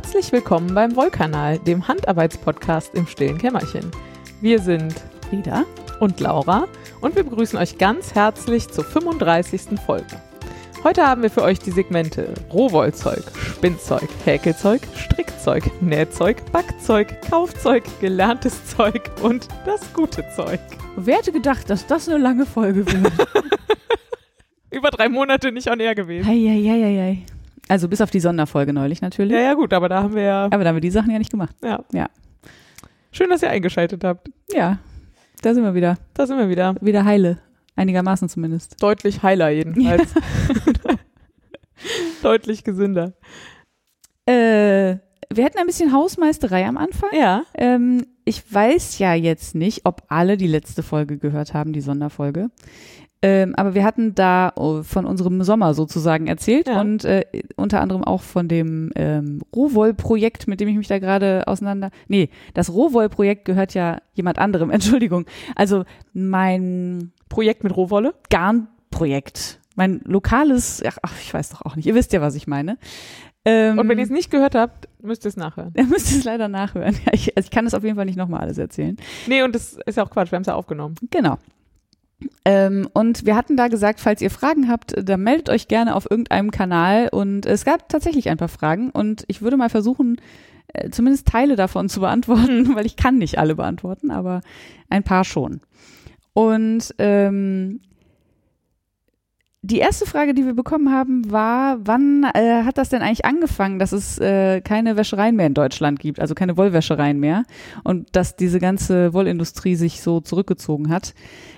Herzlich willkommen beim Wollkanal, dem Handarbeitspodcast im stillen Kämmerchen. Wir sind Frieda und Laura und wir begrüßen euch ganz herzlich zur 35. Folge. Heute haben wir für euch die Segmente Rohwollzeug, Spinnzeug, Häkelzeug, Strickzeug, Nähzeug, Backzeug, Kaufzeug, gelerntes Zeug und das gute Zeug. Wer hätte gedacht, dass das eine lange Folge wird? Über drei Monate nicht on air gewesen. Hei, hei, hei, hei. Also bis auf die Sonderfolge neulich natürlich. Ja, ja, gut, aber da haben wir ja. Aber da haben wir die Sachen ja nicht gemacht. Ja. Ja. Schön, dass ihr eingeschaltet habt. Ja, da sind wir wieder. Da sind wir wieder. Wieder heile. Einigermaßen zumindest. Deutlich heiler jedenfalls. Deutlich gesünder. Äh, wir hatten ein bisschen Hausmeisterei am Anfang. Ja. Ähm, ich weiß ja jetzt nicht, ob alle die letzte Folge gehört haben, die Sonderfolge. Ähm, aber wir hatten da oh, von unserem Sommer sozusagen erzählt Ja. und äh, unter anderem auch von dem ähm, Rohwoll-Projekt, mit dem ich mich da gerade auseinander. Nee, das Rohwoll-Projekt gehört ja jemand anderem, Entschuldigung. Also mein Projekt mit Rohwolle. Garnprojekt. Mein lokales, ach, ach, ich weiß doch auch nicht, ihr wisst ja, was ich meine. Ähm, Und wenn ihr es nicht gehört habt, müsst ihr es nachhören. Ihr müsst es leider nachhören. Ja, ich, also ich kann es auf jeden Fall nicht nochmal alles erzählen. Nee, und das ist ja auch Quatsch, wir haben es ja aufgenommen. Genau. Ähm, und wir hatten da gesagt, falls ihr Fragen habt, dann meldet euch gerne auf irgendeinem Kanal. Und es gab tatsächlich ein paar Fragen. Und ich würde mal versuchen, äh, zumindest Teile davon zu beantworten, weil ich kann nicht alle beantworten, aber ein paar schon. Und ähm, die erste Frage, die wir bekommen haben, war, wann äh, hat das denn eigentlich angefangen, dass es äh, keine Wäschereien mehr in Deutschland gibt, also keine Wollwäschereien mehr und dass diese ganze Wollindustrie sich so zurückgezogen hat?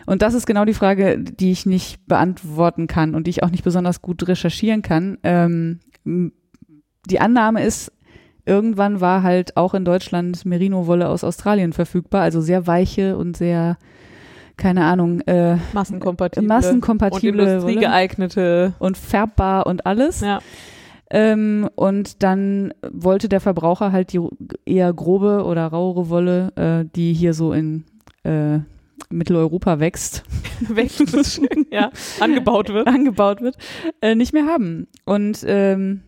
Und das ist genau die Frage, die ich nicht beantworten kann und die ich auch nicht besonders gut recherchieren kann. Ähm, die Annahme ist, irgendwann war halt auch in Deutschland Merino-Wolle aus Australien verfügbar, also sehr weiche und sehr, keine Ahnung, äh, Massenkompatible. massenkompatible und industriegeeignete. und färbbar und alles. Ja. Ähm, und dann wollte der Verbraucher halt die eher grobe oder rauere Wolle, äh, die hier so in äh, Mitteleuropa wächst, Wächst, ja, angebaut wird. angebaut wird, äh, nicht mehr haben. Und ähm,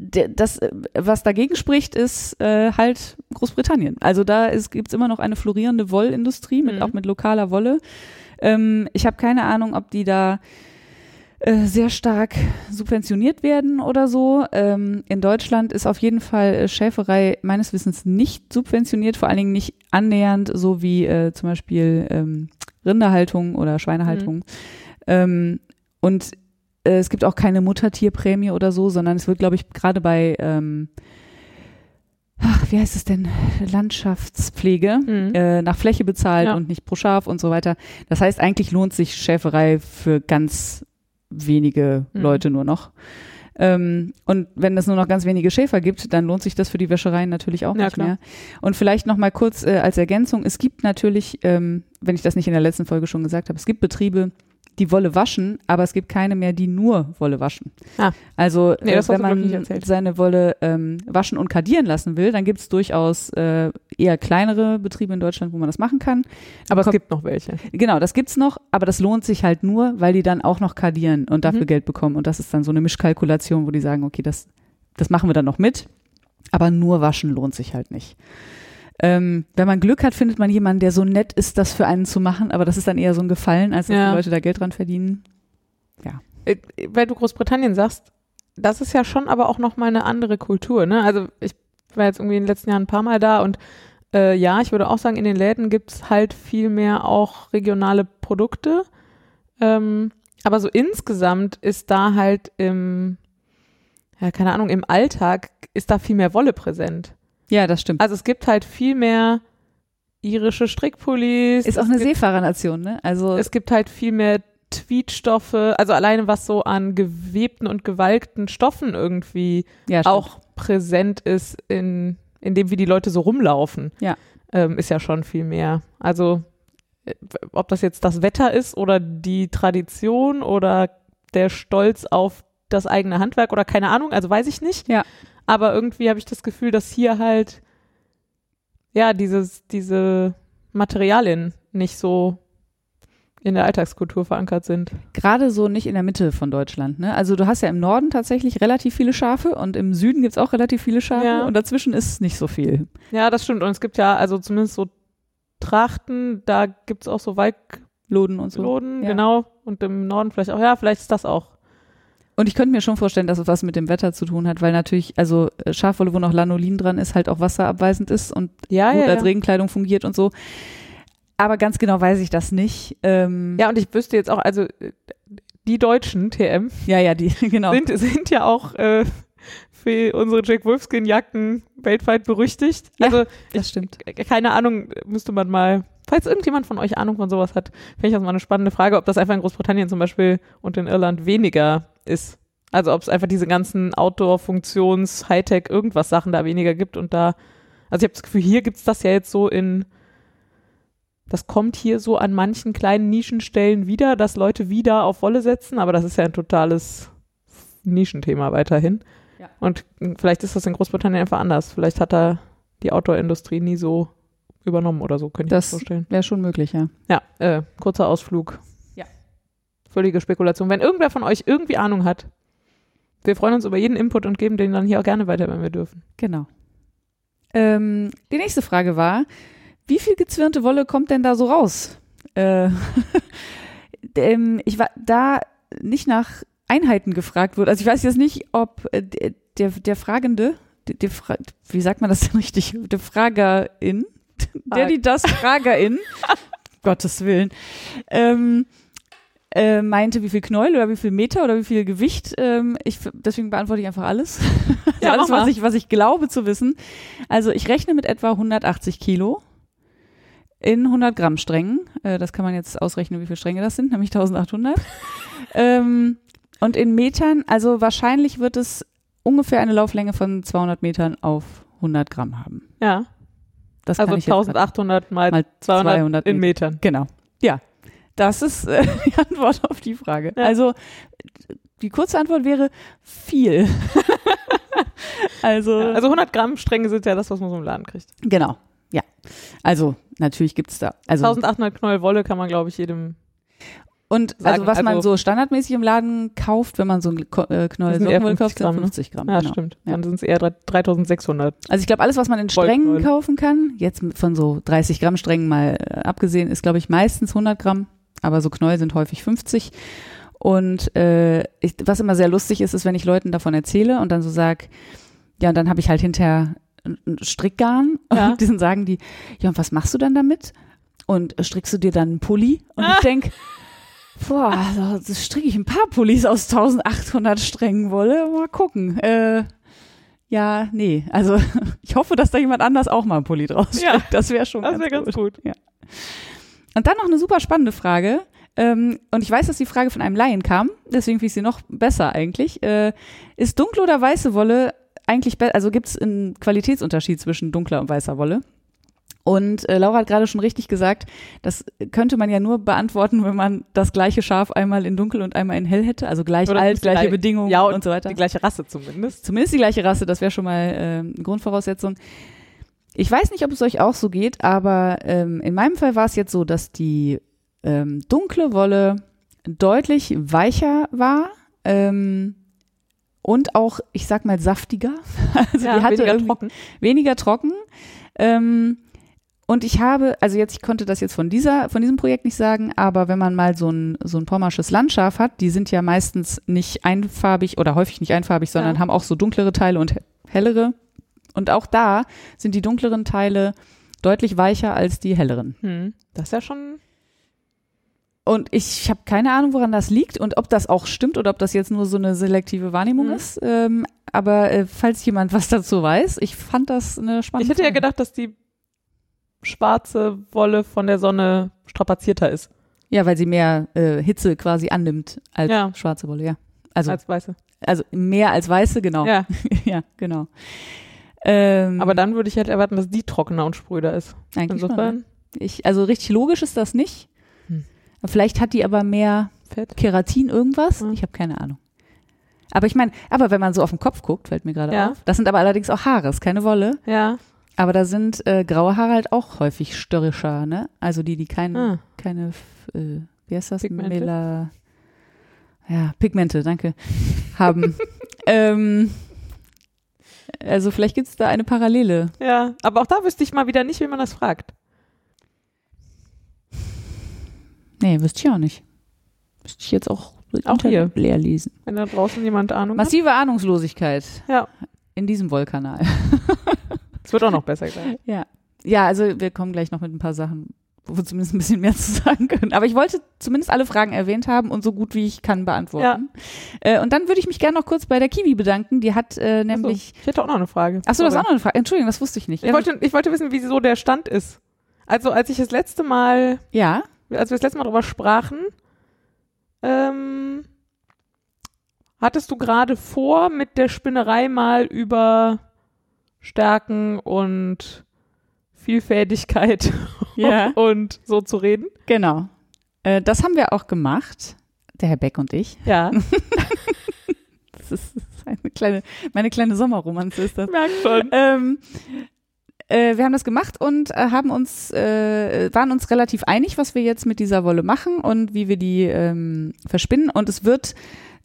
das, äh, was dagegen spricht, ist äh, halt Großbritannien. Also da ist, gibt's immer noch eine florierende Wollindustrie, mit, Mhm. auch mit lokaler Wolle. Ähm, ich habe keine Ahnung, ob die da äh, sehr stark subventioniert werden oder so. Ähm, in Deutschland ist auf jeden Fall äh, Schäferei meines Wissens nicht subventioniert, vor allen Dingen nicht annähernd so wie äh, zum Beispiel ähm, Rinderhaltung oder Schweinehaltung. Ähm, und äh, es gibt auch keine Muttertierprämie oder so, sondern es wird, glaube ich, gerade bei ähm, ach, wie heißt es denn? Landschaftspflege Mhm. äh, nach Fläche bezahlt Ja. und nicht pro Schaf und so weiter. Das heißt, eigentlich lohnt sich Schäferei für ganz wenige Mhm. Leute nur noch. Ähm, und wenn es nur noch ganz wenige Schäfer gibt, dann lohnt sich das für die Wäschereien natürlich auch Ja, nicht klar. mehr. Und vielleicht noch mal kurz äh, als Ergänzung, es gibt natürlich, ähm, wenn ich das nicht in der letzten Folge schon gesagt habe, es gibt Betriebe, die Wolle waschen, aber es gibt keine mehr, die nur Wolle waschen. Ah. Also Nee, äh, wenn man seine Wolle ähm, waschen und kadieren lassen will, dann gibt es durchaus äh, eher kleinere Betriebe in Deutschland, wo man das machen kann. Aber es kommt- gibt noch welche. Genau, das gibt's noch, aber das lohnt sich halt nur, weil die dann auch noch kadieren und dafür Mhm. Geld bekommen. Und das ist dann so eine Mischkalkulation, wo die sagen, okay, das, das machen wir dann noch mit, aber nur waschen lohnt sich halt nicht. Ähm, wenn man Glück hat, findet man jemanden, der so nett ist, das für einen zu machen, aber das ist dann eher so ein Gefallen, als dass Ja. die Leute da Geld dran verdienen. Äh, Weil du Großbritannien sagst, das ist ja schon aber auch nochmal eine andere Kultur. Ne? Also ich war jetzt irgendwie in den letzten Jahren ein paar Mal da und äh, ja, ich würde auch sagen, in den Läden gibt's halt viel mehr auch regionale Produkte. Ähm, aber so insgesamt ist da halt im, ja, keine Ahnung, im Alltag ist da viel mehr Wolle präsent. Ja, das stimmt. Also es gibt halt viel mehr irische Strickpullis. Ist auch eine gibt, Seefahrernation, ne? Also Es gibt halt viel mehr Tweetstoffe, also alleine was so an gewebten und gewalkten Stoffen irgendwie ja, auch präsent ist in, in dem, wie die Leute so rumlaufen, Ja. ähm, ist ja schon viel mehr. Also äh, ob das jetzt das Wetter ist oder die Tradition oder der Stolz auf das eigene Handwerk oder keine Ahnung, also weiß ich nicht. Ja. Aber irgendwie habe ich das Gefühl, dass hier halt ja dieses, diese Materialien nicht so in der Alltagskultur verankert sind. Gerade so nicht in der Mitte von Deutschland. Ne? Also du hast ja im Norden tatsächlich relativ viele Schafe und im Süden gibt's auch relativ viele Schafe Ja. und dazwischen ist nicht so viel. Ja, das stimmt. Und es gibt ja also zumindest so Trachten, da gibt's auch so Loden und so. Waldloden, ja. genau. Und im Norden vielleicht auch. Ja, vielleicht ist das auch. Und ich könnte mir schon vorstellen, dass es was mit dem Wetter zu tun hat, weil natürlich, also äh, Schafwolle, wo noch Lanolin dran ist, halt auch wasserabweisend ist und Ja, gut ja, als ja. Regenkleidung fungiert und so. Aber ganz genau weiß ich das nicht. Ähm, ja, und ich wüsste jetzt auch, also äh, die deutschen TM ja, ja, die, genau. sind, sind ja auch äh, für unsere Jack Wolfskin-Jacken weltweit berüchtigt. Ja. Also das stimmt. keine Ahnung, müsste man mal, falls irgendjemand von euch Ahnung von sowas hat, finde ich das mal eine spannende Frage, ob das einfach in Großbritannien zum Beispiel und in Irland weniger ist. Also ob es einfach diese ganzen Outdoor-Funktions-, Hightech, irgendwas Sachen da weniger gibt und da, also ich habe das Gefühl, hier gibt's das ja jetzt so in, das kommt hier so an manchen kleinen Nischenstellen wieder, dass Leute wieder auf Wolle setzen, aber das ist ja ein totales Nischenthema weiterhin. Ja. Und vielleicht ist das in Großbritannien einfach anders. Vielleicht hat da die Outdoor-Industrie nie so übernommen oder so, könnte ich Das- mir vorstellen. Wäre schon möglich, ja. Ja, äh, kurzer Ausflug. Völlige Spekulation. Wenn irgendwer von euch irgendwie Ahnung hat, wir freuen uns über jeden Input und geben den dann hier auch gerne weiter, wenn wir dürfen. Genau. Ähm, die nächste Frage war, wie viel gezwirnte Wolle kommt denn da so raus? Äh, ähm, ich war da nicht nach Einheiten gefragt wurde. Also ich weiß jetzt nicht, ob äh, der, der, der Fragende, der, der Fra wie sagt man das denn richtig? Der Fragerin, der, die das Fragerin, Gottes Willen, ähm, äh, meinte, wie viel Knäuel oder wie viel Meter oder wie viel Gewicht. Ähm, ich, deswegen beantworte ich einfach alles. Also Ja, alles, was ich, was ich glaube zu wissen. Also ich rechne mit etwa 180 Kilo in 100 Gramm Strängen. Äh, das kann man jetzt ausrechnen, wie viele Stränge das sind, nämlich 1800. ähm, und in Metern, also wahrscheinlich wird es ungefähr eine Lauflänge von 200 Metern auf 100 Gramm haben. Ja, Das also kann ich jetzt grad- 1800 mal, mal 200, 200 in Metern. Genau. Ja, das ist äh, die Antwort auf die Frage. Ja. Also die kurze Antwort wäre viel. also, Ja, also 100 Gramm Stränge sind ja das, was man so im Laden kriegt. genau. Ja. Also natürlich gibt's da. Also 1800 Knäuel Wolle kann man, glaube ich, jedem. und sagen, also was man also- so standardmäßig im Laden kauft, wenn man so ein Ko- äh, eher Sockenwolle 50 kauft, sind Gramm, ne? 50 Gramm. Ja, genau. stimmt. Ja. Dann sind es eher 3600. Also ich glaube, alles, was man in Strängen kaufen kann, jetzt von so 30 Gramm Strängen mal äh, abgesehen, ist, glaube ich, meistens 100 Gramm, aber so Knäuel sind häufig 50. Und äh, ich, was immer sehr lustig ist, ist, wenn ich Leuten davon erzähle und dann so sag, ja, und dann habe ich halt hinterher ein Strickgarn Ja. und diesen sagen die, ja, und was machst du dann damit? Und äh, strickst du dir dann einen Pulli? Und ich denk, boah, also, das stricke ich ein paar Pullis aus 1800 Strängen Wolle, mal gucken. Äh, ja, nee, also ich hoffe, dass da jemand anders auch mal einen Pulli draus Ja, strickt. Das wäre schon Das wäre ganz gut. Und dann noch eine super spannende Frage. Ähm, und ich weiß, dass die Frage von einem Laien kam, deswegen finde ich sie noch besser eigentlich. Äh, ist dunkle oder weiße Wolle eigentlich besser? Also gibt es einen Qualitätsunterschied zwischen dunkler und weißer Wolle? Und äh, Laura hat gerade schon richtig gesagt, das könnte man ja nur beantworten, wenn man das gleiche Schaf einmal in dunkel und einmal in hell hätte, also gleich Oder alt, gleiche gleich- Bedingungen Ja, und, so weiter Die gleiche Rasse zumindest. zumindest die gleiche Rasse, das wäre schon mal ähm, eine Grundvoraussetzung. Ich weiß nicht, ob es euch auch so geht, aber ähm, in meinem Fall war es jetzt so, dass die ähm, dunkle Wolle deutlich weicher war ähm, und auch, ich sag mal, saftiger. Also ja, die hatte weniger trocken. weniger trocken. Ähm, und ich habe, also jetzt, ich konnte das jetzt von dieser, von diesem Projekt nicht sagen, aber wenn man mal so ein, so ein pommersches Landschaf hat, die sind ja meistens nicht einfarbig oder häufig nicht einfarbig, sondern Ja. haben auch so dunklere Teile und he- hellere. Und auch da sind die dunkleren Teile deutlich weicher als die helleren. Hm. Das ist ja schon. Und ich habe keine Ahnung, woran das liegt und ob das auch stimmt oder ob das jetzt nur so eine selektive Wahrnehmung Mhm. ist. Ähm, aber äh, falls jemand was dazu weiß, ich fand das eine spannende Ich hätte ja Frage. gedacht, dass die schwarze Wolle von der Sonne strapazierter ist Ja, weil sie mehr äh, Hitze quasi annimmt als Ja. schwarze Wolle, ja. Also, als weiße. also mehr als weiße, genau. Ja, Ja, genau. Ähm, aber dann würde ich halt erwarten, dass die trockener und spröder ist. eigentlich schon? Insofern ich, also richtig logisch ist das nicht. Hm. Vielleicht hat die aber mehr fett. Keratin irgendwas. Hm. Ich habe keine Ahnung. Aber ich meine, aber wenn man so auf den Kopf guckt, fällt mir gerade Ja. auf. Das sind aber allerdings auch Haare, ist keine Wolle. Ja. Aber da sind äh, graue Haare halt auch häufig störrischer, ne? Also die, die kein, Ah. keine, äh, wie heißt das? Pigmente. Mela, ja, Pigmente, danke, haben. ähm, also vielleicht gibt es da eine Parallele. Ja, aber auch da wüsste ich mal wieder nicht, wie man das fragt. Nee, wüsste ich auch nicht. Müsste ich jetzt auch, Auch Internet leer lesen. Wenn da draußen jemand Ahnung Massive Ahnungslosigkeit hat. Ja, in diesem Wollkanal. es wird auch noch besser gleich. Ja. Ja, also wir kommen gleich noch mit ein paar Sachen, wo wir zumindest ein bisschen mehr zu sagen können. Aber ich wollte zumindest alle Fragen erwähnt haben und so gut wie ich kann beantworten. Äh, und dann würde ich mich gerne noch kurz bei der Kiwi bedanken. Die hat äh, nämlich. Achso, ich hätte auch noch eine Frage. Achso, ist Sorry. auch noch eine Frage. Entschuldigung, das wusste ich nicht. Ich wollte, ich wollte wissen, wie so der Stand ist. Also, als ich das letzte Mal, ja, als wir das letzte Mal drüber sprachen, ähm, hattest du gerade vor, mit der Spinnerei mal über Stärken und Vielfältigkeit Ja. und so zu reden? genau. Äh, das haben wir auch gemacht, der Herr Beck und ich. Ja, Das ist, eine kleine, meine kleine Sommerromanze ist das. merk schon. ähm, äh, wir haben das gemacht und äh, haben uns, äh, waren uns relativ einig, was wir jetzt mit dieser Wolle machen und wie wir die ähm, verspinnen. Und es wird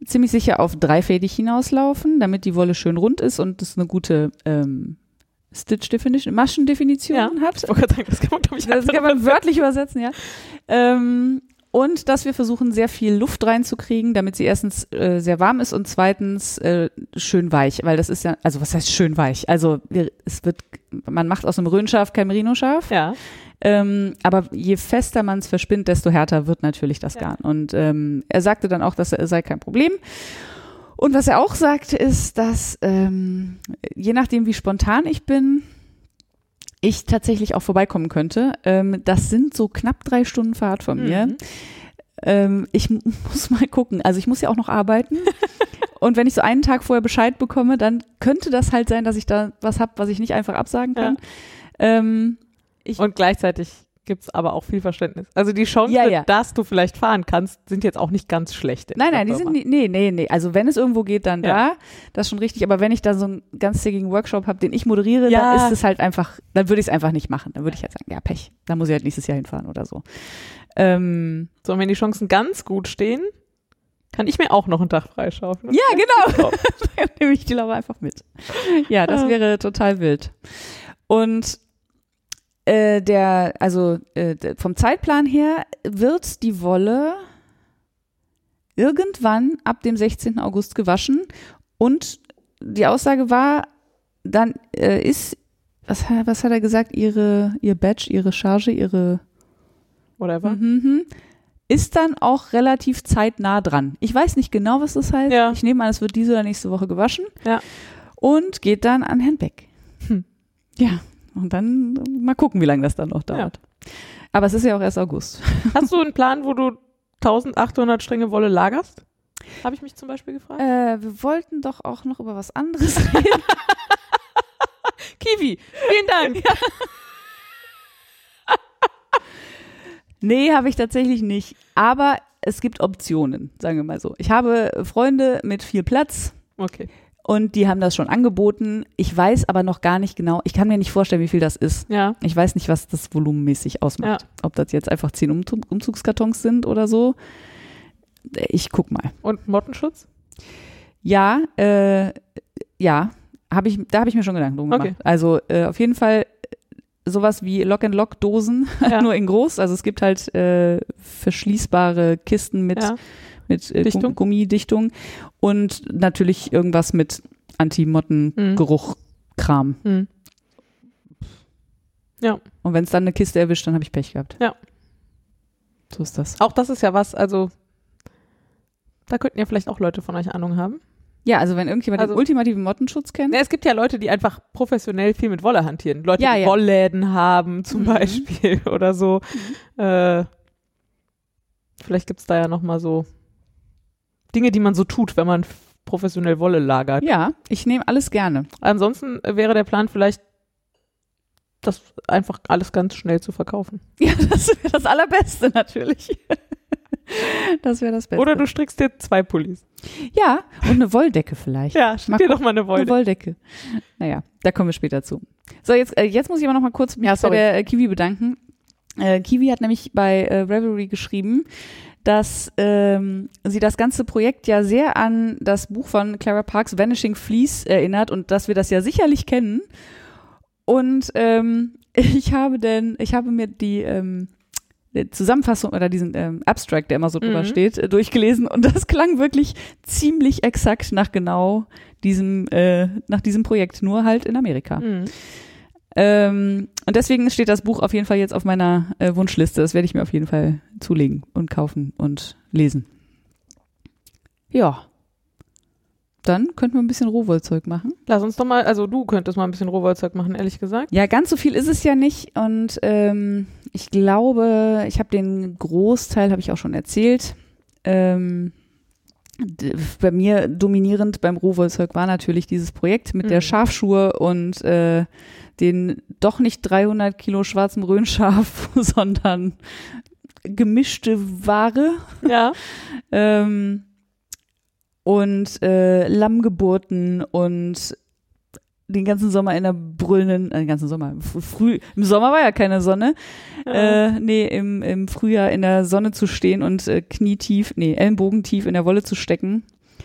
ziemlich sicher auf dreifädig hinauslaufen, damit die Wolle schön rund ist und es eine gute ähm, Stitch Definition, Maschendefinition Ja. hat. Gerade sagen, das kann man, glaube ich, Das kann man wörtlich übersetzen, ja. Ähm, und dass wir versuchen, sehr viel Luft reinzukriegen, damit sie erstens äh, sehr warm ist und zweitens äh, schön weich, weil das ist ja, also was heißt schön weich? Also wir, es wird, man macht aus einem Röhnschaf kein Merino-Schaf, Ja, ähm, aber je fester man es verspinnt, desto härter wird natürlich das Ja. Garn. Und ähm, er sagte dann auch, dass er sei kein Problem. Und was er auch sagte, ist, dass ähm, je nachdem, wie spontan ich bin, ich tatsächlich auch vorbeikommen könnte. Ähm, das sind so knapp drei Stunden Fahrt von mir. Mhm. Ähm, ich muss mal gucken. Also ich muss ja auch noch arbeiten. Und wenn ich so einen Tag vorher Bescheid bekomme, dann könnte das halt sein, dass ich da was habe, was ich nicht einfach absagen kann. Ähm, ich, Und gleichzeitig gibt's aber auch viel Verständnis. Also die Chance, Ja, ja. dass du vielleicht fahren kannst, sind jetzt auch nicht ganz schlecht. in Nein, nein, die sind nie- nee, nee, nee. Also wenn es irgendwo geht, dann Ja. da. Das ist schon richtig. Aber wenn ich da so einen ganztägigen Workshop habe, den ich moderiere, dann ist es halt einfach, dann würde ich es einfach nicht machen. Dann würde ich halt sagen, ja, Pech. Dann muss ich halt nächstes Jahr hinfahren oder so. Ähm, So, und wenn die Chancen ganz gut stehen, kann ich mir auch noch einen Tag freischaufeln. ja, genau. dann nehme ich die Laura einfach mit. Ja, das wäre total wild. Und äh, der, also äh, vom Zeitplan her wird die Wolle irgendwann ab dem 16. August gewaschen und die Aussage war, dann äh, ist, was, hat- was hat er gesagt, ihre, ihr Badge, ihre Charge, ihre Whatever. Mhm, mhm. Ist dann auch relativ zeitnah dran. Ich weiß nicht genau, was das heißt. Ja. Ich nehme an, es wird diese oder nächste Woche gewaschen. Ja. Und geht dann an Herrn Beck. Hm. Ja. Und dann mal gucken, wie lange das dann noch dauert. Aber es ist ja auch erst August. Hast du einen Plan, wo du 1800 Stränge Wolle lagerst? Habe ich mich zum Beispiel gefragt. Äh, wir wollten doch auch noch über was anderes reden. Kiwi, vielen Dank. nee, habe ich tatsächlich nicht. Aber es gibt Optionen, sagen wir mal so. Ich habe Freunde mit viel Platz. Okay. Und die haben das schon angeboten. Ich weiß aber noch gar nicht genau. Ich kann mir nicht vorstellen, wie viel das ist. Ja. Ich weiß nicht, was das volumenmäßig ausmacht. Ob das jetzt einfach zehn um Umzugskartons sind oder so. Ich guck mal. Und Mottenschutz? Ja, äh, ja, habe ich, da habe ich mir schon Gedanken drum gemacht. Okay. Also äh, auf jeden Fall sowas wie Lock-and-Lock-Dosen, Ja. nur in groß. Also es gibt halt äh, verschließbare Kisten mit Ja. Mit äh, Dichtung? Gum- Gummidichtung und natürlich irgendwas mit Anti-Motten-Geruch-Kram. Hm. Und wenn es dann eine Kiste erwischt, dann habe ich Pech gehabt. Ja. So ist das. Auch das ist ja was, also da könnten ja vielleicht auch Leute von euch Ahnung haben. Ja, also wenn irgendjemand Also- den ultimativen Mottenschutz kennt. Ne, es gibt ja Leute, die einfach professionell viel mit Wolle hantieren. Leute, Ja, die ja. Wollläden haben zum Mhm. Beispiel oder so. Äh, vielleicht gibt's da ja noch mal so Dinge, die man so tut, wenn man professionell Wolle lagert. Ja, ich nehme alles gerne. Ansonsten wäre der Plan vielleicht, das einfach alles ganz schnell zu verkaufen. Ja, das wäre das Allerbeste natürlich. Das wäre das Beste. Oder du strickst dir zwei Pullis. ja, und eine Wolldecke vielleicht. Ja, strick dir doch mal eine Eine Wolle. Wolldecke. Naja, da kommen wir später zu. So, jetzt, äh, jetzt muss ich aber noch mal kurz mich Ja, bei der äh, Kiwi bedanken. Äh, Kiwi hat nämlich bei äh, Revelry geschrieben, dass ähm, sie das ganze Projekt ja sehr an das Buch von Clara Parks Vanishing Fleece erinnert und dass wir das ja sicherlich kennen. Und ähm, ich habe denn, ich habe mir die ähm, Zusammenfassung oder diesen ähm, Abstract, der immer so drüber Mhm. steht, äh, durchgelesen und das klang wirklich ziemlich exakt nach genau diesem, äh, nach diesem Projekt, nur halt in Amerika. Mhm. Ähm, und deswegen steht das Buch auf jeden Fall jetzt auf meiner äh, Wunschliste. Das werde ich mir auf jeden Fall zulegen und kaufen und lesen. Ja. Dann könnten wir ein bisschen Rohwollzeug machen. Lass uns doch mal, also du könntest mal ein bisschen Rohwollzeug machen, ehrlich gesagt. Ja, ganz so viel ist es ja nicht. Und ähm, ich glaube, ich habe den Großteil, habe ich auch schon erzählt. Ähm, bei mir dominierend beim Rohwollzeug war natürlich dieses Projekt mit der Mhm. Schafschuhe und äh, den doch nicht 300 Kilo schwarzem Röhnschaf, sondern gemischte Ware Ja. ähm, und äh, Lammgeburten und den ganzen Sommer in der brüllenden, äh, den ganzen Sommer, fr- früh, im Sommer war ja keine Sonne, äh, nee, im, im Frühjahr in der Sonne zu stehen und äh, knietief, nee, Ellenbogentief in der Wolle zu stecken.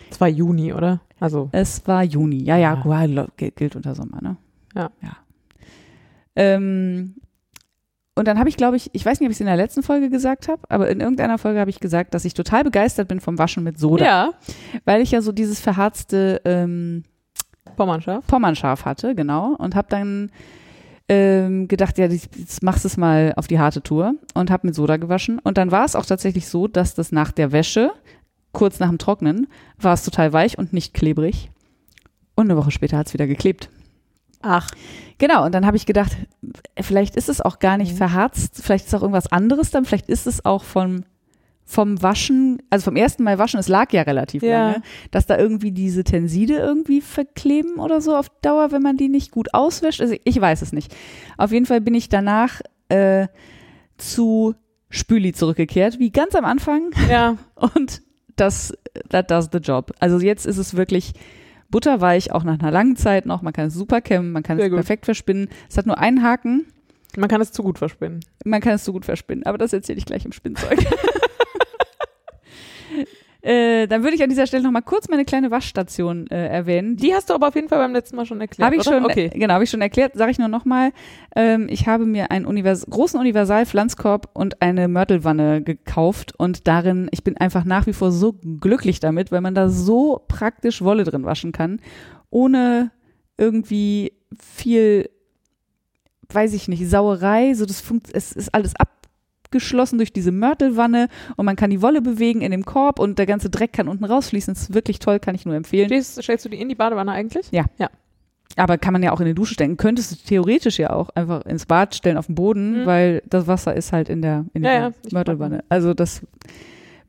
Es war Juni, oder? Also. Es war Juni, ja, ja, Ja. ja. gilt unter Sommer, ne? Ja. ja. Ähm, und dann habe ich, glaube ich, ich weiß nicht, ob ich es in der letzten Folge gesagt habe, aber in irgendeiner Folge habe ich gesagt, dass ich total begeistert bin vom Waschen mit Soda. Ja. Weil ich ja so dieses verharzte ähm, Pommernschaf hatte, genau. Und habe dann ähm, gedacht, ja, jetzt machst du es mal auf die harte Tour und habe mit Soda gewaschen. Und dann war es auch tatsächlich so, dass das nach der Wäsche, kurz nach dem Trocknen, war es total weich und nicht klebrig. Und eine Woche später hat es wieder geklebt. Ach. Genau, und dann habe ich gedacht, vielleicht ist es auch gar nicht Mhm. verharzt, vielleicht ist auch irgendwas anderes dann, vielleicht ist es auch vom, vom Waschen, also vom ersten Mal waschen, es lag ja relativ Ja. lange, dass da irgendwie diese Tenside irgendwie verkleben oder so auf Dauer, wenn man die nicht gut auswäscht. Also ich weiß es nicht. Auf jeden Fall bin ich danach äh, zu Spüli zurückgekehrt, wie ganz am Anfang. Ja. Und das, that does the job. Also jetzt ist es wirklich butterweich, auch nach einer langen Zeit noch. Man kann es super kämmen, man kann Sehr es gut. perfekt verspinnen. Es hat nur einen Haken. Man kann es zu gut verspinnen. Man kann es so gut verspinnen, aber das erzähle ich gleich im Spinnzeug. äh, dann würde ich an dieser Stelle noch mal kurz meine kleine Waschstation äh, erwähnen. Die hast du aber auf jeden Fall beim letzten Mal schon erklärt. Habe ich oder? schon, Okay. genau, habe ich schon erklärt, sage ich nur nochmal. Ähm, ich habe mir einen Univers großen Universal-Pflanzkorb und eine Mörtelwanne gekauft und darin, ich bin einfach nach wie vor so glücklich damit, weil man da so praktisch Wolle drin waschen kann, ohne irgendwie viel, weiß ich nicht, Sauerei, so das funkt, es ist alles abgeschlossen durch diese Mörtelwanne und man kann die Wolle bewegen in dem Korb und der ganze Dreck kann unten rausfließen. Das ist wirklich toll, kann ich nur empfehlen. Stehst, stellst du die in die Badewanne eigentlich? Aber kann man ja auch in die Dusche stellen. Könntest du theoretisch ja auch einfach ins Bad stellen auf den Boden, Mhm. weil das Wasser ist halt in der, in Ja, der ja, Mörtelwanne. Also das,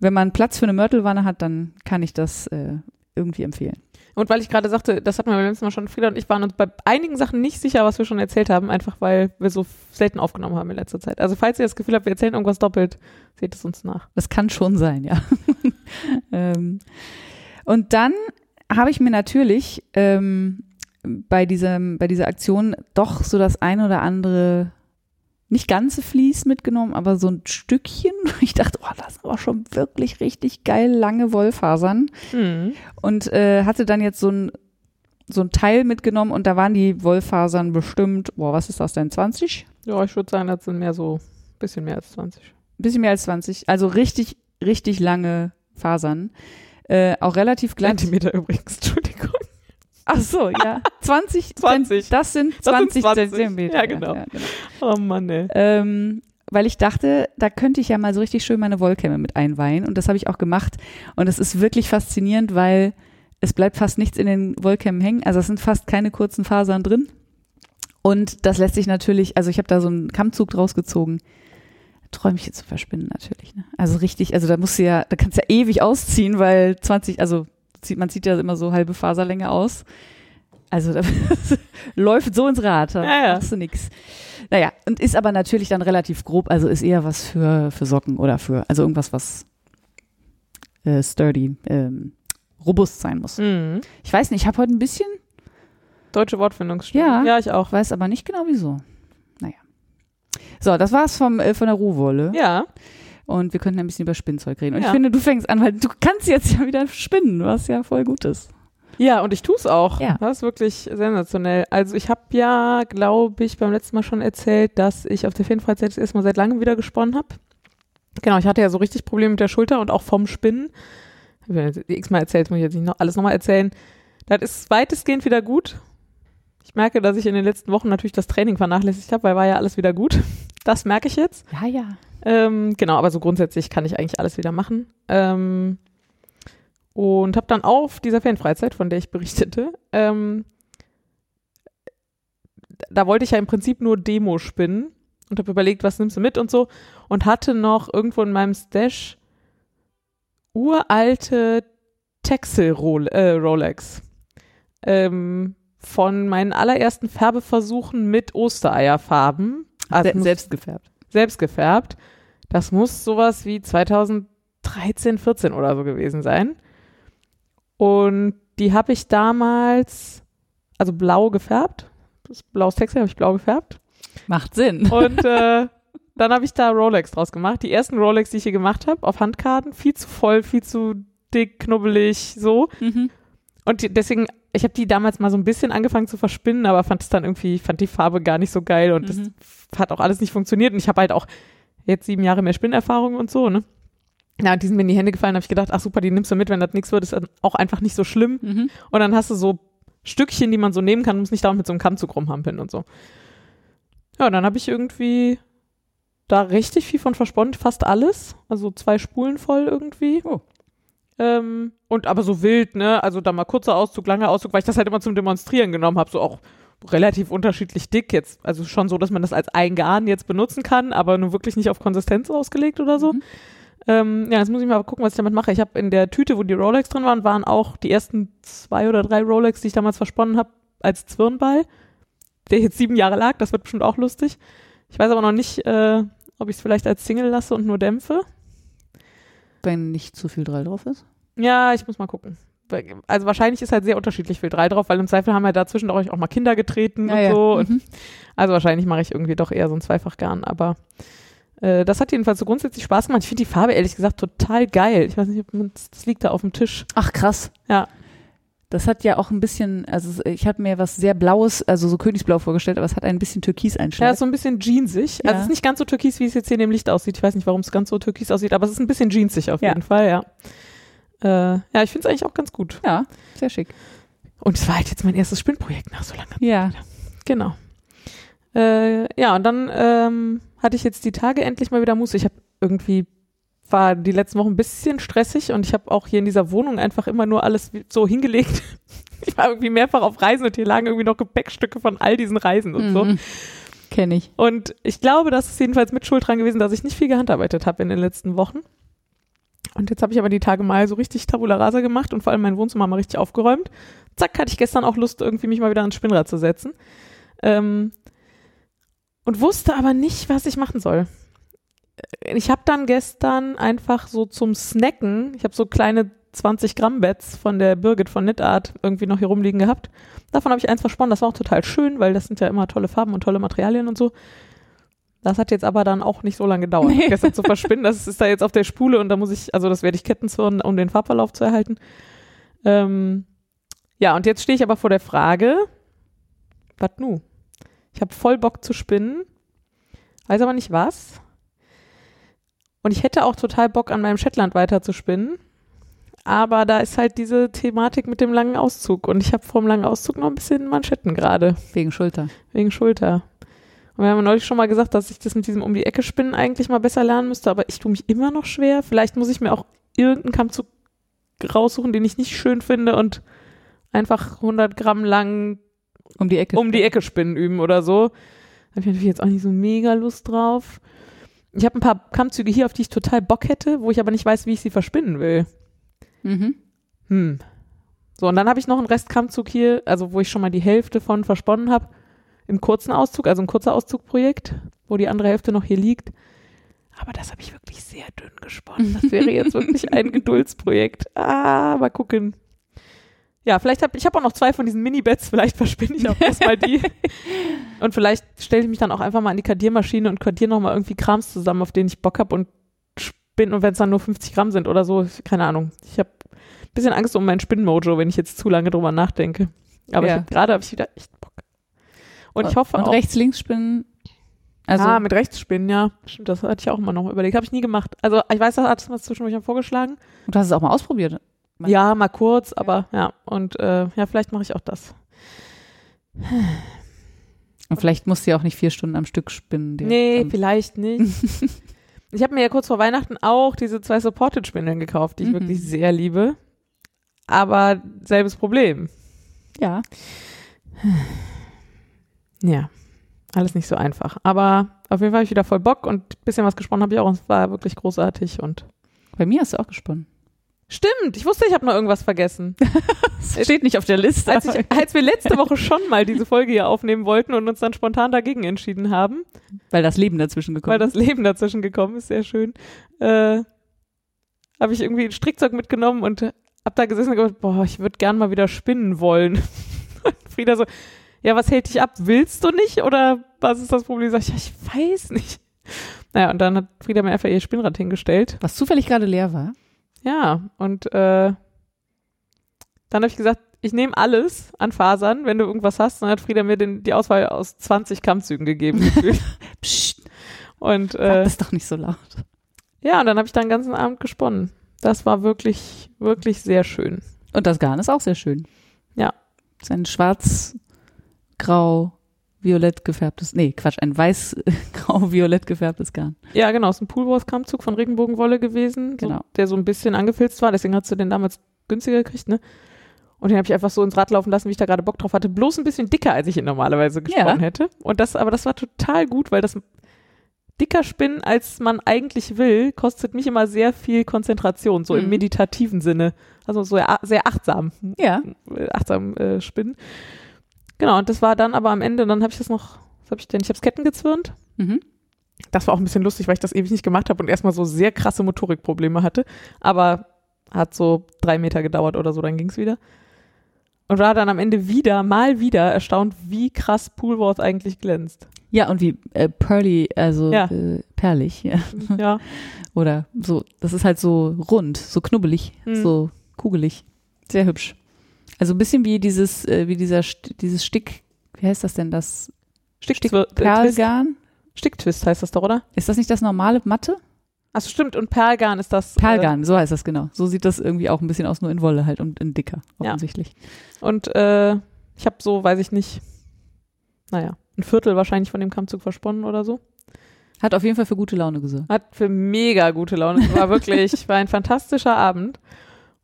wenn man Platz für eine Mörtelwanne hat, dann kann ich das äh, irgendwie empfehlen. Und weil ich gerade sagte, das hatten wir beim letzten Mal schon, Frieda und ich waren uns bei einigen Sachen nicht sicher, was wir schon erzählt haben, einfach weil wir so selten aufgenommen haben in letzter Zeit. Also falls ihr das Gefühl habt, wir erzählen irgendwas doppelt, seht es uns nach. Das kann schon sein, ja. ähm, und dann habe ich mir natürlich ähm, bei, diesem, bei dieser Aktion doch so das ein oder andere, nicht ganze Vlies mitgenommen, aber so ein Stückchen. Ich dachte, oh, das ist aber schon wirklich richtig geil lange Wollfasern. Hm. Und äh, hatte dann jetzt so ein, so ein Teil mitgenommen und da waren die Wollfasern bestimmt, boah, was ist das denn, 20? Ja, ich würde sagen, das sind mehr so, bisschen mehr als 20. bisschen mehr als 20. Also richtig, richtig lange Fasern. Äh, auch relativ glatt. Zentimeter übrigens, Entschuldigung. Ach so, ja. 20. 20. Das sind Das 20, sind 20. Zentimeter. Ja, genau. genau. Oh Mann, ey. Ähm, weil ich dachte, da könnte ich ja mal so richtig schön meine Wollkämme mit einweihen. Und das habe ich auch gemacht. Und es ist wirklich faszinierend, weil es bleibt fast nichts in den Wollkämmen hängen. Also es sind fast keine kurzen Fasern drin. Und das lässt sich natürlich, also ich habe da so einen Kammzug draus gezogen. Träumchen zu verspinnen natürlich. Ne? Also richtig, also da musst du ja, da kannst du ja ewig ausziehen, weil 20, also zieht, man zieht ja immer so halbe Faserlänge aus. Also da läuft so ins Rad, da Ja, ja. machst du nix. Naja, und ist aber natürlich dann relativ grob, also ist eher was für, für Socken oder für, also irgendwas, was äh, sturdy, ähm, robust sein muss. Mhm. Ich weiß nicht, ich habe heute ein bisschen, Deutsche Wortfindungsstörung. Ja. Ja, ich auch. weiß aber nicht genau wieso. Naja. So, das war's vom, äh, von der Rohwolle. Ja. Und wir könnten ein bisschen über Spinnzeug reden. Und Ja. ich finde, du fängst an, weil du kannst jetzt ja wieder spinnen, was ja voll gut ist. Ja, und ich tue es auch. Ja. Das ist wirklich sensationell. Also ich habe ja, glaube ich, beim letzten Mal schon erzählt, dass ich auf der Ferienfreizeit das erste Mal seit langem wieder gesponnen habe. Genau, ich hatte ja so richtig Probleme mit der Schulter und auch vom Spinnen. Ich habe x-mal erzählt, muss ich jetzt nicht noch alles nochmal erzählen. Das ist weitestgehend wieder gut. Ich merke, dass ich in den letzten Wochen natürlich das Training vernachlässigt habe, weil war ja alles wieder gut. Das merke ich jetzt. Ja, ja. Ähm, genau, aber so grundsätzlich kann ich eigentlich alles wieder machen. Ähm, und habe dann auf dieser Ferienfreizeit, von der ich berichtete, ähm, da wollte ich ja im Prinzip nur Demo spinnen und habe überlegt, was nimmst du mit und so und hatte noch irgendwo in meinem Stash uralte Texel -Rol äh, Rolex ähm, von meinen allerersten Färbeversuchen mit Ostereierfarben. Also selbst gefärbt. Selbst gefärbt. Das muss sowas wie 2013, 14 oder so gewesen sein. Und die habe ich damals, also blau gefärbt. Das blaues Textil habe ich blau gefärbt. Macht Sinn. Und äh, dann habe ich da Rolex draus gemacht. Die ersten Rolex, die ich hier gemacht habe, auf Handkarten, viel zu voll, viel zu dick, knubbelig, so. Mhm. Und deswegen, ich habe die damals mal so ein bisschen angefangen zu verspinnen, aber fand es dann irgendwie, fand die Farbe gar nicht so geil und das Mhm. hat auch alles nicht funktioniert. Und ich habe halt auch jetzt sieben Jahre mehr Spinnerfahrung und so, ne? Ja, und die sind mir in die Hände gefallen, habe ich gedacht, ach super, die nimmst du mit, wenn das nichts wird, ist dann auch einfach nicht so schlimm. Mhm. Und dann hast du so Stückchen, die man so nehmen kann, muss nicht dauernd mit so einem Kammzug rumhampeln und so. Ja, dann habe ich irgendwie da richtig viel von versponnen, fast alles. Also zwei Spulen voll irgendwie. Oh. Ähm, und aber so wild, ne? Also da mal kurzer Auszug, langer Auszug, weil ich das halt immer zum Demonstrieren genommen habe, so auch relativ unterschiedlich dick jetzt. Also schon so, dass man das als ein Garn jetzt benutzen kann, aber nur wirklich nicht auf Konsistenz ausgelegt oder so. Mhm. Ähm, ja, jetzt muss ich mal gucken, was ich damit mache. Ich habe in der Tüte, wo die Rolex drin waren, waren auch die ersten zwei oder drei Rolex, die ich damals versponnen habe, als Zwirnball, der jetzt sieben Jahre lag. Das wird bestimmt auch lustig. Ich weiß aber noch nicht, äh, ob ich es vielleicht als Single lasse und nur dämpfe. Wenn nicht zu viel Drall drauf ist. Ja, ich muss mal gucken. Also wahrscheinlich ist halt sehr unterschiedlich viel Drei drauf, weil im Zweifel haben ja dazwischen auch mal Kinder getreten und so. Und Mhm. also wahrscheinlich mache ich irgendwie doch eher so ein Zweifachgarn, aber äh, das hat jedenfalls so grundsätzlich Spaß gemacht. Ich finde die Farbe ehrlich gesagt total geil. Ich weiß nicht, ob man, das liegt da auf dem Tisch. Ach krass. Ja. Das hat ja auch ein bisschen, also ich habe mir was sehr Blaues, also so Königsblau vorgestellt, aber es hat ein bisschen Ja, Türkis-Einschlag. ist so ein bisschen jeansig. Also Ja. es ist nicht ganz so türkis, wie es jetzt hier in dem Licht aussieht. Ich weiß nicht, warum es ganz so türkis aussieht, aber es ist ein bisschen jeansig auf Ja. jeden Fall, ja. Äh, ja, ich finde es eigentlich auch ganz gut. ja, sehr schick. Und es war halt jetzt mein erstes Spinnprojekt nach so langer Ja. Genau. Äh, ja, und dann ähm, hatte ich jetzt die Tage endlich mal wieder Muße. Ich habe irgendwie, war die letzten Wochen ein bisschen stressig und ich habe auch hier in dieser Wohnung einfach immer nur alles so hingelegt. Ich war irgendwie mehrfach auf Reisen und hier lagen irgendwie noch Gepäckstücke von all diesen Reisen und so. Mhm. Kenne ich. Und ich glaube, das ist jedenfalls mit Schuld dran gewesen, dass ich nicht viel gehandarbeitet habe in den letzten Wochen. Und jetzt habe ich aber die Tage mal so richtig Tabula Rasa gemacht und vor allem mein Wohnzimmer mal richtig aufgeräumt. Zack, hatte ich gestern auch Lust, irgendwie mich mal wieder ans Spinnrad zu setzen. Ähm, und wusste aber nicht, was ich machen soll. Ich habe dann gestern einfach so zum Snacken, ich habe so kleine 20 Gramm Bets von der Birgit von Knitart irgendwie noch hier rumliegen gehabt. Davon habe ich eins versponnen, das war auch total schön, weil das sind ja immer tolle Farben und tolle Materialien und so. Das hat jetzt aber dann auch nicht so lange gedauert, Nee. gestern zu verspinnen. Das ist da jetzt auf der Spule und da muss ich, also das werde ich kettenzwirren, um den Farbverlauf zu erhalten. Ähm, ja, und jetzt stehe ich aber vor der Frage, was nu? Ich habe voll Bock zu spinnen, weiß aber nicht was. Und ich hätte auch total Bock, an meinem Shetland weiter zu spinnen. Aber da ist halt diese Thematik mit dem langen Auszug. Und ich habe vor dem langen Auszug noch ein bisschen Manschetten gerade, Wegen Schulter. wegen Schulter. Und wir haben neulich schon mal gesagt, dass ich das mit diesem um die Ecke spinnen eigentlich mal besser lernen müsste, aber ich tue mich immer noch schwer. Vielleicht muss ich mir auch irgendeinen Kammzug raussuchen, den ich nicht schön finde und einfach 100 Gramm lang Um die Ecke. um die Ecke spinnen üben oder so. Da habe ich natürlich jetzt auch nicht so mega Lust drauf. Ich habe ein paar Kammzüge hier, auf die ich total Bock hätte, wo ich aber nicht weiß, wie ich sie verspinnen will. Mhm. Hm. So, und dann habe ich noch einen Restkammzug hier, also wo ich schon mal die Hälfte von versponnen habe, im kurzen Auszug, also ein kurzer Auszugprojekt, wo die andere Hälfte noch hier liegt. Aber das habe ich wirklich sehr dünn gesponnen. Das wäre jetzt wirklich ein Geduldsprojekt. Ah, mal gucken. Ja, vielleicht habe ich habe auch noch zwei von diesen Mini-Bets, vielleicht verspinne ich auch erstmal die. Und vielleicht stelle ich mich dann auch einfach mal an die Kadiermaschine und kadiere nochmal irgendwie Krams zusammen, auf den ich Bock habe und Spinnen und wenn es dann nur 50 Gramm sind oder so, keine Ahnung. Ich habe ein bisschen Angst um mein Spinnenmojo, wenn ich jetzt zu lange drüber nachdenke. Aber Ja. gerade habe ich wieder echt Bock. Und ich hoffe und auch, rechts-links-Spinnen. Also, ah, mit Rechtsspinnen, ja. Stimmt, das hatte ich auch immer noch überlegt. Habe ich nie gemacht. Also ich weiß, das hat es mal zwischendurch mal vorgeschlagen. du hast es auch mal ausprobiert. Man- Ja, mal kurz, aber ja. Und äh, ja, vielleicht mache ich auch das. Und vielleicht musst du ja auch nicht vier Stunden am Stück spinnen. Nee, vielleicht nicht. ich habe mir ja kurz vor Weihnachten auch diese zwei Supported-Spindeln gekauft, die ich Mhm. wirklich sehr liebe. Aber selbes Problem. Ja. Ja, alles nicht so einfach. Aber auf jeden Fall habe ich wieder voll Bock und ein bisschen was gesponnen habe ich auch. Und es war wirklich großartig und Bei mir hast du auch gesponnen. Stimmt, ich wusste, ich habe noch irgendwas vergessen. Das steht nicht auf der Liste. Als, ich, als wir letzte Woche schon mal diese Folge hier aufnehmen wollten und uns dann spontan dagegen entschieden haben, weil das Leben dazwischen gekommen weil das Leben dazwischen gekommen ist, sehr schön, äh, habe ich irgendwie ein Strickzeug mitgenommen und hab da gesessen und gedacht, boah, ich würde gern mal wieder spinnen wollen. Und Frieda so, ja, was hält dich ab? Willst du nicht oder was ist das Problem? Sag ich, ja, ich weiß nicht. Naja, und dann hat Frieda mir einfach ihr Spinnrad hingestellt. Was zufällig gerade leer war. Ja, und äh, dann habe ich gesagt, ich nehme alles an Fasern, wenn du irgendwas hast. Dann hat Frieda mir den, die Auswahl aus 20 Kammzügen gegeben. Psst, und äh, das doch nicht so laut. ja, und dann habe ich da den ganzen Abend gesponnen. Das war wirklich, wirklich sehr schön. Und das Garn ist auch sehr schön. Ja. Das ist ein schwarz, grau, violett gefärbtes, nee, Quatsch, ein weiß, grau, violett gefärbtes Garn. Ja, genau, es ist ein Poolwurst-Kammzug von Regenbogenwolle gewesen, Genau. so, der so ein bisschen angefilzt war. Deswegen hast du den damals günstiger gekriegt, ne? Und den habe ich einfach so ins Rad laufen lassen, wie ich da gerade Bock drauf hatte. Bloß ein bisschen dicker, als ich ihn normalerweise gesponnen hätte. Und das, aber das war total gut, weil das dicker Spinnen, als man eigentlich will, kostet mich immer sehr viel Konzentration, so im Mhm. meditativen Sinne. Also so sehr, sehr achtsam, Ja. äh, achtsam äh, spinnen. Genau, und das war dann aber am Ende, dann habe ich das noch, was habe ich denn? Ich habe es Ketten gezwirnt. Mhm. Das war auch ein bisschen lustig, weil ich das ewig nicht gemacht habe und erstmal so sehr krasse Motorikprobleme hatte. Aber hat so drei Meter gedauert oder so, dann ging's wieder. Und war dann am Ende wieder, mal wieder erstaunt, wie krass Poolworth eigentlich glänzt. Ja, und wie äh, pearly, also Ja. äh, perlig, ja. Ja. Oder so, das ist halt so rund, so knubbelig, Hm. so kugelig. Sehr hübsch. Also ein bisschen wie dieses, äh, wie dieser, dieses Stick, wie heißt das denn, das Sticktwist. Twist. Perlgarn? Sticktwist heißt das doch, oder? Ist das nicht das normale Matte? Achso, stimmt. Und Perlgarn ist das. Perlgarn, so heißt das genau. So sieht das irgendwie auch ein bisschen aus, nur in Wolle halt und in dicker, Ja. offensichtlich. Äh, und äh, ich habe so, weiß ich nicht, naja, ein Viertel wahrscheinlich von dem Kammzug versponnen oder so. Hat auf jeden Fall für gute Laune gesorgt. Hat für mega gute Laune. Es war wirklich, war ein fantastischer Abend.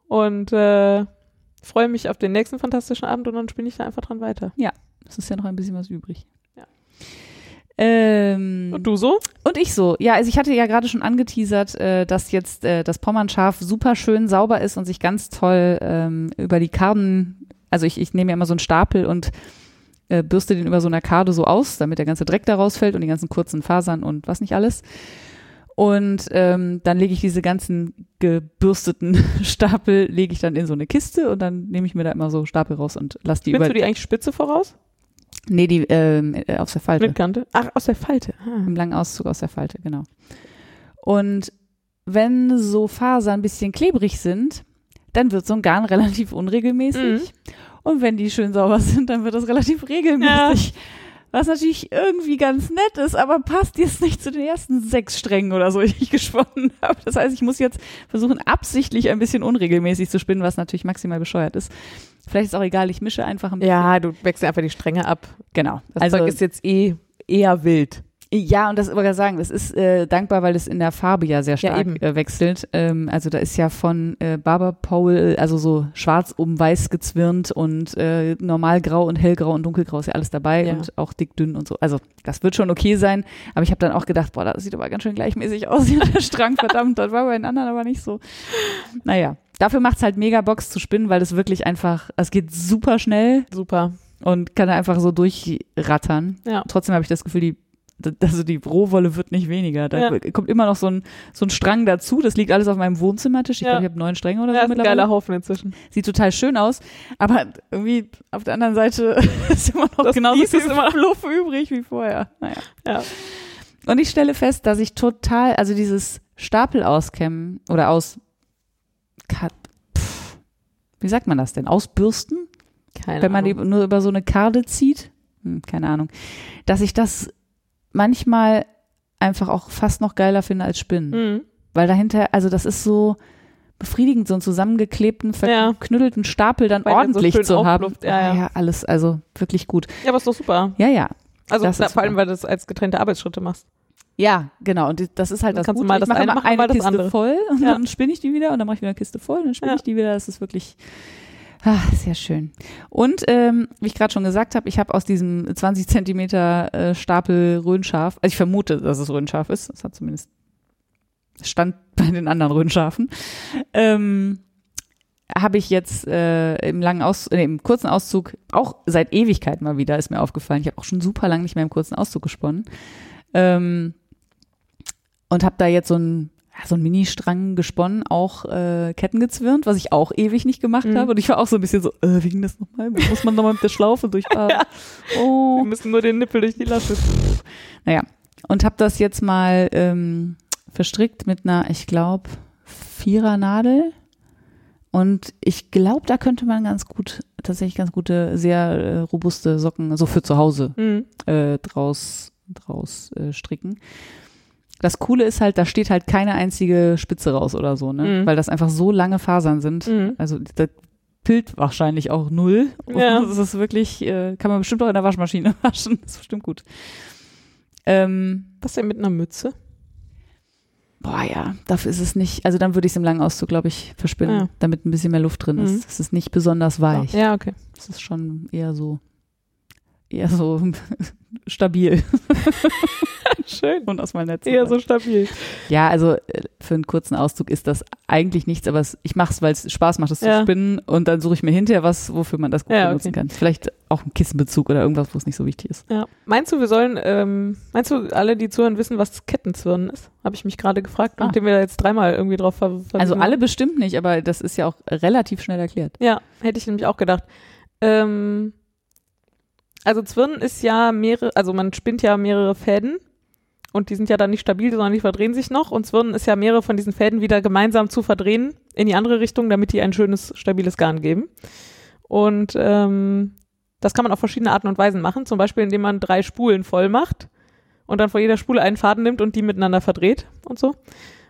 Und äh, freue mich auf den nächsten fantastischen Abend und dann spinne ich da einfach dran weiter. Es ist ja noch ein bisschen was übrig. Ja. Ähm, Und du so? Und ich so. Ja, also ich hatte ja gerade schon angeteasert, äh, dass jetzt äh, das Pommernschaf super schön sauber ist und sich ganz toll ähm, über die Karden, also ich, ich nehme ja immer so einen Stapel und äh, bürste den über so einer Karte so aus, damit der ganze Dreck da rausfällt und die ganzen kurzen Fasern und was nicht alles. Und ähm, dann lege ich diese ganzen gebürsteten Stapel, lege ich dann in so eine Kiste und dann nehme ich mir da immer so Stapel raus und lass die Spinnst über. du die eigentlich spitze voraus? nee, die ähm, äh, aus der Falte. Mit Kante? Ach, aus der Falte. Ah. Im langen Auszug aus der Falte, genau. Und wenn so Fasern ein bisschen klebrig sind, dann wird so ein Garn relativ unregelmäßig. Mhm. Und wenn die schön sauber sind, dann wird das relativ regelmäßig. Was natürlich irgendwie ganz nett ist, aber passt jetzt nicht zu den ersten sechs Strängen oder so, die ich gesponnen habe. Das heißt, ich muss jetzt versuchen, absichtlich ein bisschen unregelmäßig zu spinnen, was natürlich maximal bescheuert ist. Vielleicht ist auch egal, ich mische einfach ein bisschen. Ja, du wechselst einfach die Stränge ab. genau. Das also, Zeug ist jetzt eh eher wild. Ja, und das wollte ich sagen, das ist äh, dankbar, weil es in der Farbe ja sehr Ja, stark eben. äh, wechselt. Ähm, also da ist ja von äh, Barber Pole, also so schwarz um weiß gezwirnt und äh, normal grau und hellgrau und dunkelgrau ist ja alles dabei Ja. und auch dick, dünn und so. Also das wird schon okay sein, aber ich habe dann auch gedacht, boah, das sieht aber ganz schön gleichmäßig aus hier der Strang, verdammt, das war bei den anderen aber nicht so. Naja, dafür macht's halt mega Box zu spinnen, weil es wirklich einfach, es geht super schnell Super. und kann einfach so durchrattern. Ja. Trotzdem habe ich das Gefühl, die also die Rohwolle wird nicht weniger. Da Ja. kommt immer noch so ein, so ein Strang dazu. Das liegt alles auf meinem Wohnzimmertisch. Ich Ja. glaube, ich habe neun Stränge oder Ja, so ist ein mittlerweile. geiler Haufen inzwischen. Sieht total schön aus. Aber irgendwie auf der anderen Seite ist immer noch Das genauso viel ist immer- Fluff übrig wie vorher. Naja. Ja. Und ich stelle fest, dass ich total, also dieses Stapel auskämmen oder aus, Ka- pff, wie sagt man das denn? Ausbürsten? Keine wenn man die Ahnung. nur über so eine Karde zieht, hm, keine Ahnung, dass ich das manchmal einfach auch fast noch geiler finde als Spinnen. Mhm. Weil dahinter, also das ist so befriedigend, so einen zusammengeklebten, Ja. verknüttelten Stapel dann Weil so ordentlich schön zu haben. ja, ja. ja, alles, also wirklich gut. Ja, aber ist doch super. Ja, ja. Also ist vor allem, weil du das als getrennte Arbeitsschritte machst. Ja, genau. Und das ist halt Dann das kannst du Gute. mal ich das mache eine machen, eine Kiste andere. voll und Ja. dann spinne ich die wieder und dann mache ich wieder eine Kiste voll und dann spinne Ja. ich die wieder. Das ist wirklich ah, sehr schön. Und ähm, wie ich gerade schon gesagt habe, ich habe aus diesem 20 Zentimeter äh, Stapel Röhnschaf, also ich vermute, dass es Röhnschaf ist, das hat zumindest stand bei den anderen Röhnschafen, ähm, habe ich jetzt äh, im langen Aus äh, im kurzen Auszug auch seit Ewigkeit mal wieder ist mir aufgefallen. Ich habe auch schon super lang nicht mehr im kurzen Auszug gesponnen. Ähm, und habe da jetzt so ein so ein Mini-Strang gesponnen, auch äh, Ketten gezwirnt, was ich auch ewig nicht gemacht Mhm. habe. Und ich war auch so ein bisschen so, äh, wie ging das nochmal? Muss man nochmal mit der Schlaufe durchfahren? Oh. Wir müssen nur den Nippel durch die Lasche. Naja, und habe das jetzt mal ähm, verstrickt mit einer, ich glaube, Vierer-Nadel. Und ich glaube, da könnte man ganz gut, tatsächlich ganz gute, sehr äh, robuste Socken, so für zu Hause, Mhm. äh, draus, draus äh, stricken. Das Coole ist halt, da steht halt keine einzige Spitze raus oder so, ne? Mhm. Weil das einfach so lange Fasern sind. Mhm. Also das pilt wahrscheinlich auch null. Und Ja. Das ist wirklich, äh, kann man bestimmt auch in der Waschmaschine waschen. Das ist bestimmt gut. Ähm, Was denn mit einer Mütze? boah, ja, dafür ist es nicht, also dann würde ich es im langen Auszug, glaube ich, verspinnen, Ja. damit ein bisschen mehr Luft drin Mhm. ist. Es ist nicht besonders weich. Ja, okay. Es ist schon eher so, eher so stabil Schön. und aus meinem Netz. Eher so stabil. Ja, also äh, für einen kurzen Auszug ist das eigentlich nichts, aber ich mache es, weil es Spaß macht, es Ja. zu spinnen und dann suche ich mir hinterher was, wofür man das gut Ja, benutzen okay. kann. Vielleicht auch ein Kissenbezug oder irgendwas, wo es nicht so wichtig ist. Ja. Meinst du, wir sollen, ähm, meinst du, alle, die zuhören, wissen, was Kettenzwirnen ist? Habe ich mich gerade gefragt, Ah. nachdem wir da jetzt dreimal irgendwie drauf ver Also alle bestimmt nicht, aber das ist ja auch relativ schnell erklärt. Ja, hätte ich nämlich auch gedacht. Ähm, also Zwirn ist ja mehrere, also man spinnt ja mehrere Fäden und die sind ja dann nicht stabil, sondern die verdrehen sich noch und Zwirn ist ja mehrere von diesen Fäden wieder gemeinsam zu verdrehen in die andere Richtung, damit die ein schönes, stabiles Garn geben. Und ähm, das kann man auf verschiedene Arten und Weisen machen, zum Beispiel indem man drei Spulen voll macht und dann vor jeder Spule einen Faden nimmt und die miteinander verdreht und so.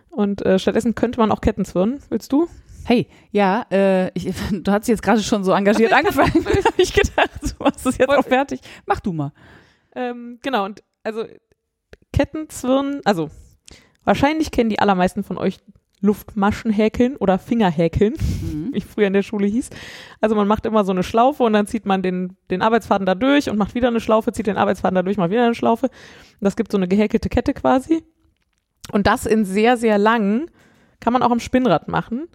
Und äh, stattdessen könnte man auch Ketten zwirnen. Willst du? Hey, ja, äh, ich, du hast jetzt gerade schon so engagiert angefangen. Da habe ich gedacht, du machst es jetzt auch fertig. Mach du mal. Ähm, genau, und also Kettenzwirn, also wahrscheinlich kennen die allermeisten von euch Luftmaschen häkeln oder Fingerhäkeln, Mhm. wie ich früher in der Schule hieß. Also man macht immer so eine Schlaufe und dann zieht man den, den Arbeitsfaden da durch und macht wieder eine Schlaufe, zieht den Arbeitsfaden da durch, macht wieder eine Schlaufe. Und das gibt so eine gehäkelte Kette quasi. Und das in sehr, sehr lang kann man auch am Spinnrad machen.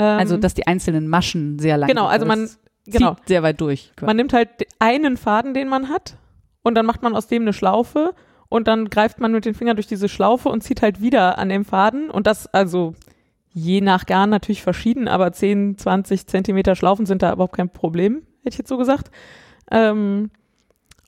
Ähm, Also, dass die einzelnen Maschen sehr lang Genau, sind, also man, genau. zieht sehr weit durch. Man nimmt halt einen Faden, den man hat, und dann macht man aus dem eine Schlaufe und dann greift man mit den Fingern durch diese Schlaufe und zieht halt wieder an dem Faden und das also je nach Garn natürlich verschieden, aber 10, 20 Zentimeter Schlaufen sind da überhaupt kein Problem, hätte ich jetzt so gesagt. Ähm,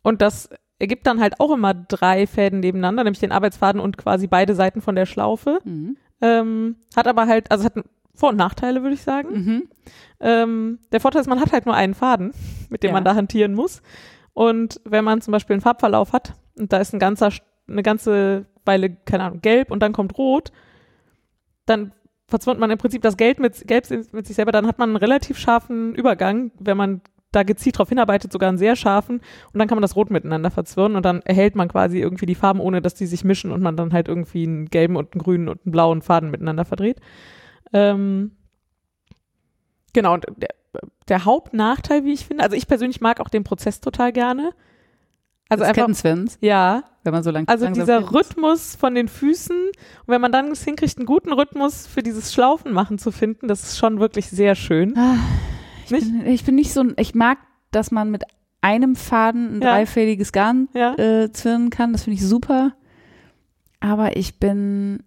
und das ergibt dann halt auch immer drei Fäden nebeneinander, nämlich den Arbeitsfaden und quasi beide Seiten von der Schlaufe. Mhm. Ähm, hat aber halt, also hat Vor- und Nachteile, würde ich sagen. Mhm. Ähm, der Vorteil ist, man hat halt nur einen Faden, mit dem Ja. man da hantieren muss. Und wenn man zum Beispiel einen Farbverlauf hat und da ist ein ganzer, eine ganze Weile, keine Ahnung, gelb und dann kommt rot, dann verzwirnt man im Prinzip das Gelb mit, Gelb mit sich selber, dann hat man einen relativ scharfen Übergang, wenn man da gezielt drauf hinarbeitet, sogar einen sehr scharfen und dann kann man das Rot miteinander verzwirnen und dann erhält man quasi irgendwie die Farben, ohne dass die sich mischen und man dann halt irgendwie einen gelben und einen grünen und einen blauen Faden miteinander verdreht. Ähm, genau, und der, der Hauptnachteil, wie ich finde, also ich persönlich mag auch den Prozess total gerne. Also das einfach, ja, wenn man so lang also dieser fährt. Rhythmus von den Füßen und wenn man dann es hinkriegt, einen guten Rhythmus für dieses Schlaufen machen zu finden, das ist schon wirklich sehr schön. Ah, ich, Nicht? bin, ich bin nicht so ich mag, dass man mit einem Faden ein Ja. dreifädiges Garn Ja, äh, zwirnen kann. Das finde ich super. Aber ich bin,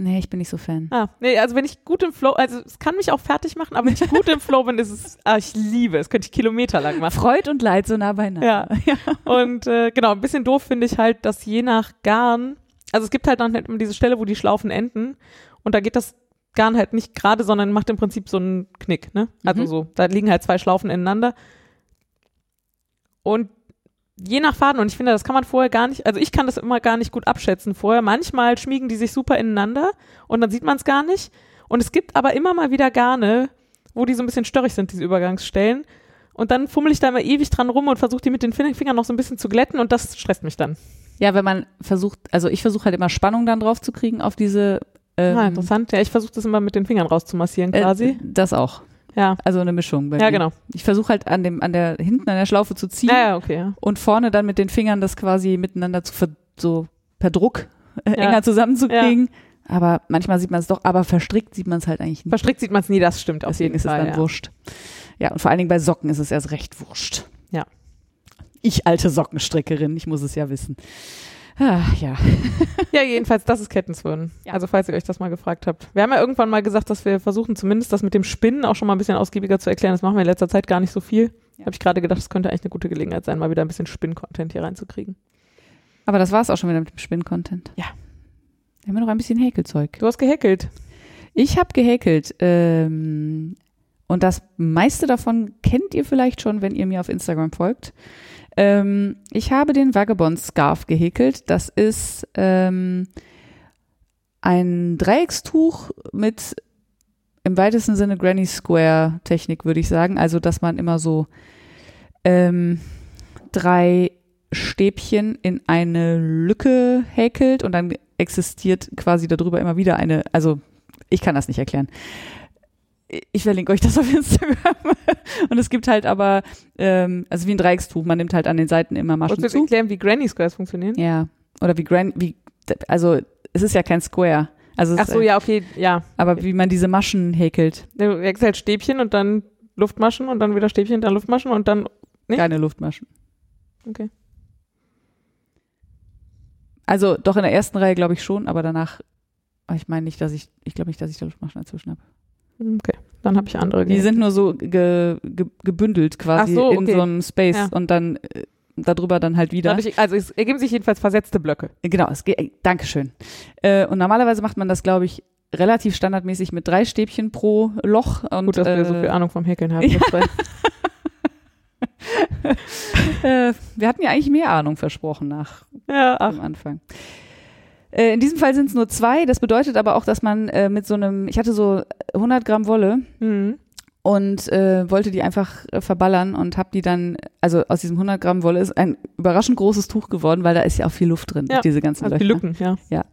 nee, ich bin nicht so Fan. ah, nee, also wenn ich gut im Flow, also es kann mich auch fertig machen, aber wenn ich gut im Flow bin, ist es, ah, ich liebe es, könnte ich kilometerlang machen. Freud und Leid so nah beieinander. Ja. Und äh, genau, ein bisschen doof finde ich halt, dass je nach Garn, also es gibt halt dann halt immer diese Stelle, wo die Schlaufen enden und da geht das Garn halt nicht gerade, sondern macht im Prinzip so einen Knick, ne? Also Mhm. so, da liegen halt zwei Schlaufen ineinander. Und je nach Faden, und ich finde, das kann man vorher gar nicht, also ich kann das immer gar nicht gut abschätzen vorher. Manchmal schmiegen die sich super ineinander und dann sieht man es gar nicht. Und es gibt aber immer mal wieder Garne, wo die so ein bisschen störrig sind, diese Übergangsstellen. Und dann fummel ich da immer ewig dran rum und versuche die mit den Fin- Fingern noch so ein bisschen zu glätten und das stresst mich dann. Ja, wenn man versucht, also ich versuche halt immer Spannung dann drauf zu kriegen auf diese. Ähm, ah, interessant. Ja, ich versuche das immer mit den Fingern rauszumassieren quasi. Äh, das auch. Ja. Also eine Mischung. Bei Ja, mir. genau. Ich versuche halt an dem, an der hinten an der Schlaufe zu ziehen Ja, ja, okay, ja. und vorne dann mit den Fingern das quasi miteinander zu ver so per Druck äh, Ja. enger zusammenzukriegen. Aber manchmal sieht man es doch, aber verstrickt sieht man es halt eigentlich nicht. Verstrickt sieht man es nie, das stimmt auf Deswegen jeden ist es Fall. dann ja. wurscht. Ja, und vor allen Dingen bei Socken ist es erst recht wurscht. Ja. Ich alte Sockenstrickerin, ich muss es ja wissen. Ah, ja. Ja, jedenfalls, das ist Kettenswirren. Ja. Also, falls ihr euch das mal gefragt habt. Wir haben ja irgendwann mal gesagt, dass wir versuchen, zumindest das mit dem Spinnen auch schon mal ein bisschen ausgiebiger zu erklären. Das machen wir in letzter Zeit gar nicht so viel. Ja. Habe ich gerade gedacht, das könnte eigentlich eine gute Gelegenheit sein, mal wieder ein bisschen Spinn-Content hier reinzukriegen. Aber das war es auch schon wieder mit dem Spinn-Content. Ja. Wir haben noch ein bisschen Häkelzeug. Du hast gehäkelt. Ich habe gehäkelt. Ähm, und das meiste davon kennt ihr vielleicht schon, wenn ihr mir auf Instagram folgt. Ähm, ich habe den Vagabond Scarf gehäkelt. Das ist ähm, ein Dreieckstuch mit im weitesten Sinne Granny Square Technik, würde ich sagen. Also, dass man immer so ähm, drei Stäbchen in eine Lücke häkelt und dann existiert quasi darüber immer wieder eine, also ich kann das nicht erklären. Ich verlinke euch das auf Instagram. Und es gibt halt aber, ähm, also wie ein Dreieckstuch, man nimmt halt an den Seiten immer Maschen Wolltest du zu. erklären, wie Granny Squares funktionieren? Ja. Oder wie Grand, wie, also es ist ja kein Square. Also Ach so, ist, ja, okay, ja. Aber wie man diese Maschen häkelt. Du häkelst halt Stäbchen und dann Luftmaschen und dann wieder Stäbchen, dann Luftmaschen und dann, Nicht? Keine Luftmaschen. okay. Also doch in der ersten Reihe glaube ich schon, aber danach, ich meine nicht, dass ich, ich glaube nicht, dass ich da Luftmaschen dazwischen habe. Okay, dann habe ich andere Die sind nur so ge, ge, gebündelt quasi so, in okay. so einem Space Ja. und dann äh, darüber dann halt wieder. Dadurch, also es ergeben sich jedenfalls versetzte Blöcke. Genau, es geht, äh, Dankeschön. Äh, und normalerweise macht man das, glaube ich, relativ standardmäßig mit drei Stäbchen pro Loch. Und, Gut, dass wir äh, so viel Ahnung vom Häkeln haben. ja. wir äh, wir hatten ja eigentlich mehr Ahnung versprochen nach ja, am Anfang. Äh, in diesem Fall sind es nur zwei. Das bedeutet aber auch, dass man äh, mit so einem, ich hatte so 100 Gramm Wolle mhm. und äh, wollte die einfach äh, verballern und habe die dann, also aus diesem 100 Gramm Wolle ist ein überraschend großes Tuch geworden, weil da ist ja auch viel Luft drin, Ja, diese ganzen also die Löcher. Lücken, ja.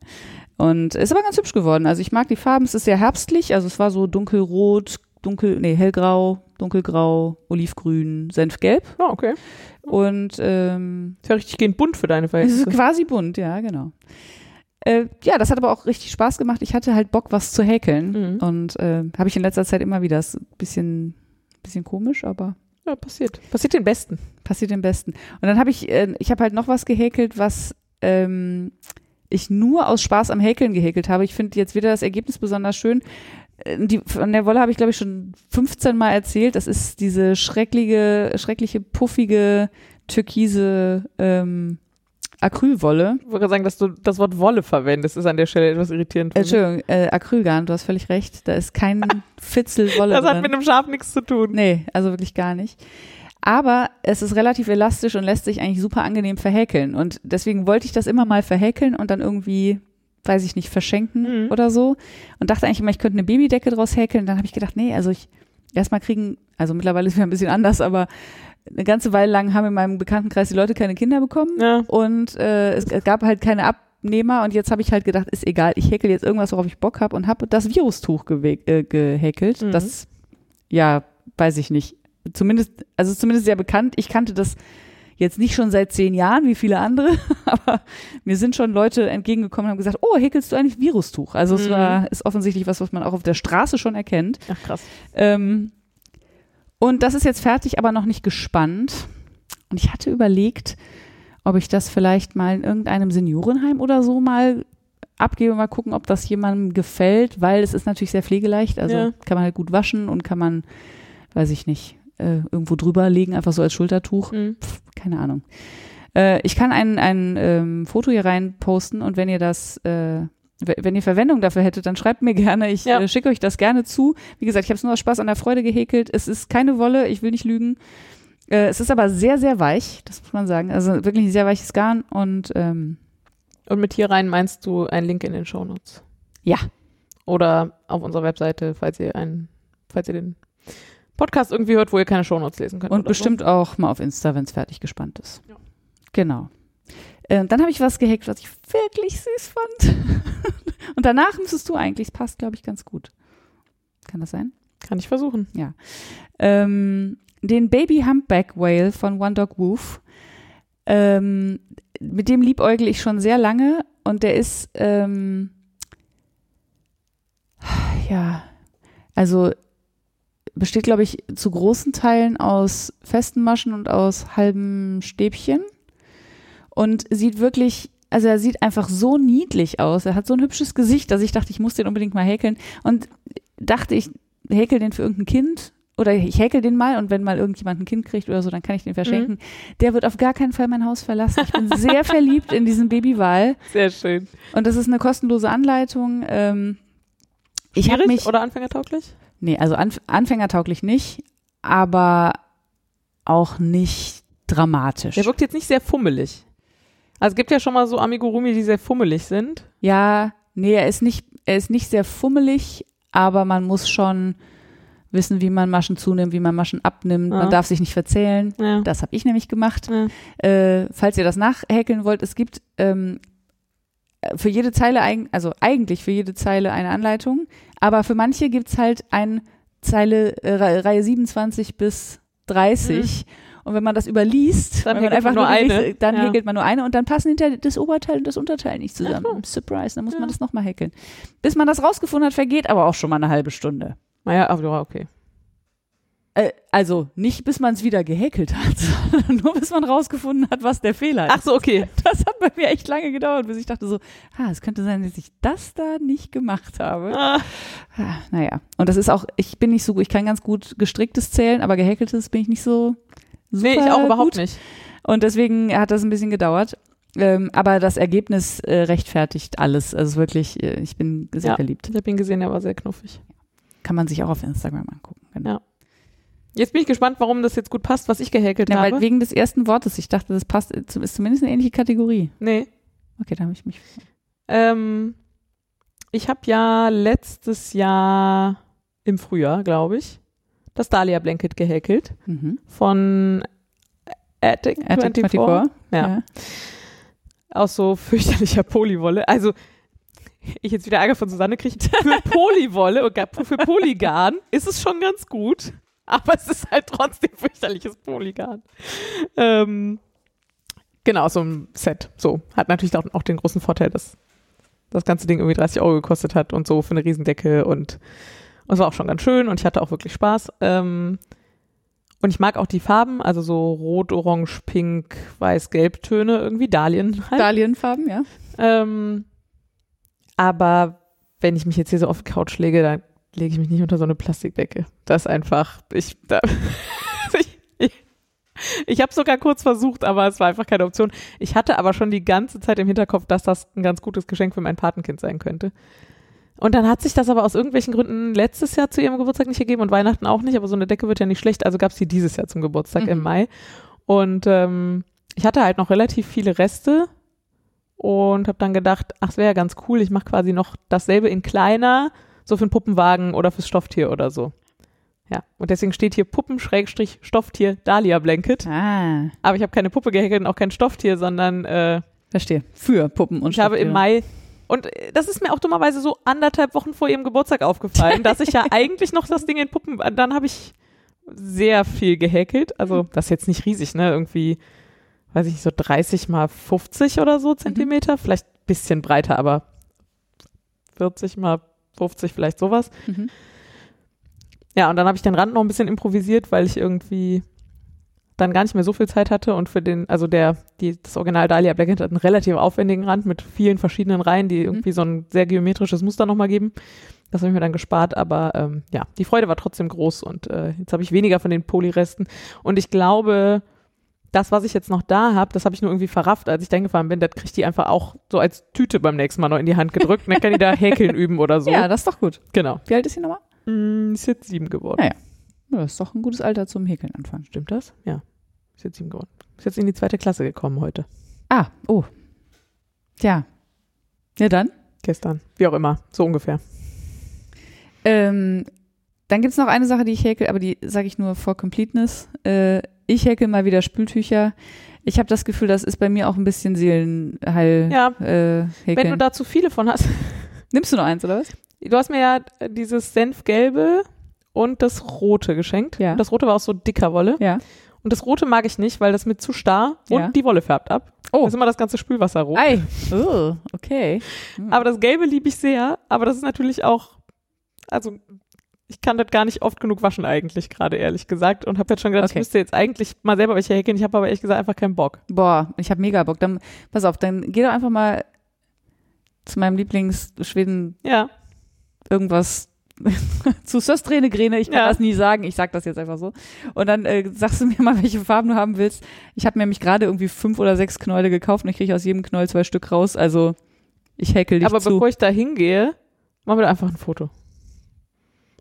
Und ist aber ganz hübsch geworden. Also ich mag die Farben. Es ist sehr herbstlich. Also es war so dunkelrot, dunkel, nee, hellgrau, dunkelgrau, olivgrün, senfgelb. Ah, okay. Und ähm, Ist ja richtig gehend bunt für deine es Verhältnisse. ist quasi bunt, ja, genau. Äh, ja, das hat aber auch richtig Spaß gemacht. Ich hatte halt Bock, was zu häkeln. Mhm. Und äh, habe ich in letzter Zeit immer wieder. Ist ein bisschen, bisschen komisch, aber Ja, passiert. Passiert den Besten. passiert am besten. Und dann habe ich, äh, ich habe halt noch was gehäkelt, was ähm, ich nur aus Spaß am Häkeln gehäkelt habe. Ich finde jetzt wieder das Ergebnis besonders schön. Äh, Die, von der Wolle habe ich, glaube ich, schon 15 Mal erzählt. Das ist diese schreckliche, schreckliche, puffige, türkise ähm, Acrylwolle. Ich wollte gerade sagen, dass du das Wort Wolle verwendest, ist an der Stelle etwas irritierend. mich. Entschuldigung, äh, Acrylgarn, du hast völlig recht. Da ist kein Fitzel Wolle Das hat drin. mit einem Schaf nichts zu tun. Nee, also wirklich gar nicht. Aber es ist relativ elastisch und lässt sich eigentlich super angenehm verhäkeln. Und deswegen wollte ich das immer mal verhäkeln und dann irgendwie, weiß ich nicht, verschenken Mhm. oder so. Und dachte eigentlich immer, ich könnte eine Babydecke draus häkeln. Dann habe ich gedacht, nee, also ich erstmal kriegen, also mittlerweile ist es wieder ein bisschen anders, aber eine ganze Weile lang haben in meinem Bekanntenkreis die Leute keine Kinder bekommen. Ja. Und äh, es, es gab halt keine Abnehmer und jetzt habe ich halt gedacht, ist egal, ich häkel jetzt irgendwas, worauf ich Bock habe und habe das Virustuch äh, gehäkelt. Mhm. Das, ja, weiß ich nicht. Zumindest, also zumindest sehr bekannt. Ich kannte das jetzt nicht schon seit zehn Jahren, wie viele andere, aber mir sind schon Leute entgegengekommen und haben gesagt, oh, häkelst du eigentlich Virustuch? Also es Mhm. war, ist offensichtlich was, was man auch auf der Straße schon erkennt. Ach krass. Ähm, und das ist jetzt fertig, aber noch nicht gespannt. Und ich hatte überlegt, ob ich das vielleicht mal in irgendeinem Seniorenheim oder so mal abgebe, mal gucken, ob das jemandem gefällt, weil es ist natürlich sehr pflegeleicht. Also Ja. kann man halt gut waschen und kann man, weiß ich nicht, äh, irgendwo drüber legen, einfach so als Schultertuch. Mhm. Keine Ahnung. Äh, ich kann ein, ein ähm, Foto hier rein posten und wenn ihr das, äh, wenn ihr Verwendung dafür hättet, dann schreibt mir gerne. Ich Ja. äh, schicke euch das gerne zu. Wie gesagt, ich habe es nur aus Spaß an der Freude gehäkelt. Es ist keine Wolle, ich will nicht lügen. Äh, es ist aber sehr, sehr weich, das muss man sagen. Also wirklich ein sehr weiches Garn und ähm, Und mit hier rein meinst du einen Link in den Shownotes? Ja. Oder auf unserer Webseite, falls ihr einen, falls ihr den Podcast irgendwie hört, wo ihr keine Shownotes lesen könnt. Und bestimmt auch mal auf Insta, wenn es fertig gespannt ist. Ja. Genau. Äh, dann habe ich was gehackt, was ich wirklich süß fand. Und danach müsstest du eigentlich, es passt, glaube ich, ganz gut. Kann das sein? Kann ich versuchen. Ähm, den Baby Humpback Whale von One Dog Woof. Ähm, mit dem liebäugel ich schon sehr lange und der ist, ähm, ja, also besteht, glaube ich, zu großen Teilen aus festen Maschen und aus halben Stäbchen und sieht wirklich, also er sieht einfach so niedlich aus. Er hat so ein hübsches Gesicht, dass ich dachte, ich muss den unbedingt mal häkeln und dachte, ich häkel den für irgendein Kind oder ich häkel den mal und wenn mal irgendjemand ein Kind kriegt oder so, dann kann ich den verschenken. Der wird auf gar keinen Fall mein Haus verlassen. Ich bin sehr verliebt in diesen Babywal Sehr schön. und das ist eine kostenlose Anleitung. Ähm, ich habe Schwierig mich oder anfängertauglich? Nee, also anf anfängertauglich nicht, aber auch nicht dramatisch. Der wirkt jetzt nicht sehr fummelig. Also es gibt ja schon mal so Amigurumi, die sehr fummelig sind. Ja, nee, er ist nicht, er ist nicht sehr fummelig, aber man muss schon wissen, wie man Maschen zunimmt, wie man Maschen abnimmt. Ja. Man darf sich nicht verzählen. Ja. Das habe ich nämlich gemacht. Ja. Äh, falls ihr das nachhäkeln wollt, es gibt ähm, für jede Zeile, also eigentlich für jede Zeile eine Anleitung, aber für manche gibt's halt eine Zeile, äh, Re- Reihe 27 bis 30. Und wenn man das überliest. Dann häkelt man nur eine. nächste- dann Ja. häkelt man nur eine und dann passen hinterher das Oberteil und das Unterteil nicht zusammen. So. Surprise, dann muss Ja. man das nochmal häkeln. Bis man das rausgefunden hat, vergeht aber auch schon mal eine halbe Stunde. Naja, aber okay. Äh, also nicht bis man es wieder gehäkelt hat, sondern nur bis man rausgefunden hat, was der Fehler ist. Ach so, okay. Das hat bei mir echt lange gedauert, bis ich dachte so, ah, es könnte sein, dass ich das da nicht gemacht habe. Ah, Ah, naja, und das ist auch, ich bin nicht so gut, ich kann ganz gut gestricktes zählen, aber gehäkeltes bin ich nicht so super nee, ich auch überhaupt gut. nicht. Und deswegen hat das ein bisschen gedauert. Ähm, aber das Ergebnis äh, rechtfertigt alles. Also wirklich, äh, ich bin sehr Ja. verliebt. Ich habe ihn gesehen, der war sehr knuffig. Kann man sich auch auf Instagram angucken. Genau. Ja. Jetzt bin ich gespannt, warum das jetzt gut passt, was ich gehäkelt Ja, habe. weil wegen des ersten Wortes, ich dachte, das passt, äh, ist zumindest eine ähnliche Kategorie. nee. Okay, da habe ich mich. Ähm, ich habe ja letztes Jahr im Frühjahr, glaube ich, das Dahlia Blanket gehäkelt Mhm. von Attic, Attic 24, 24. Ja. aus so fürchterlicher Polywolle. Also ich jetzt wieder Ärger von Susanne kriege. Für Polywolle und für Polygarn ist es schon ganz gut, aber es ist halt trotzdem fürchterliches Polygarn. Ähm, genau, so ein Set. So, hat natürlich auch, auch den großen Vorteil, dass das ganze Ding irgendwie 30 Euro gekostet hat und so für eine Riesendecke und und es war auch schon ganz schön und ich hatte auch wirklich Spaß. Ähm, und ich mag auch die Farben, also so rot, orange, pink, weiß, gelb Töne, irgendwie Dahlien halt. Dahlienfarben, ja. Ähm, aber wenn ich mich jetzt hier so auf die Couch lege, dann lege ich mich nicht unter so eine Plastikdecke. Das ist einfach, ich, da, ich, ich, ich habe sogar kurz versucht, aber es war einfach keine Option. Ich hatte aber schon die ganze Zeit im Hinterkopf, dass das ein ganz gutes Geschenk für mein Patenkind sein könnte. Und dann hat sich das aber aus irgendwelchen Gründen letztes Jahr zu ihrem Geburtstag nicht gegeben und Weihnachten auch nicht, aber so eine Decke wird ja nicht schlecht, also gab es die dieses Jahr zum Geburtstag Mhm. im Mai. Und ähm, ich hatte halt noch relativ viele Reste und habe dann gedacht, ach, es wäre ja ganz cool, ich mache quasi noch dasselbe in kleiner, so für einen Puppenwagen oder fürs Stofftier oder so. Ja, und deswegen steht hier Puppen-Stofftier Dahlia Blanket. Ah, Aber ich habe keine Puppe gehäkelt und auch kein Stofftier, sondern äh, verstehe. Für Puppen und ich habe im. Mai und äh, das ist mir auch dummerweise so anderthalb Wochen vor ihrem Geburtstag aufgefallen, dass ich ja eigentlich noch das Ding in Puppen, dann habe ich sehr viel gehäkelt. Also das ist jetzt nicht riesig, ne? Irgendwie, weiß ich nicht, so 30 mal 50 oder so Zentimeter, vielleicht ein bisschen breiter, aber 40 mal 50, vielleicht sowas. Mhm. Ja, und dann habe ich den Rand noch ein bisschen improvisiert, weil ich irgendwie dann gar nicht mehr so viel Zeit hatte und für den, also der, die, das Original Dahlia Blackhead hat einen relativ aufwendigen Rand mit vielen verschiedenen Reihen, die irgendwie so ein sehr geometrisches Muster nochmal geben. Das habe ich mir dann gespart, aber ähm, ja, die Freude war trotzdem groß und äh, jetzt habe ich weniger von den Polyresten und ich glaube, das, was ich jetzt noch da habe, das habe ich nur irgendwie verrafft, als ich dann gefahren bin. Das kriegt die einfach auch so als Tüte beim nächsten Mal noch in die Hand gedrückt. Und dann kann die da häkeln üben oder so. Ja, das ist doch gut. genau. Wie alt ist sie nochmal? Mm, ist jetzt sieben geworden. Ja, Ja, das ist doch ein gutes Alter zum Häkeln anfangen. Stimmt das? Ja. Ist jetzt sieben geworden. Ist jetzt in die zweite Klasse gekommen heute. Ah, oh. Tja. Ja, dann. Gestern. Wie auch immer. So ungefähr. Ähm, dann gibt's noch eine Sache, die ich häkel, aber die sage ich nur for completeness. Äh, ich häkel mal wieder Spültücher. Ich habe das Gefühl, das ist bei mir auch ein bisschen Seelenheil. Ja. Äh, häkeln. Wenn du da zu viele von hast. Nimmst du noch eins, oder was? Du hast mir ja dieses Senfgelbe und das Rote geschenkt. Ja. Und das Rote war aus so dicker Wolle. Ja. Und das Rote mag ich nicht, weil das mit zu starr und Ja. die Wolle färbt ab. Oh. Da ist immer das ganze Spülwasser rot. Ei. Oh, okay. Hm. Aber das Gelbe liebe ich sehr. Aber das ist natürlich auch, also ich kann das gar nicht oft genug waschen eigentlich gerade, ehrlich gesagt. Und habe jetzt schon gedacht, Okay. ich müsste jetzt eigentlich mal selber welche häkeln. Ich habe aber ehrlich gesagt einfach keinen Bock. Boah, ich habe mega Bock. Dann, pass auf, dann geh doch einfach mal zu meinem Lieblings-Schweden Ja, irgendwas zu Söstrene Grene, ich kann Ja. das nie sagen, ich sag das jetzt einfach so. Und dann äh, sagst du mir mal, welche Farben du haben willst. Ich habe mir nämlich gerade irgendwie fünf oder sechs Knäule gekauft und ich kriege aus jedem Knäuel zwei Stück raus. Also ich häkel dich aber zu. bevor ich da hingehe, machen wir da einfach ein Foto.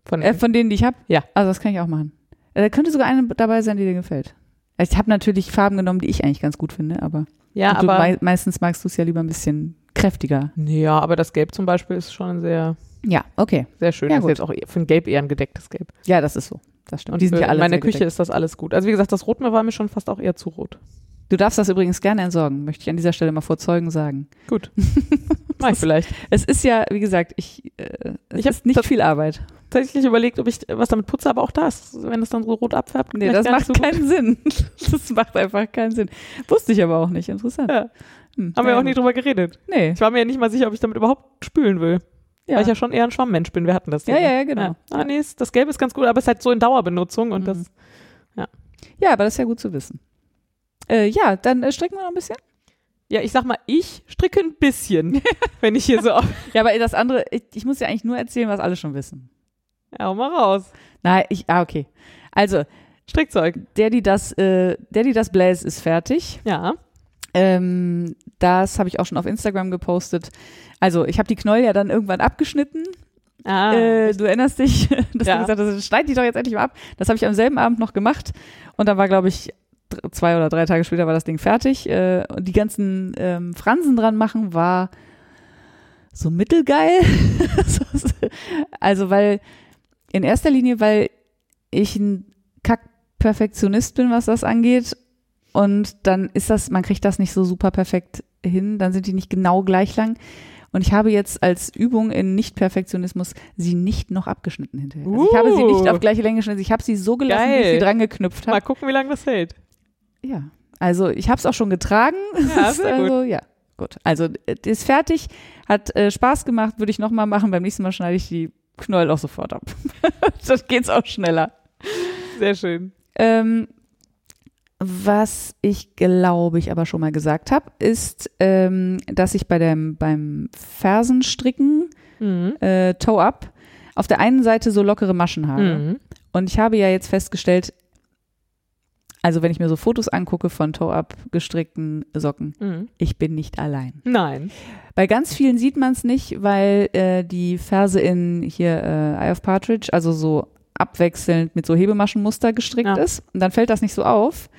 Von Äh, von denen, die ich habe? Ja. Also das kann ich auch machen. Äh, Da könnte sogar eine dabei sein, die dir gefällt. Also Ich habe natürlich Farben genommen, die ich eigentlich ganz gut finde, aber, ja, aber mei meistens magst du es ja lieber ein bisschen kräftiger. ja, aber das Gelb zum Beispiel ist schon sehr, Ja, okay. sehr schön. Ja, das ist gut. jetzt auch eher- für ein Gelb eher ein gedecktes Gelb. Ja, das ist so. Das stimmt. Und die sind ja alle in meiner Küche gedeckt. ist das alles gut. Also wie gesagt, das Rot mir war mir schon fast auch eher zu rot. Du darfst das übrigens gerne entsorgen, möchte ich an dieser Stelle mal vor Zeugen sagen. Gut. Mach ich vielleicht. Es ist ja, wie gesagt, ich, äh, es Ich hab ist nicht viel Arbeit. Tatsächlich überlegt, ob ich was damit putze, aber auch das, wenn das dann so rot abfärbt. Nee, das macht so gut. keinen Sinn. Das macht einfach keinen Sinn. Wusste ich aber auch nicht. Interessant. Ja. Hm, Haben wir naja, auch nicht drüber geredet. Nee. Ich war mir ja nicht mal sicher, ob ich damit überhaupt spülen will. Ja. Weil ich ja schon eher ein Schwammmensch bin. Wir hatten das Ja, ja, ja, genau. Ah, nee, ist- das Gelbe ist ganz gut, aber es ist halt so in Dauerbenutzung und Mhm. das, ja, aber das ist ja gut zu wissen. Äh, ja, dann äh, stricken wir noch ein bisschen. ja, ich sag mal, ich stricke ein bisschen, wenn ich hier so auf, Ja, aber das andere, ich, ich muss ja eigentlich nur erzählen, was alle schon wissen. ja, hau mal raus. Nein, ich, ah, okay. Also, Strickzeug. der, die das, äh, der, die das bläst, ist fertig. Ja. Ähm, das habe ich auch schon auf Instagram gepostet. Also, ich habe die Knäuel ja dann irgendwann abgeschnitten. Ah, Äh, du erinnerst dich, dass Ja. du gesagt hast, schneid die doch jetzt endlich mal ab. Das habe ich am selben Abend noch gemacht. Und dann war, glaube ich, zwei oder drei Tage später war das Ding fertig. Äh, und die ganzen ähm, Fransen dran machen war so mittelgeil. also, weil in erster Linie, weil ich ein Kack-Perfektionist bin, was das angeht. Und dann ist das, man kriegt das nicht so super perfekt hin. Dann sind die nicht genau gleich lang. Und ich habe jetzt als Übung in Nicht-Perfektionismus sie nicht noch abgeschnitten hinterher. Also ich habe sie nicht Uh. auf gleiche Länge geschnitten. Ich habe sie so gelassen, wie ich Geil. sie dran geknüpft mal habe. gucken, wie lange das hält. Ja. Also ich habe es auch schon getragen. Ja, Ist sehr gut. also, ja, gut. Also äh, ist fertig, hat äh, Spaß gemacht, würde ich nochmal machen. Beim nächsten Mal schneide ich die Knäuel auch sofort ab. Dann geht's auch schneller. Sehr schön. Ähm, was ich glaube ich aber schon mal gesagt habe, ist, ähm, dass ich bei dem beim Fersenstricken Mhm. äh, Toe Up auf der einen Seite so lockere Maschen habe. Mhm. Und ich habe ja jetzt festgestellt, also wenn ich mir so Fotos angucke von Toe Up gestrickten Socken, Mhm. ich bin nicht allein. Nein. Bei ganz vielen sieht man es nicht, weil äh, die Ferse in hier äh, Eye of Partridge, also so abwechselnd mit so Hebemaschenmuster gestrickt Ja. ist. Und dann fällt das nicht so auf.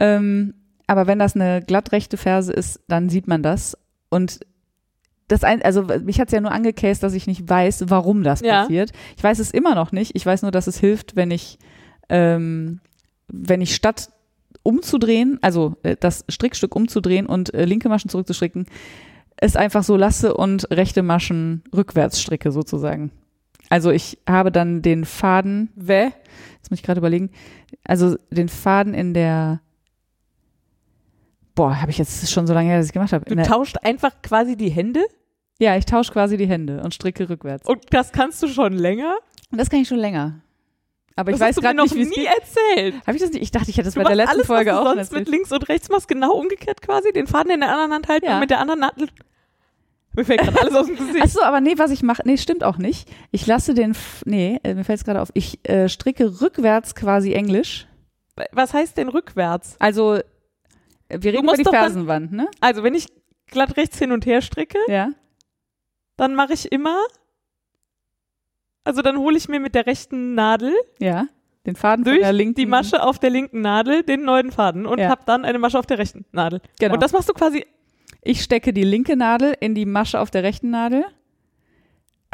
Ähm, aber wenn das eine glattrechte Ferse ist, dann sieht man das. Und das ein, also mich hat es ja nur angecased, dass ich nicht weiß, warum das Ja. passiert. Ich weiß es immer noch nicht. Ich weiß nur, dass es hilft, wenn ich, ähm, wenn ich statt umzudrehen, also äh, das Strickstück umzudrehen und äh, linke Maschen zurückzustricken, es einfach so lasse und rechte Maschen rückwärts stricke sozusagen. Also ich habe dann den Faden, Wä? jetzt muss ich gerade überlegen, also den Faden in der, boah, habe ich jetzt das schon so lange her, dass ich gemacht habe. Du tauscht einfach quasi die Hände ja, ich tausche quasi die Hände und stricke rückwärts. und das kannst du schon länger. Und das kann ich schon länger. Aber ich das weiß gerade noch nicht, wie es nie erzählt. Habe ich das nicht? Ich dachte, ich hätte es Du bei der letzten alles, Folge was du auch sonst mit erzählt. links und rechts machst, genau umgekehrt quasi. Den Faden in der anderen Hand halten Ja. und mit der anderen Nadel. Mir fällt gerade alles aus dem Gesicht. Achso, aber nee, was ich mache, nee, stimmt auch nicht. Ich lasse den, F nee, äh, mir fällt es gerade auf, ich äh, stricke rückwärts quasi Englisch. Was heißt denn rückwärts? Also Wir reden über die doch dann- Fersenwand, ne? Also wenn ich glatt rechts hin und her stricke, Ja. dann mache ich immer, also dann hole ich mir mit der rechten Nadel Ja. Den Faden durch linken. die Masche auf der linken Nadel den neuen Faden und Ja. habe dann eine Masche auf der rechten Nadel. Genau. Und das machst du quasi, Ich stecke die linke Nadel in die Masche auf der rechten Nadel,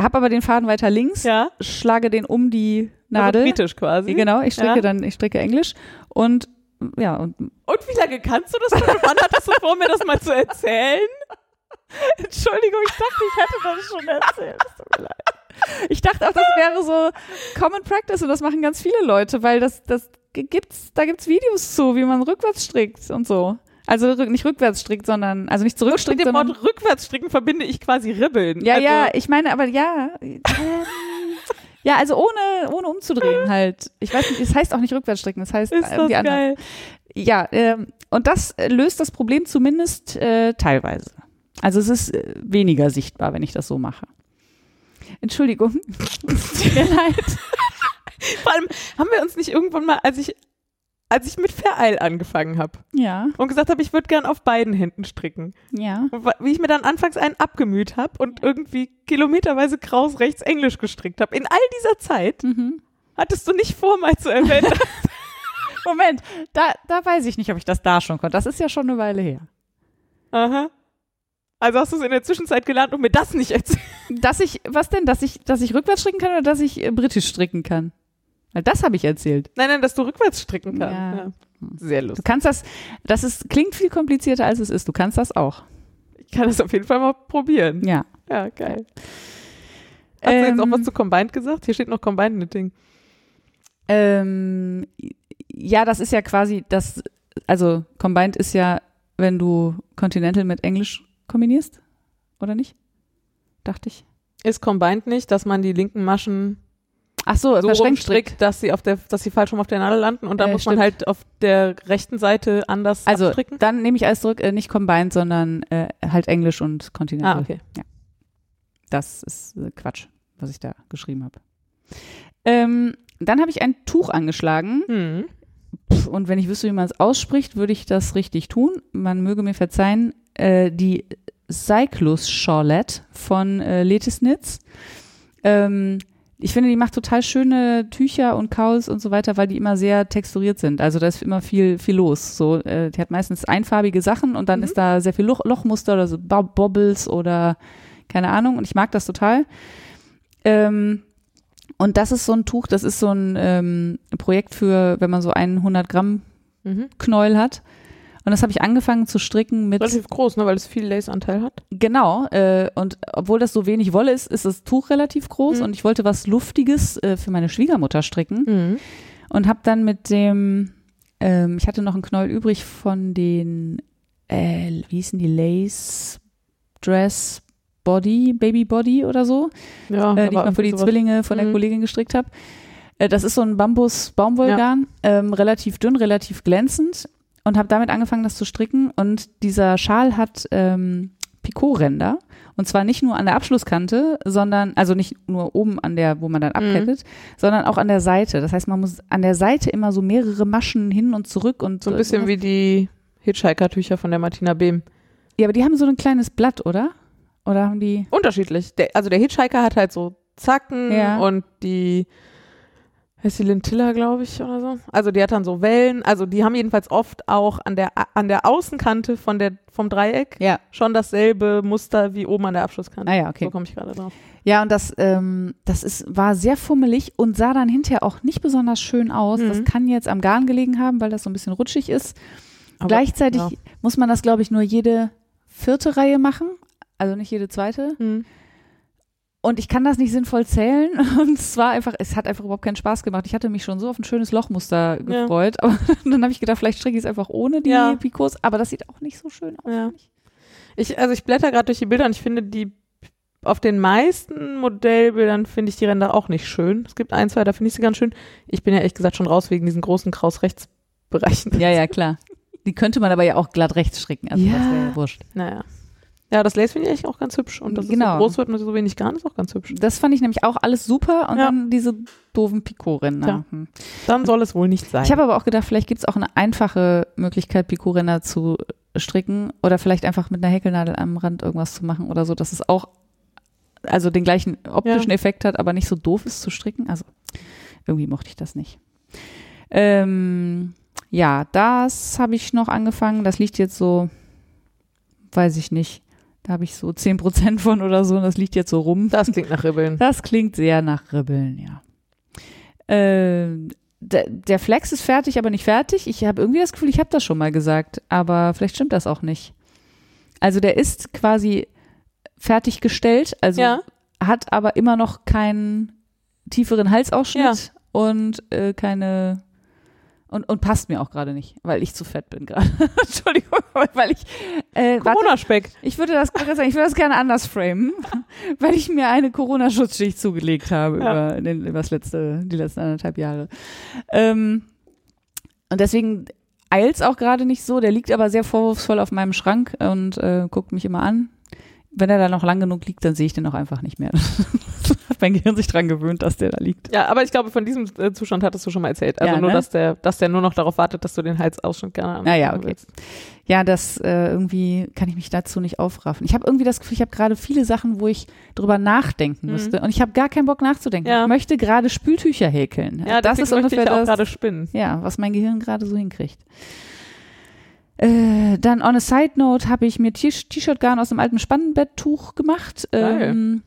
hab aber den Faden weiter links, ja, schlage den um die Nadel. Also britisch quasi. Genau, ich stricke Ja. dann, ich stricke Englisch und ja, und Und wie lange kannst du das? Wann hattest du vor, mir das mal zu erzählen? Entschuldigung, ich dachte, ich hätte das schon erzählt. Es tut mir leid. ich dachte auch, das wäre so Common Practice und das machen ganz viele Leute, weil das, das gibt's, da gibt's Videos zu, wie man rückwärts strickt und so. Also nicht rückwärts strickt, sondern, also nicht Mit zurückstrickt, dem sondern, Wort Rückwärtsstricken verbinde ich quasi Ribbeln. ja, also, ja, ich meine, aber ja, ja, also ohne, ohne umzudrehen halt. Ich weiß nicht, es heißt auch nicht rückwärts stricken, es heißt Ist das irgendwie anders. geil. Ja, ähm, und das äh, löst das Problem zumindest äh, teilweise. Also es ist äh, weniger sichtbar, wenn ich das so mache. Entschuldigung. Es Tut mir leid. Vor allem haben wir uns nicht irgendwann mal, als ich, als ich mit Vereil angefangen habe Ja, und gesagt habe, ich würde gern auf beiden Händen stricken. ja. Und wie ich mir dann anfangs einen abgemüht habe und irgendwie kilometerweise kraus rechts Englisch gestrickt habe. In all dieser Zeit Mhm. hattest du nicht vor, mal zu erwähnen. Moment, da, da weiß ich nicht, ob ich das da schon konnte. Das ist ja schon eine Weile her. Aha. Also hast du es in der Zwischenzeit gelernt und mir das nicht erzählt. Dass ich, was denn, dass ich, dass ich rückwärts stricken kann oder dass ich äh, britisch stricken kann? Weil das habe ich erzählt. Nein, nein, dass du rückwärts stricken kannst. Ja. Ja. Sehr Du lustig. kannst das, das ist, klingt viel komplizierter als es ist. Du kannst das auch. Ich kann das auf jeden Fall mal probieren. Ja. Ja, geil. Hast du jetzt auch Ähm, was zu Combined gesagt? Hier steht noch Combined Knitting. Ähm, ja, das ist ja quasi das, also Combined ist ja, wenn du Continental mit Englisch kombinierst, oder nicht? Dachte ich. Ist Combined nicht, dass man die linken Maschen Ach so, so rumstrickt, dass sie auf der, dass sie falsch rum auf der Nadel landen und dann Äh, muss man stimmt. halt auf der rechten Seite anders Also abstricken? dann nehme ich alles zurück, äh, nicht Combined, sondern äh, halt Englisch und Continental. Ah, okay. Das ist äh, Quatsch, was ich da geschrieben habe. Ähm, dann habe ich ein Tuch angeschlagen. Hm. Pff, Und wenn ich wüsste, wie man es ausspricht, würde ich das richtig tun. Man möge mir verzeihen, äh, die Cyclus Charlotte von äh, Letis Knits. Ähm, ich finde, die macht total schöne Tücher und Kauls und so weiter, weil die immer sehr texturiert sind. Also da ist immer viel, viel los. So, äh, die hat meistens einfarbige Sachen und dann Mhm. ist da sehr viel Loch, Lochmuster oder so Bo- Bobbles oder keine Ahnung. Und ich mag das total. Ähm, und das ist so ein Tuch, das ist so ein ähm, Projekt für, wenn man so einen 100 Gramm Mhm. Knäuel hat. Und das habe ich angefangen zu stricken mit, Relativ groß, ne, weil es viel Lace-Anteil hat. genau, äh, und obwohl das so wenig Wolle ist, ist das Tuch relativ groß Mhm. und ich wollte was Luftiges äh, für meine Schwiegermutter stricken und habe dann mit dem, ähm, ich hatte noch einen Knäuel übrig von den, äh, wie hießen die, Lace Dress Body, Baby Body oder so, Ja, äh, die ich mal für die sowas. Zwillinge von der Mhm. Kollegin gestrickt habe. Äh, das ist so ein Bambus-Baumwollgarn, ähm, relativ dünn, relativ glänzend und habe damit angefangen, das zu stricken. Und dieser Schal hat ähm, Picot-Ränder. Und zwar nicht nur an der Abschlusskante, sondern, also nicht nur oben an der, wo man dann Mhm. abkettet, sondern auch an der Seite. Das heißt, man muss an der Seite immer so mehrere Maschen hin und zurück und So ein bisschen wie die Hitchhiker-Tücher von der Martina Behm. Ja, aber die haben so ein kleines Blatt, oder? Oder haben die. Unterschiedlich. Der, also der Hitchhiker hat halt so Zacken Ja. und die heißt die Lintilla, glaube ich, oder so. Also die hat dann so Wellen. Also die haben jedenfalls oft auch an der an der Außenkante von der vom Dreieck Ja. schon dasselbe Muster wie oben an der Abschlusskante. Ah ja, okay. So komme ich gerade drauf. Ja, und das, ähm, das ist, war sehr fummelig und sah dann hinterher auch nicht besonders schön aus. Mhm. Das kann jetzt am Garn gelegen haben, weil das so ein bisschen rutschig ist. Aber, Gleichzeitig ja. muss man das, glaube ich, nur jede vierte Reihe machen, also nicht jede zweite. Hm. Und ich kann das nicht sinnvoll zählen. Und es war einfach, es hat einfach überhaupt keinen Spaß gemacht. Ich hatte mich schon so auf ein schönes Lochmuster Ja. gefreut. Aber dann habe ich gedacht, vielleicht stricke ich es einfach ohne die Ja. Picots. Aber das sieht auch nicht so schön aus. Ja. Ich, also ich blätter gerade durch die Bilder und ich finde die auf den meisten Modellbildern finde ich die Ränder auch nicht schön. Es gibt ein, zwei, da finde ich sie ganz schön. Ich bin ja ehrlich gesagt schon raus wegen diesen großen Kraus-Rechts-Bereichen. Ja, ja, klar. Die könnte man aber ja auch glatt rechts stricken. Also Ja. das wäre ja wurscht. Naja. Ja, das Lace finde ich eigentlich auch ganz hübsch. Und dass es Genau. so groß wird mit so wenig Garn ist auch ganz hübsch. Das fand ich nämlich auch alles super und Ja. dann diese doofen Picot-Ränder. Ja. Hm. Dann soll es wohl nicht sein. Ich habe aber auch gedacht, vielleicht gibt es auch eine einfache Möglichkeit, Picot-Ränder zu stricken oder vielleicht einfach mit einer Häkelnadel am Rand irgendwas zu machen oder so, dass es auch also den gleichen optischen Ja. Effekt hat, aber nicht so doof ist zu stricken. Also irgendwie mochte ich das nicht. Ähm, ja, das habe ich noch angefangen. Das liegt jetzt so, weiß ich nicht, da habe ich so 10% von oder so und das liegt jetzt so rum. das klingt nach Ribbeln. Das klingt sehr nach Ribbeln, ja. Ähm, der, der Flex ist fertig, aber nicht fertig. Ich habe irgendwie das Gefühl, ich habe das schon mal gesagt, aber vielleicht stimmt das auch nicht. Also der ist quasi fertiggestellt, also Ja. hat aber immer noch keinen tieferen Halsausschnitt und äh, keine und, und passt mir auch gerade nicht, weil ich zu fett bin gerade. Entschuldigung, weil ich äh, warte, Corona-Speck. ich würde das sagen, ich würde das gerne anders framen, weil ich mir eine Corona-Schutzschicht zugelegt habe Ja. über, den, über das letzte, die letzten anderthalb Jahre. Ähm, und deswegen eilt's auch gerade nicht so. Der liegt aber sehr vorwurfsvoll auf meinem Schrank und äh, guckt mich immer an. Wenn er da noch lang genug liegt, dann sehe ich den auch einfach nicht mehr. Mein Gehirn sich dran gewöhnt, dass der da liegt. Ja, aber ich glaube, von diesem äh, Zustand hattest du schon mal erzählt. Also Ja, nur, ne? dass der, dass der nur noch darauf wartet, dass du den Halsausschnitt gerne Ah ja, okay. willst. Ja, das äh, irgendwie kann ich mich dazu nicht aufraffen. Ich habe irgendwie das Gefühl, ich habe gerade viele Sachen, wo ich drüber nachdenken Mhm. müsste. Und ich habe gar keinen Bock nachzudenken. Ja. Ich möchte gerade Spültücher häkeln. Ja, das ist ungefähr ich auch das, gerade spinnen. ja, was mein Gehirn gerade so hinkriegt. Äh, dann on a side note habe ich mir T-Shirt-Garn aus dem alten Spannbetttuch gemacht. Geil.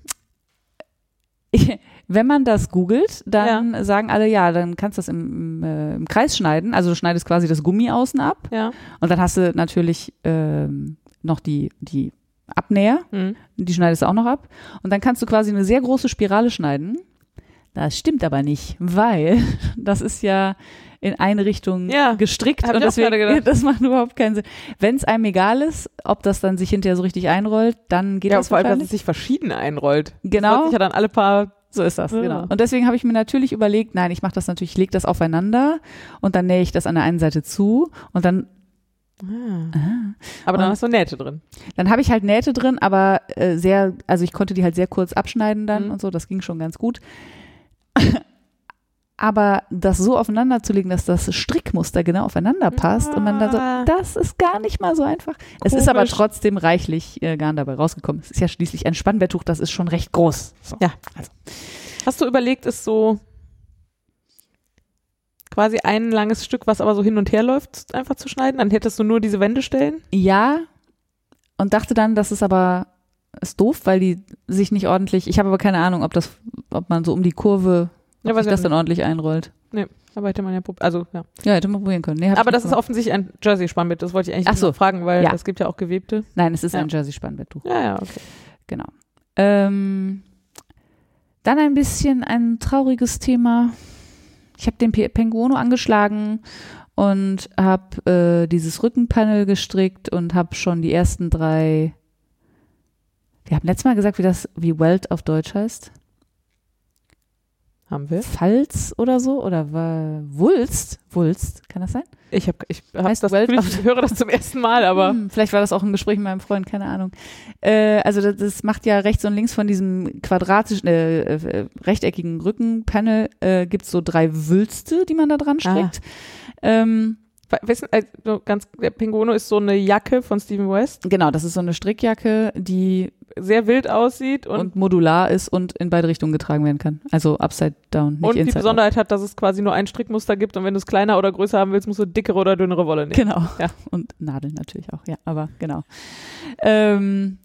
Wenn man das googelt, dann sagen alle, ja, dann kannst du das im, im, äh, im Kreis schneiden. Also du schneidest quasi das Gummi außen ab Ja. und dann hast du natürlich ähm, noch die, die Abnäher, Hm. die schneidest du auch noch ab. Und dann kannst du quasi eine sehr große Spirale schneiden. Das stimmt aber nicht, weil das ist ja in eine Richtung Ja, gestrickt und deswegen, das macht überhaupt keinen Sinn. Wenn es einem egal ist, ob das dann sich hinterher so richtig einrollt, dann geht Ja, das vor allem, dass es sich verschieden einrollt. Das Genau. rollt sich ja dann alle paar. So ist das, Ja. genau. Und deswegen habe ich mir natürlich überlegt, nein, ich mache das natürlich, ich lege das aufeinander und dann nähe ich das an der einen Seite zu und dann Ah. Aber dann Und- hast du Nähte drin. Dann habe ich halt Nähte drin, aber äh, sehr, also ich konnte die halt sehr kurz abschneiden dann Mhm. und so, das ging schon ganz gut. Aber das so aufeinander zu legen, dass das Strickmuster genau aufeinander passt und man dann Ah. so, das ist gar nicht mal so einfach. Es ist aber Komisch. trotzdem reichlich äh, Garn dabei rausgekommen. Es ist ja schließlich ein Spannbetttuch, das ist schon recht groß. So. Ja. Hast du überlegt, es so quasi ein langes Stück, was aber so hin und her läuft, einfach zu schneiden? Dann hättest du nur diese Wendestellen. Ja, und dachte dann, das ist aber ist doof, weil die sich nicht ordentlich, ich habe aber keine Ahnung, ob das, ob man so um die Kurve, ob Ja, sich ich das dann ordentlich einrollt. Nee, aber hätte man ja probiert. Also, ja. Ja, hätte man probieren können. Nee, Aber das ist offensichtlich ein Jersey-Spannbett. Das wollte ich eigentlich Ach so. fragen, weil Ja. es gibt ja auch gewebte. Nein, es ist Ja. ein Jersey-Spannbetttuch. Ja, ja, okay. Genau. Ähm, dann ein bisschen ein trauriges Thema. Ich habe den Penguono angeschlagen und habe äh, dieses Rückenpanel gestrickt und habe schon die ersten drei. Wir haben letztes Mal gesagt, wie das, wie Welt auf Deutsch heißt. Haben wir. Falz oder so? Oder war Wulst? Wulst, kann das sein? Ich habe ich hab Heißt das Welt ich höre das zum ersten Mal, aber Hm, vielleicht war das auch ein Gespräch mit meinem Freund, keine Ahnung. Äh, also das, das macht ja rechts und links von diesem quadratischen, äh, äh, rechteckigen Rückenpanel äh, gibt's so drei Wülste, die man da dran strickt. Ähm, we- wissen, also ganz, der Pinguono ist so eine Jacke von Steven West, genau, das ist so eine Strickjacke, die sehr wild aussieht und, und, modular ist und in beide Richtungen getragen werden kann. Also upside down, und die inside out. Besonderheit hat, dass es quasi nur ein Strickmuster gibt und wenn du es kleiner oder größer haben willst, musst du dickere oder dünnere Wolle nehmen. Genau. Ja. Und Nadeln natürlich auch, ja, aber genau. Ähm,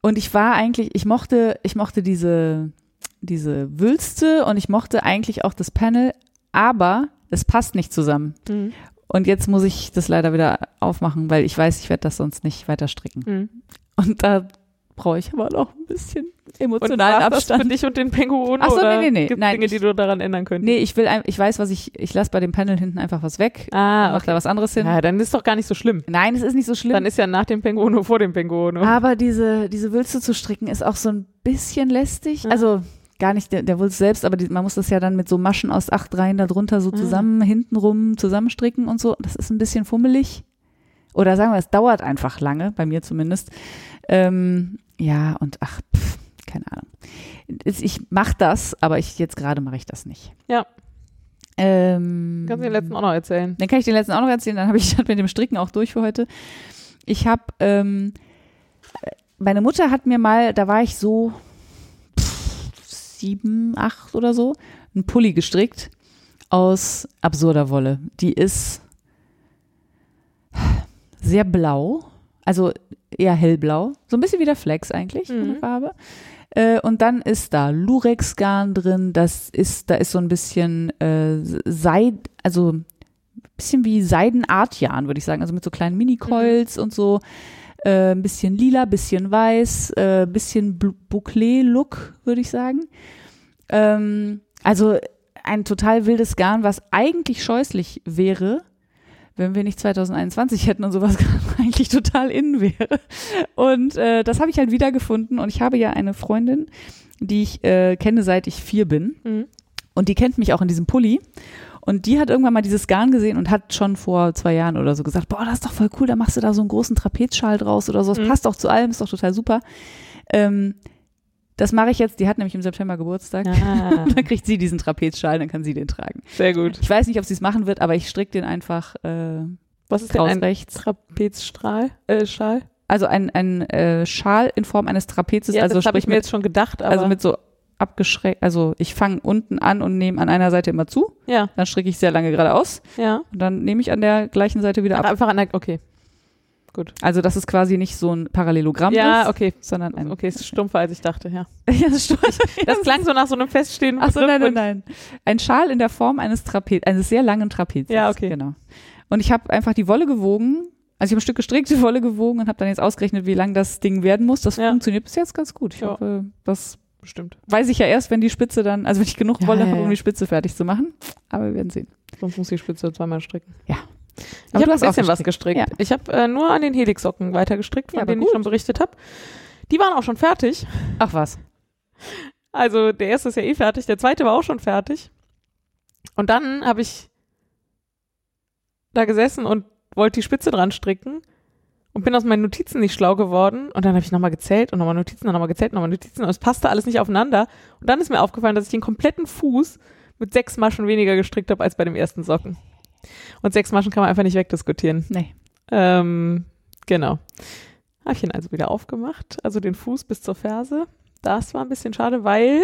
und ich war eigentlich, ich mochte, ich mochte diese, diese Wülste und ich mochte eigentlich auch das Panel, aber es passt nicht zusammen. Mhm. Und jetzt muss ich das leider wieder aufmachen, weil ich weiß, ich werde das sonst nicht weiter stricken. Mhm. Und da brauche ich aber noch ein bisschen Und emotionalen war's das für Abstand. dich und den Pinguono Ach so, oder nee, nee, nee. gibt Nein, Dinge, ich- die du daran ändern könntest? Nee, ich will, ein, ich weiß, was ich, ich lasse bei dem Panel hinten einfach was weg, Ah, mach da was anderes hin. Ja, dann ist doch gar nicht so schlimm. Nein, es ist nicht so schlimm. Dann ist ja nach dem Pinguono vor dem Pinguono. Aber diese, diese Wülste zu stricken ist auch so ein bisschen lästig. Ja. Also gar nicht der, der Wulst selbst, aber die, man muss das ja dann mit so Maschen aus acht Reihen da drunter so Ah. zusammen, hintenrum zusammenstricken und so. Das ist ein bisschen fummelig. Oder sagen wir, es dauert einfach lange, bei mir zumindest. Ähm, ja, und ach, pff, keine Ahnung. Ich mache das, aber ich jetzt gerade mache ich das nicht. Ja. Ähm, Kannst du den letzten auch noch erzählen? Dann kann ich den letzten auch noch erzählen, dann habe ich das mit dem Stricken auch durch für heute. Ich habe, ähm, meine Mutter hat mir mal, da war ich so sieben, acht oder so, einen Pulli gestrickt aus absurder Wolle. Die ist sehr blau, also eher hellblau, so ein bisschen wie der Flex eigentlich, Mhm. von der Farbe. Äh, und dann ist da Lurex-Garn drin, das ist, da ist so ein bisschen äh, Seid, also ein bisschen wie Seidenartjarn, würde ich sagen, also mit so kleinen Mini-Coils und so. Äh, ein bisschen lila, bisschen weiß, äh, bisschen Bouclé-Look, würde ich sagen. Ähm, also ein total wildes Garn, was eigentlich scheußlich wäre, wenn wir nicht 2021 hätten und sowas eigentlich total innen wäre. Und äh, das habe ich halt wiedergefunden und ich habe ja eine Freundin, die ich äh, kenne, seit ich vier bin Mhm. und die kennt mich auch in diesem Pulli. Und die hat irgendwann mal dieses Garn gesehen und hat schon vor zwei Jahren oder so gesagt, boah, das ist doch voll cool, da machst du da so einen großen Trapezschal draus oder so. Das Mhm. passt doch zu allem, ist doch total super. Ähm, das mache ich jetzt, die hat nämlich im September Geburtstag. Ah, Dann kriegt sie diesen Trapezschal, dann kann sie den tragen. sehr gut. Ich weiß nicht, ob sie es machen wird, aber ich stricke den einfach äh, Was ist denn ein rechts. Trapezstrahl? Äh, Schal? Also ein, ein äh, Schal in Form eines Trapezes, Ja, also das habe ich mir jetzt schon gedacht, aber also mit so abgeschreckt, also ich fange unten an und nehme an einer Seite immer zu, ja, dann stricke ich sehr lange geradeaus ja. und dann nehme ich an der gleichen Seite wieder ab. einfach an der, okay. Gut. Also das ist quasi nicht so ein Parallelogramm Ja, ist, okay. sondern ein Okay, ist stumpfer, als ich dachte, ja. ja, das. Das klang so nach so einem feststehenden Ach so, nein, nein, nein. Ein Schal in der Form eines Trapez, eines sehr langen Trapezes. Ja, okay. Genau. Und ich habe einfach die Wolle gewogen, also ich habe ein Stück gestrickte Wolle gewogen und habe dann jetzt ausgerechnet, wie lang das Ding werden muss. Das Ja. funktioniert bis jetzt ganz gut. Ich Ja. hoffe, das Bestimmt. weiß ich ja erst, wenn die Spitze dann, also wenn ich genug Ja, Wolle ja, habe, um ja. die Spitze fertig zu machen. Aber wir werden sehen. Sonst muss die Spitze zweimal stricken. Ja. Ich Aber habe du ein bisschen was gestrickt. Ich habe äh, nur an den Helixsocken weiter gestrickt, von Ja, denen ich gut. schon berichtet habe. Die waren auch schon fertig. Ach was. Also der erste ist ja eh fertig, der zweite war auch schon fertig. Und dann habe ich da gesessen und wollte die Spitze dran stricken und bin aus meinen Notizen nicht schlau geworden. Und dann habe ich nochmal gezählt und nochmal Notizen, nochmal gezählt, nochmal Notizen und es passte alles nicht aufeinander. Und dann ist mir aufgefallen, dass ich den kompletten Fuß mit sechs Maschen weniger gestrickt habe als bei dem ersten Socken. Und sechs Maschen kann man einfach nicht wegdiskutieren. Nee. Ähm, genau. Habe ich ihn also wieder aufgemacht, also den Fuß bis zur Ferse. Das war ein bisschen schade, weil.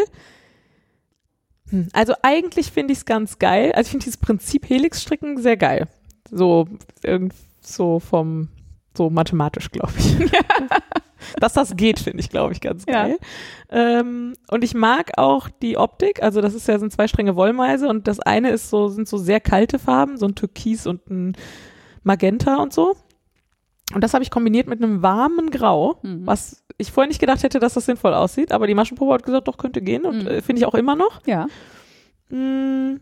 Hm, also eigentlich finde ich es ganz geil. Also ich finde dieses Prinzip Helix-Stricken sehr geil. So irgend so vom so mathematisch, glaube ich. Dass das geht, finde ich, glaube ich, ganz Ja. geil. Ähm, und ich mag auch die Optik. Also das ist ja sind zwei Stränge Wollmeise und das eine ist so sind so sehr kalte Farben, so ein Türkis und ein Magenta und so. Und das habe ich kombiniert mit einem warmen Grau, Mhm. was ich vorher nicht gedacht hätte, dass das sinnvoll aussieht. Aber die Maschenprobe hat gesagt, doch könnte gehen und Mhm. äh, finde ich auch immer noch. Ja. Mm.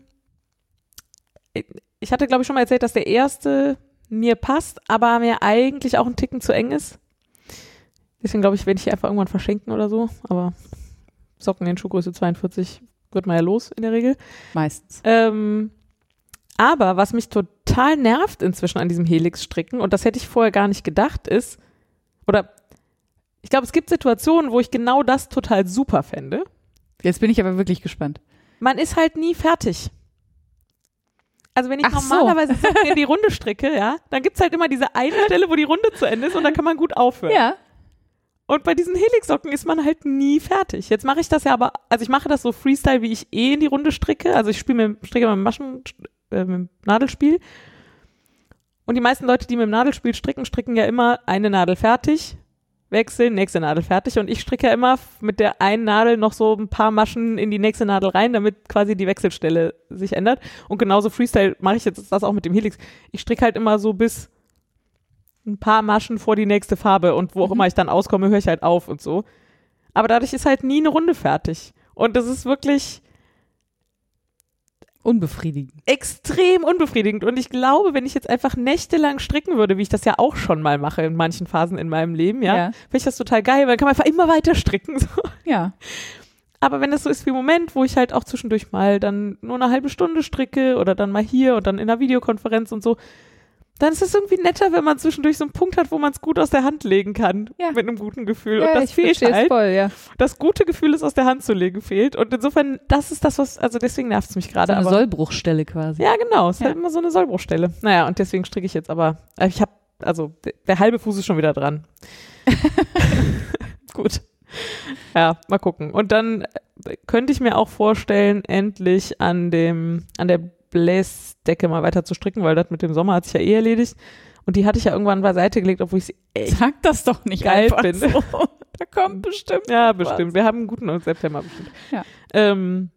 Ich hatte, glaube ich, schon mal erzählt, dass der erste mir passt, aber mir eigentlich auch ein Ticken zu eng ist. Deswegen glaube ich, werde ich die einfach irgendwann verschenken oder so. Aber Socken in Schuhgröße 42 wird man ja los in der Regel. Meistens. Ähm, aber was mich total nervt inzwischen an diesem Helix-Stricken, und das hätte ich vorher gar nicht gedacht, ist, oder ich glaube, es gibt Situationen, wo ich genau das total super fände. Jetzt bin ich aber wirklich gespannt. Man ist halt nie fertig. Also wenn ich Ach so. normalerweise Socken in die Runde stricke, ja, dann gibt's halt immer diese eine Stelle, wo die Runde zu Ende ist und dann kann man gut aufhören. Ja. Und bei diesen Helix-Socken ist man halt nie fertig. Jetzt mache ich das ja aber, also ich mache das so Freestyle, wie ich eh in die Runde stricke. Also ich spiele mit, stricke mit dem Maschen, äh, mit dem Nadelspiel. Und die meisten Leute, die mit dem Nadelspiel stricken, stricken ja immer eine Nadel fertig, wechseln, nächste Nadel fertig. Und ich stricke ja immer mit der einen Nadel noch so ein paar Maschen in die nächste Nadel rein, damit quasi die Wechselstelle sich ändert. Und genauso Freestyle mache ich jetzt das auch mit dem Helix. Ich stricke halt immer so bis ein paar Maschen vor die nächste Farbe und wo auch Mhm. immer ich dann auskomme, höre ich halt auf und so. Aber dadurch ist halt nie eine Runde fertig. Und das ist wirklich Unbefriedigend. extrem unbefriedigend. Und ich glaube, wenn ich jetzt einfach nächtelang stricken würde, wie ich das ja auch schon mal mache in manchen Phasen in meinem Leben, ja, Ja. finde ich das total geil, weil dann kann man einfach immer weiter stricken. So. Ja. Aber wenn das so ist wie im Moment, wo ich halt auch zwischendurch mal dann nur eine halbe Stunde stricke oder dann mal hier und dann in einer Videokonferenz und so, dann ist es irgendwie netter, wenn man zwischendurch so einen Punkt hat, wo man es gut aus der Hand legen kann. Ja. Mit einem guten Gefühl. Ja, und das ich fehlt halt. voll, ja. Das gute Gefühl, es aus der Hand zu legen, fehlt. Und insofern, das ist das, was, also deswegen nervt es mich So gerade. eine aber Sollbruchstelle quasi. ja, genau. Es ist halt immer so eine Sollbruchstelle. Naja, und deswegen stricke ich jetzt aber. äh, Ich habe, also der, der halbe Fuß ist schon wieder dran. Gut. Ja, mal gucken. Und dann äh, könnte ich mir auch vorstellen, endlich an dem, an der Bläsdecke mal weiter zu stricken, weil das mit dem Sommer hat sich ja eh erledigt. Und die hatte ich ja irgendwann beiseite gelegt, obwohl ich sie echt Sag das doch nicht geil einfach finde. so. Da kommt bestimmt. Ja, noch was. bestimmt. Wir haben einen guten September bestimmt. Ja. Ähm,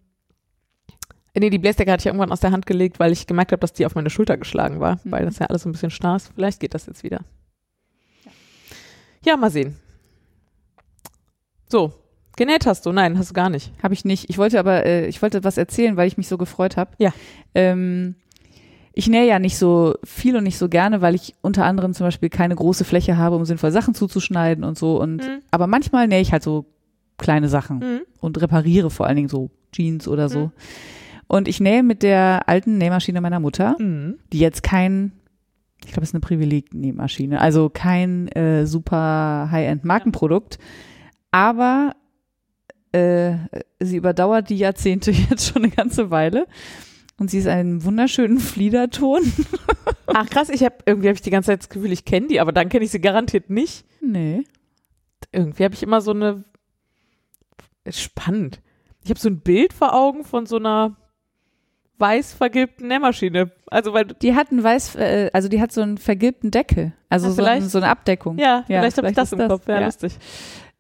nee, die Bläsdecke hatte ich irgendwann aus der Hand gelegt, weil ich gemerkt habe, dass die auf meine Schulter geschlagen war, Mhm. weil das ja alles so ein bisschen starr ist. Vielleicht geht das jetzt wieder. Ja, mal sehen. So, genäht hast du? Nein, hast du gar nicht. Habe ich nicht. Ich wollte aber, äh, ich wollte was erzählen, weil ich mich so gefreut habe. Ja. Ähm, ich nähe ja nicht so viel und nicht so gerne, weil ich unter anderem zum Beispiel keine große Fläche habe, um sinnvoll Sachen zuzuschneiden und so. Und Mhm. aber manchmal nähe ich halt so kleine Sachen Mhm. und repariere vor allen Dingen so Jeans oder so. Mhm. Und ich nähe mit der alten Nähmaschine meiner Mutter, Mhm. die jetzt kein, ich glaube, es ist eine Privileg-Nähmaschine, also kein äh, super High-End-Markenprodukt, aber äh, sie überdauert die Jahrzehnte jetzt schon eine ganze Weile. Und sie ist einen wunderschönen Fliederton. Ach krass, ich habe irgendwie habe ich die ganze Zeit das Gefühl, ich kenne die, aber dann kenne ich sie garantiert nicht. Nee. Irgendwie habe ich immer so eine spannend. Ich habe so ein Bild vor Augen von so einer weiß vergilbten Nähmaschine. Also weil Die hat einen weiß, äh, also die hat so einen vergilbten Deckel. Also Ja, so, vielleicht- ein, so eine Abdeckung. ja, vielleicht habe ich das im Kopf. Ja, ja. lustig.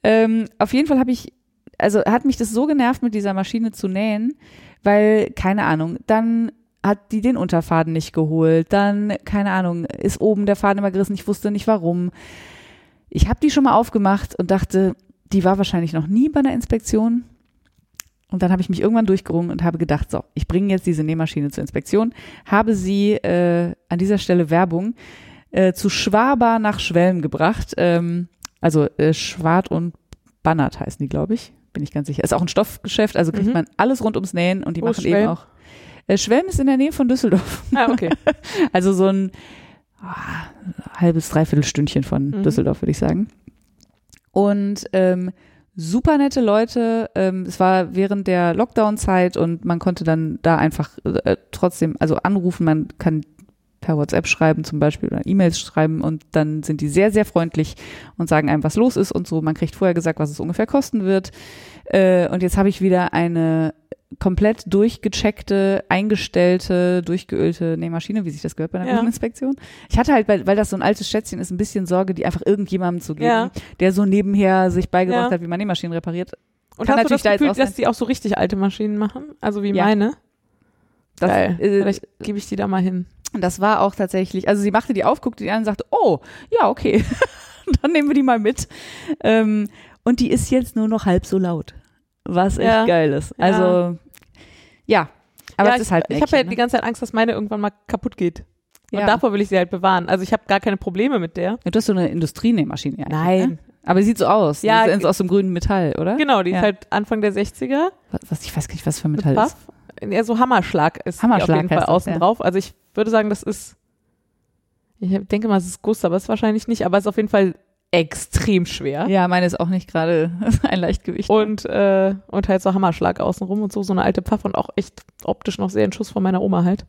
Ähm, auf jeden Fall habe ich, also hat mich das so genervt, mit dieser Maschine zu nähen, weil, keine Ahnung, dann hat die den Unterfaden nicht geholt, dann, keine Ahnung, ist oben der Faden immer gerissen, ich wusste nicht warum. Ich habe die schon mal aufgemacht und dachte, die war wahrscheinlich noch nie bei einer Inspektion. Und dann habe ich mich irgendwann durchgerungen und habe gedacht, so, ich bringe jetzt diese Nähmaschine zur Inspektion, habe sie äh, an dieser Stelle Werbung äh, zu Schwaber nach Schwelm gebracht. Ähm, also äh, Schwart und Bannert heißen die, glaube ich. Bin ich ganz sicher. Ist auch ein Stoffgeschäft, also kriegt Mhm. man alles rund ums Nähen und die ist machen eben Schwelm? auch. Äh, Schwelm ist in der Nähe von Düsseldorf. Ah, okay. Also so ein ah, halbes, dreiviertel Stündchen von Mhm. Düsseldorf, würde ich sagen. Und ähm, super nette Leute. Ähm, es war während der Lockdown-Zeit und man konnte dann da einfach äh, trotzdem, also anrufen, man kann per WhatsApp schreiben zum Beispiel oder E-Mails schreiben und dann sind die sehr, sehr freundlich und sagen einem, was los ist und so. Man kriegt vorher gesagt, was es ungefähr kosten wird. Äh, und jetzt habe ich wieder eine komplett durchgecheckte, eingestellte, durchgeölte Nähmaschine, wie sich das gehört bei einer Ja. Inspektion. Ich hatte halt, weil, weil das so ein altes Schätzchen ist, ein bisschen Sorge, die einfach irgendjemandem zu geben, Ja. der so nebenher sich beigebracht Ja. hat, wie man Nähmaschinen repariert. Und Kann hast du das da Gefühl, sein- dass die auch so richtig alte Maschinen machen? Also wie meine? Das, Geil. äh, Vielleicht gebe ich die da mal hin. Das war auch tatsächlich, also sie machte die auf, guckte die an und sagte, oh, ja, okay, dann nehmen wir die mal mit. Ähm, und die ist jetzt nur noch halb so laut, was echt Ja. geil ist. Ja. Also, ja, aber ja, es ist halt Ich, ich habe ja Eckchen, die ganze Zeit Angst, dass meine irgendwann mal kaputt geht. Und Ja. davor will ich sie halt bewahren. Also ich habe gar keine Probleme mit der. Ja, du hast so eine Industrienähmaschine. eigentlich, Ne? Aber die sieht so aus. Ja, die ist aus dem grünen Metall, oder? Genau, die Ja. ist halt Anfang der 60er. Was, ich weiß gar nicht, was für Metall ist. Ja, so Hammerschlag ist Hammerschlag auf jeden Fall heißt das, außen ja. drauf. Also ich würde sagen, das ist, ich denke mal, es ist Guss, aber es ist wahrscheinlich nicht, aber es ist auf jeden Fall extrem schwer. Ja, meine ist auch nicht gerade ein Leichtgewicht. Und, äh, und halt so Hammerschlag außenrum und so, so eine alte Pfaff und auch echt optisch noch sehr in Schuss von meiner Oma halt.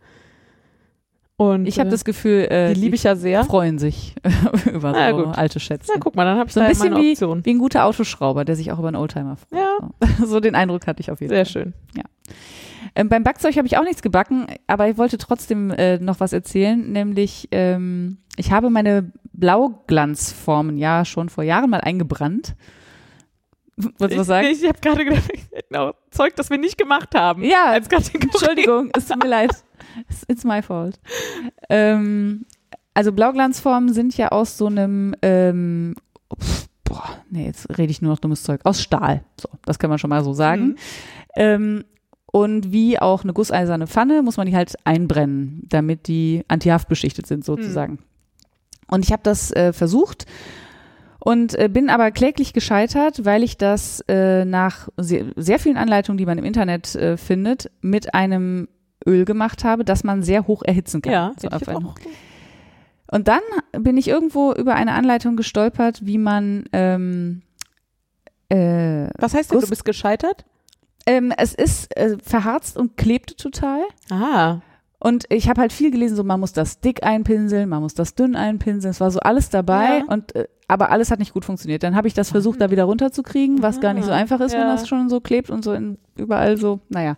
Und ich habe äh, das Gefühl, äh, die liebe ich ja sehr. freuen sich über so gut. alte Schätze. Na, guck mal, dann habe ich So ein ja bisschen wie, wie ein guter Autoschrauber, der sich auch über einen Oldtimer freut. Ja. So. so den Eindruck hatte ich auf jeden Sehr Fall. schön. Ähm, beim Backzeug habe ich auch nichts gebacken, aber ich wollte trotzdem äh, noch was erzählen, nämlich ähm, ich habe meine Blauglanzformen ja schon vor Jahren mal eingebrannt. Wolltest du was sagen? Ich, ich habe gerade gedacht, genau, Zeug, das wir nicht gemacht haben. Ja, als Kategorie. Entschuldigung, es tut mir leid. It's, my fault. Ähm, also Blauglanzformen sind ja aus so einem, ähm, boah, nee, jetzt rede ich nur noch dummes Zeug, aus Stahl. So, das kann man schon mal so sagen. Mhm. Ähm, und wie auch eine gusseiserne Pfanne muss man die halt einbrennen, damit die antihaftbeschichtet sind sozusagen. Und ich habe das äh, versucht und äh, bin aber kläglich gescheitert, weil ich das äh, nach sehr, sehr vielen Anleitungen, die man im Internet äh, findet, mit einem Öl gemacht habe, das man sehr hoch erhitzen kann. Ja, so auf jetzt ein, auch. Und dann bin ich irgendwo über eine Anleitung gestolpert, wie man ähm, äh, Was heißt denn, du bist gescheitert? Ähm, es ist äh, verharzt und klebte total. Ah. Und ich habe halt viel gelesen, so man muss das dick einpinseln, man muss das dünn einpinseln. Es war so alles dabei Ja. und äh, aber alles hat nicht gut funktioniert. Dann habe ich das versucht, da wieder runterzukriegen, was gar nicht so Ah, einfach ist, wenn ja. das schon so klebt und so in, überall so. Naja,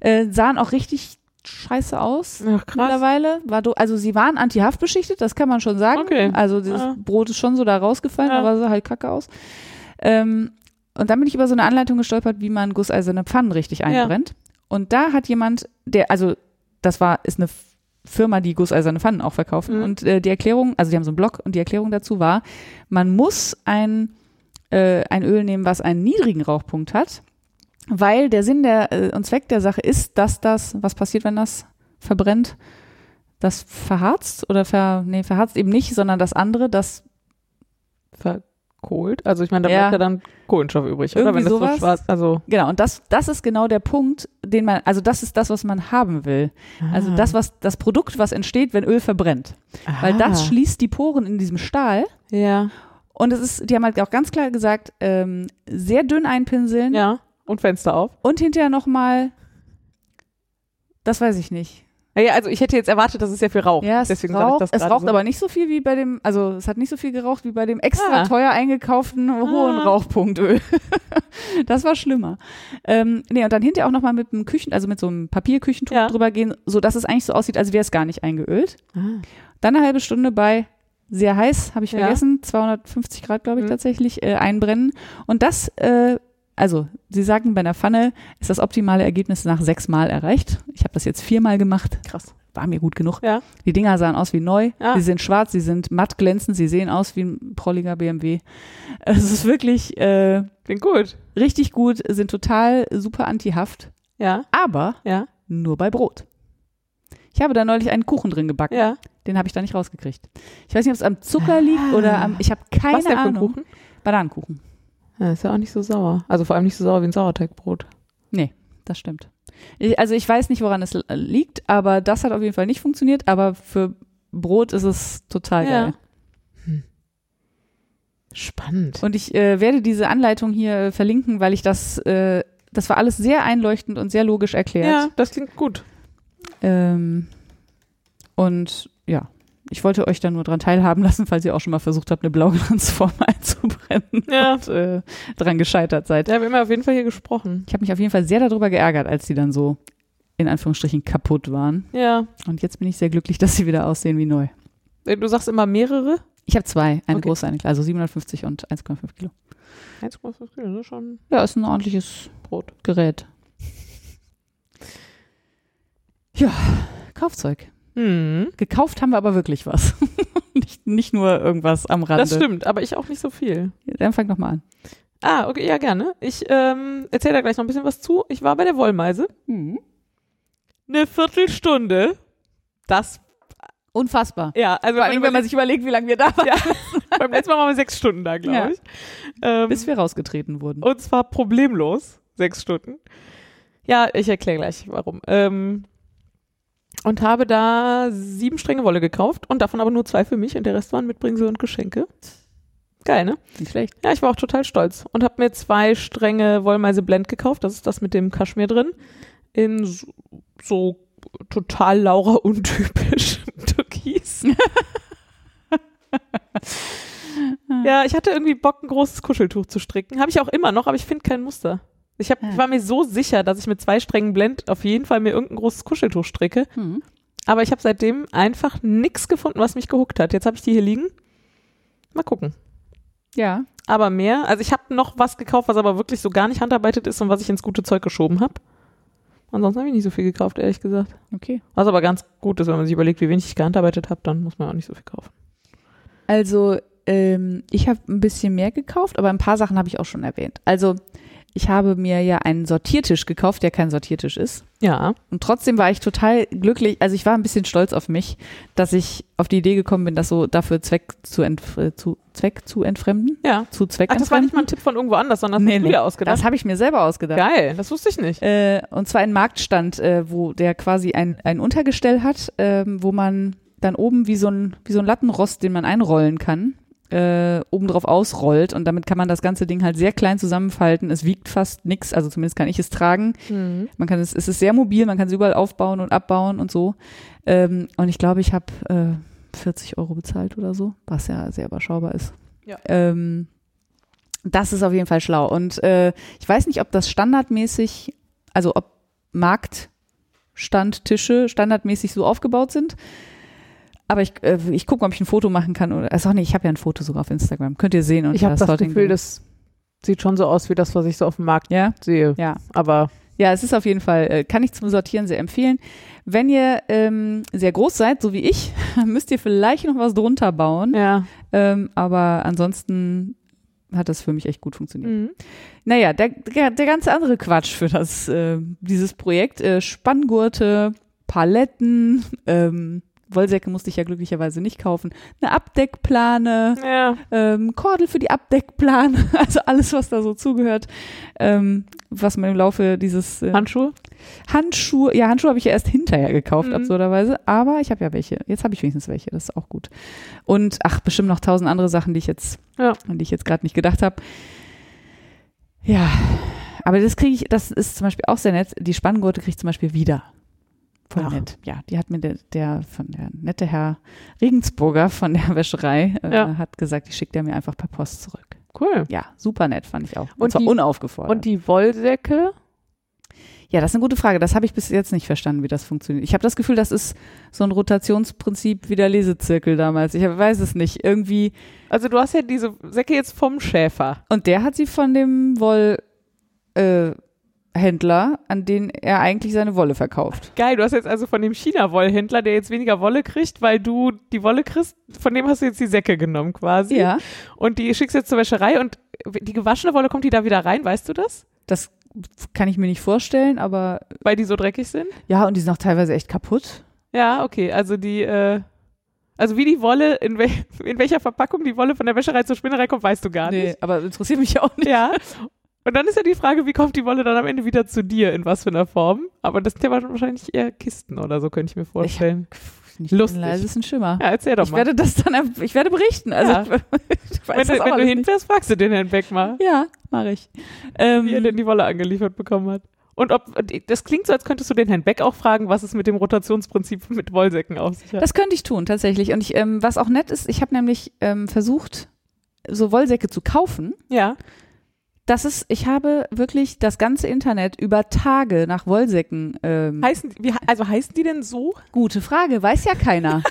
äh, sahen auch richtig scheiße aus. Ach, krass. Mittlerweile war do, also sie waren antihaftbeschichtet, das kann man schon sagen. Okay. Also dieses Ja. Brot ist schon so da rausgefallen, aber sah halt kacke aus. Ähm, und dann bin ich über so eine Anleitung gestolpert, wie man gusseiserne Pfannen richtig einbrennt. Und da hat jemand, der, also das war, ist eine Firma, die gusseiserne Pfannen auch verkaufen. Mhm. Und äh, die Erklärung, also die haben so einen Blog und die Erklärung dazu war, man muss ein, äh, ein Öl nehmen, was einen niedrigen Rauchpunkt hat, weil der Sinn der äh, und Zweck der Sache ist, dass das, was passiert, wenn das verbrennt? Das verharzt oder ver, nee, verharzt eben nicht, sondern das andere, das Verkohlt. Also ich meine, da Ja. bleibt ja dann Kohlenstoff übrig, oder? Irgendwie Wenn das sowas. so schwarz, also. Genau, und das, das ist genau der Punkt, den man, also das ist das, was man haben will. Also Ah. das, was, das Produkt, was entsteht, wenn Öl verbrennt. Weil Ah. das schließt die Poren in diesem Stahl. Ja. Und es ist, die haben halt auch ganz klar gesagt, ähm, sehr dünn einpinseln Ja. Und Fenster auf. und hinterher nochmal, das weiß ich nicht. Ja, ja, also ich hätte jetzt erwartet, dass es sehr viel raucht. Ja, es Deswegen raucht, ich das es raucht so. aber nicht so viel wie bei dem, also es hat nicht so viel geraucht wie bei dem extra Ah. teuer eingekauften hohen Ah. Rauchpunktöl. das war schlimmer. Ähm, nee, und dann hinterher auch nochmal mit einem Küchen, also mit so einem Papierküchentuch Ja. drüber gehen, so dass es eigentlich so aussieht, als wäre es gar nicht eingeölt. Ah. Dann eine halbe Stunde bei sehr heiß, habe ich Ja. vergessen, 250 Grad, glaube ich, Mhm. tatsächlich, äh, einbrennen. Und das, äh, also, Sie sagten, bei einer Pfanne ist das optimale Ergebnis nach sechs Mal erreicht. Ich habe das jetzt viermal gemacht. Krass. War mir gut genug. Ja. Die Dinger sahen aus wie neu. Ja. Sie sind schwarz, sie sind matt glänzend, sie sehen aus wie ein prolliger BMW. Es ist wirklich äh, Klingt gut. richtig gut, sind total super antihaft, Ja. aber Ja. nur bei Brot. Ich habe da neulich einen Kuchen drin gebacken. Ja. Den habe ich da nicht rausgekriegt. Ich weiß nicht, ob es am Zucker liegt oder am. Ich habe keine Was denn für ein Ahnung. Kuchen? Bananenkuchen. Ja, ist ja auch nicht so sauer. Also vor allem nicht so sauer wie ein Sauerteigbrot. Das stimmt. Ich, also ich weiß nicht, woran es liegt, aber das hat auf jeden Fall nicht funktioniert. Aber für Brot ist es total Ja. geil. Hm. Spannend. Und ich äh, werde diese Anleitung hier äh, verlinken, weil ich das, äh, das war alles sehr einleuchtend und sehr logisch erklärt. ja, das klingt gut. Ähm, und ja, ich wollte euch da nur dran teilhaben lassen, falls ihr auch schon mal versucht habt, eine Blauglanzform einzubrennen Ja. und äh, dran gescheitert seid. Haben wir immer auf jeden Fall hier gesprochen. Ich habe mich auf jeden Fall sehr darüber geärgert, als die dann so in Anführungsstrichen kaputt waren. Ja. Und jetzt bin ich sehr glücklich, dass sie wieder aussehen wie neu. Äh, Du sagst immer mehrere? Ich habe zwei, eine Okay. große, eine kleine, also 750 und 1,5 Kilo. 1,5 Kilo, das ist schon Ja, ist ein ordentliches Brot. Gerät. Ja, Kaufzeug. Hm. Gekauft haben wir aber wirklich was. nicht, nicht nur irgendwas am Rande. Das stimmt, aber ich auch nicht so viel. Dann fang doch mal an. Ah, okay, ja, gerne. Ich ähm, erzähle da gleich noch ein bisschen was zu. Ich war bei der Wollmeise. Eine Viertelstunde. Das, Unfassbar. ja, also allem, wenn man sich überlegt, wie lange wir da waren. Ja, beim letzten Mal waren wir sechs Stunden da, glaube Ja. ich. Ähm, Bis wir rausgetreten wurden. und zwar problemlos. Sechs Stunden. Ja, ich erkläre gleich, warum. Ähm, und habe da sieben Stränge Wolle gekauft und davon aber nur zwei für mich und der Rest waren Mitbringsel und Geschenke. Geil, ne? Nicht schlecht. Ja, ich war auch total stolz und habe mir zwei Stränge Wollmeise Blend gekauft. Das ist das mit dem Kaschmir drin. In so, so total Laura untypisch Türkis. ja, ich hatte irgendwie Bock, ein großes Kuscheltuch zu stricken. Habe ich auch immer noch, aber ich finde kein Muster. Ich, hab, ich war mir so sicher, dass ich mit zwei Strängen Blend auf jeden Fall mir irgendein großes Kuscheltuch stricke. Hm. Aber ich habe seitdem einfach nichts gefunden, was mich gehuckt hat. Jetzt habe ich die hier liegen. Mal gucken. Ja. Aber mehr. Also ich habe noch was gekauft, was aber wirklich so gar nicht handarbeitet ist und was ich ins gute Zeug geschoben habe. Ansonsten habe ich nicht so viel gekauft, ehrlich gesagt. Okay. Was aber ganz gut ist, wenn man sich überlegt, wie wenig ich gehandarbeitet habe, dann muss man auch nicht so viel kaufen. Also, ähm, ich habe ein bisschen mehr gekauft, aber ein paar Sachen habe ich auch schon erwähnt. Also, ich habe mir ja einen Sortiertisch gekauft, der kein Sortiertisch ist. Ja. Und trotzdem war ich total glücklich. Also ich war ein bisschen stolz auf mich, dass ich auf die Idee gekommen bin, das so dafür Zweck zu, entf äh, zu Zweck zu entfremden. Ja. Zu Zweck Ach, das war nicht mal ein Tipp von irgendwo anders, sondern das Nee, hast du nee. dir ausgedacht. Das habe ich mir selber ausgedacht. Geil, das wusste ich nicht. Äh, und zwar ein Marktstand, äh, wo der quasi ein, ein Untergestell hat, ähm, wo man dann oben wie so ein, wie so ein Lattenrost, den man einrollen kann, äh, oben drauf ausrollt und damit kann man das ganze Ding halt sehr klein zusammenfalten. Es wiegt fast nix, also zumindest kann ich es tragen. Mhm. Man kann es, es ist sehr mobil, man kann es überall aufbauen und abbauen und so. Ähm, und ich glaube, ich habe äh, 40 Euro bezahlt oder so, was ja sehr überschaubar ist. Ja. Ähm, das ist auf jeden Fall schlau. Und äh, ich weiß nicht, ob das standardmäßig, also ob Marktstandtische standardmäßig so aufgebaut sind. Aber ich, äh, ich gucke, ob ich ein Foto machen kann. Oder, also nee, ich habe ja ein Foto sogar auf Instagram. Könnt ihr sehen. Ich habe das Sorting Gefühl, das sieht schon so aus wie das, was ich so auf dem Markt Ja, sehe. ja. Aber Ja, es ist auf jeden Fall, äh, kann ich zum Sortieren sehr empfehlen. Wenn ihr ähm, sehr groß seid, so wie ich, müsst ihr vielleicht noch was drunter bauen. ja. Ähm, aber ansonsten hat das für mich echt gut funktioniert. Mhm. Naja, der, der, der ganze andere Quatsch für das, äh, dieses Projekt, äh, Spanngurte, Paletten, ähm, Wollsäcke musste ich ja glücklicherweise nicht kaufen, eine Abdeckplane, Ja. ähm, Kordel für die Abdeckplane, also alles, was da so zugehört, ähm, was man im Laufe dieses äh, Handschuhe? Handschuhe, ja, Handschuhe habe ich ja erst hinterher gekauft, Mhm. absurderweise, aber ich habe ja welche. Jetzt habe ich wenigstens welche, das ist auch gut. Und ach, bestimmt noch tausend andere Sachen, die ich jetzt, Ja. an die ich jetzt gerade nicht gedacht habe. Ja, aber das kriege ich, das ist zum Beispiel auch sehr nett. Die Spanngurte kriege ich zum Beispiel wieder. Voll Ach. nett. Ja, die hat mir der, der von der nette Herr Regensburger von der Wäscherei äh, Ja. hat gesagt, die schickt er mir einfach per Post zurück. Cool. Ja, super nett, fand ich auch. Und, Und zwar die- unaufgefordert. Und die Wollsäcke? Ja, das ist eine gute Frage. Das habe ich bis jetzt nicht verstanden, wie das funktioniert. Ich habe das Gefühl, das ist so ein Rotationsprinzip wie der Lesezirkel damals. Ich weiß es nicht. Irgendwie. Also du hast ja diese Säcke jetzt vom Schäfer. Und der hat sie von dem Wollhändler, äh, Händler, an den er eigentlich seine Wolle verkauft. Geil, du hast jetzt also von dem China-Wollhändler, der jetzt weniger Wolle kriegt, weil du die Wolle kriegst, von dem hast du jetzt die Säcke genommen quasi. Ja, Und die schickst jetzt zur Wäscherei und die gewaschene Wolle kommt die da wieder rein, weißt du das? das kann ich mir nicht vorstellen, aber Weil die so dreckig sind? ja, und die sind auch teilweise echt kaputt. Ja, okay. Also die, äh, also wie die Wolle, in, wel in welcher Verpackung die Wolle von der Wäscherei zur Spinnerei kommt, weißt du gar Nee, nicht. aber interessiert mich auch nicht. Ja. Und dann ist ja die Frage, wie kommt die Wolle dann am Ende wieder zu dir, in was für einer Form? Aber das sind ja wahrscheinlich eher Kisten oder so, könnte ich mir vorstellen. Nicht Lustig. den leisesten Schimmer. ja, erzähl doch Ich mal. werde das dann, ich werde berichten. Also, Ja. ich weiß wenn das du, wenn du hinfährst, fragst du den Herrn Beck mal, Ja, mache ich. Ähm, wie er denn die Wolle angeliefert bekommen hat. Und ob, das klingt so, als könntest du den Herrn Beck auch fragen, was es mit dem Rotationsprinzip mit Wollsäcken auf sich hat. Das könnte ich tun, tatsächlich. Und ich, ähm, was auch nett ist, ich habe nämlich ähm, versucht, so Wollsäcke zu kaufen. ja. Das ist, ich habe wirklich das ganze Internet über Tage nach Wollsäcken. Ähm, Heißen, wie, also heißen die denn so? gute Frage, weiß ja keiner.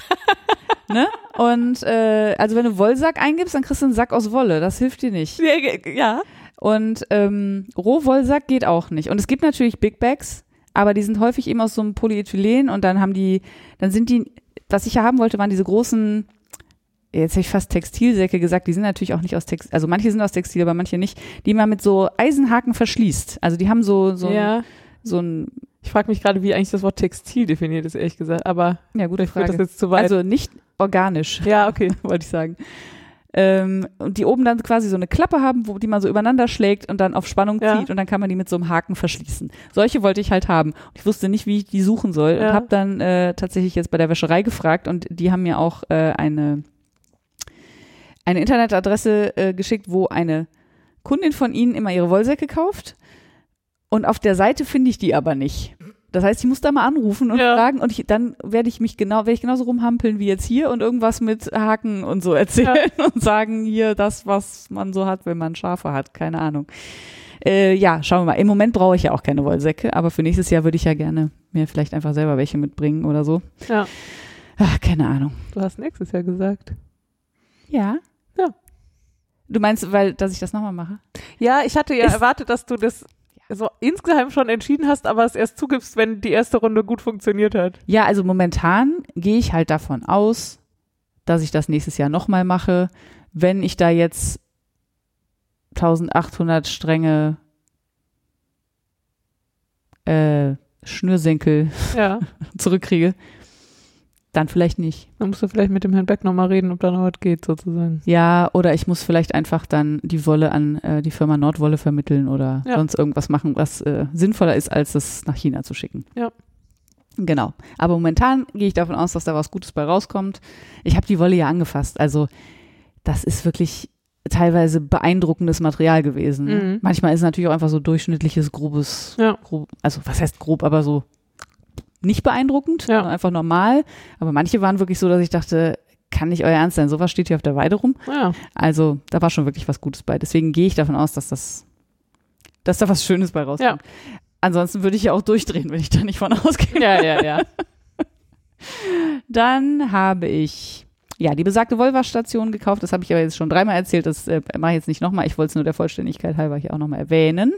ne? Und äh, also wenn du Wollsack eingibst, dann kriegst du einen Sack aus Wolle. Das hilft dir nicht. Ja, Ja. Und ähm, Rohwollsack geht auch nicht. Und es gibt natürlich Big Bags, aber die sind häufig eben aus so einem Polyethylen und dann haben die, dann sind die, was ich ja haben wollte, waren diese großen, jetzt hätte ich fast Textilsäcke gesagt, die sind natürlich auch nicht aus Textil, also manche sind aus Textil, aber manche nicht, die man mit so Eisenhaken verschließt. Also die haben so, so, ja. ein, so ein, Ich frage mich gerade, wie eigentlich das Wort Textil definiert ist, ehrlich gesagt. Aber ja, gute führt das Frage. jetzt zu weit. Also nicht organisch. ja, okay. wollte ich sagen. Ähm, und die oben dann quasi so eine Klappe haben, wo die man so übereinander schlägt und dann auf Spannung Ja. zieht und dann kann man die mit so einem Haken verschließen. Solche wollte ich halt haben. Und ich wusste nicht, wie ich die suchen soll Ja. und habe dann äh, tatsächlich jetzt bei der Wäscherei gefragt und die haben mir auch äh, eine eine Internetadresse äh, geschickt, wo eine Kundin von ihnen immer ihre Wollsäcke kauft. Und auf der Seite finde ich die aber nicht. Das heißt, ich muss da mal anrufen und Ja. fragen und ich, dann werde ich mich genau, werde ich genauso rumhampeln wie jetzt hier und irgendwas mit Haken und so erzählen und sagen, hier das, was man so hat, wenn man Schafe hat. Keine Ahnung. Äh, ja, schauen wir mal. Im Moment brauche ich ja auch keine Wollsäcke, aber für nächstes Jahr würde ich ja gerne mir vielleicht einfach selber welche mitbringen oder so. Ja. Ach, keine Ahnung. Du hast nächstes Jahr gesagt. Ja. Du meinst, weil, dass ich das nochmal mache? Ja, ich hatte ja Ist- erwartet, dass du das so insgeheim schon entschieden hast, aber es erst zugibst, wenn die erste Runde gut funktioniert hat. Ja, also momentan gehe ich halt davon aus, dass ich das nächstes Jahr nochmal mache. Wenn ich da jetzt 1800 Stränge äh, Schnürsenkel Ja. zurückkriege, dann vielleicht nicht. Dann musst du vielleicht mit dem Herrn Beck nochmal reden, ob da noch was geht, sozusagen. Ja, oder ich muss vielleicht einfach dann die Wolle an äh, die Firma Nordwolle vermitteln oder Ja. sonst irgendwas machen, was äh, sinnvoller ist, als es nach China zu schicken. Ja. Genau. Aber momentan gehe ich davon aus, dass da was Gutes bei rauskommt. Ich habe die Wolle ja angefasst. Also das ist wirklich teilweise beeindruckendes Material gewesen. Mhm. Manchmal ist es natürlich auch einfach so durchschnittliches, grobes, Ja. grob, also was heißt grob, aber so nicht beeindruckend, Ja. sondern einfach normal. Aber manche waren wirklich so, dass ich dachte, kann nicht euer Ernst sein, sowas steht hier auf der Weide rum. Ja. Also da war schon wirklich was Gutes bei. Deswegen gehe ich davon aus, dass das, dass da was Schönes bei rauskommt. Ansonsten würde ich ja auch durchdrehen, wenn ich da nicht von ausgehe. Ja, ja, ja. Dann habe ich ja die besagte Wollwaschstation gekauft. Das habe ich aber jetzt schon dreimal erzählt. Das äh, mache ich jetzt nicht nochmal. Ich wollte es nur der Vollständigkeit halber hier auch nochmal erwähnen.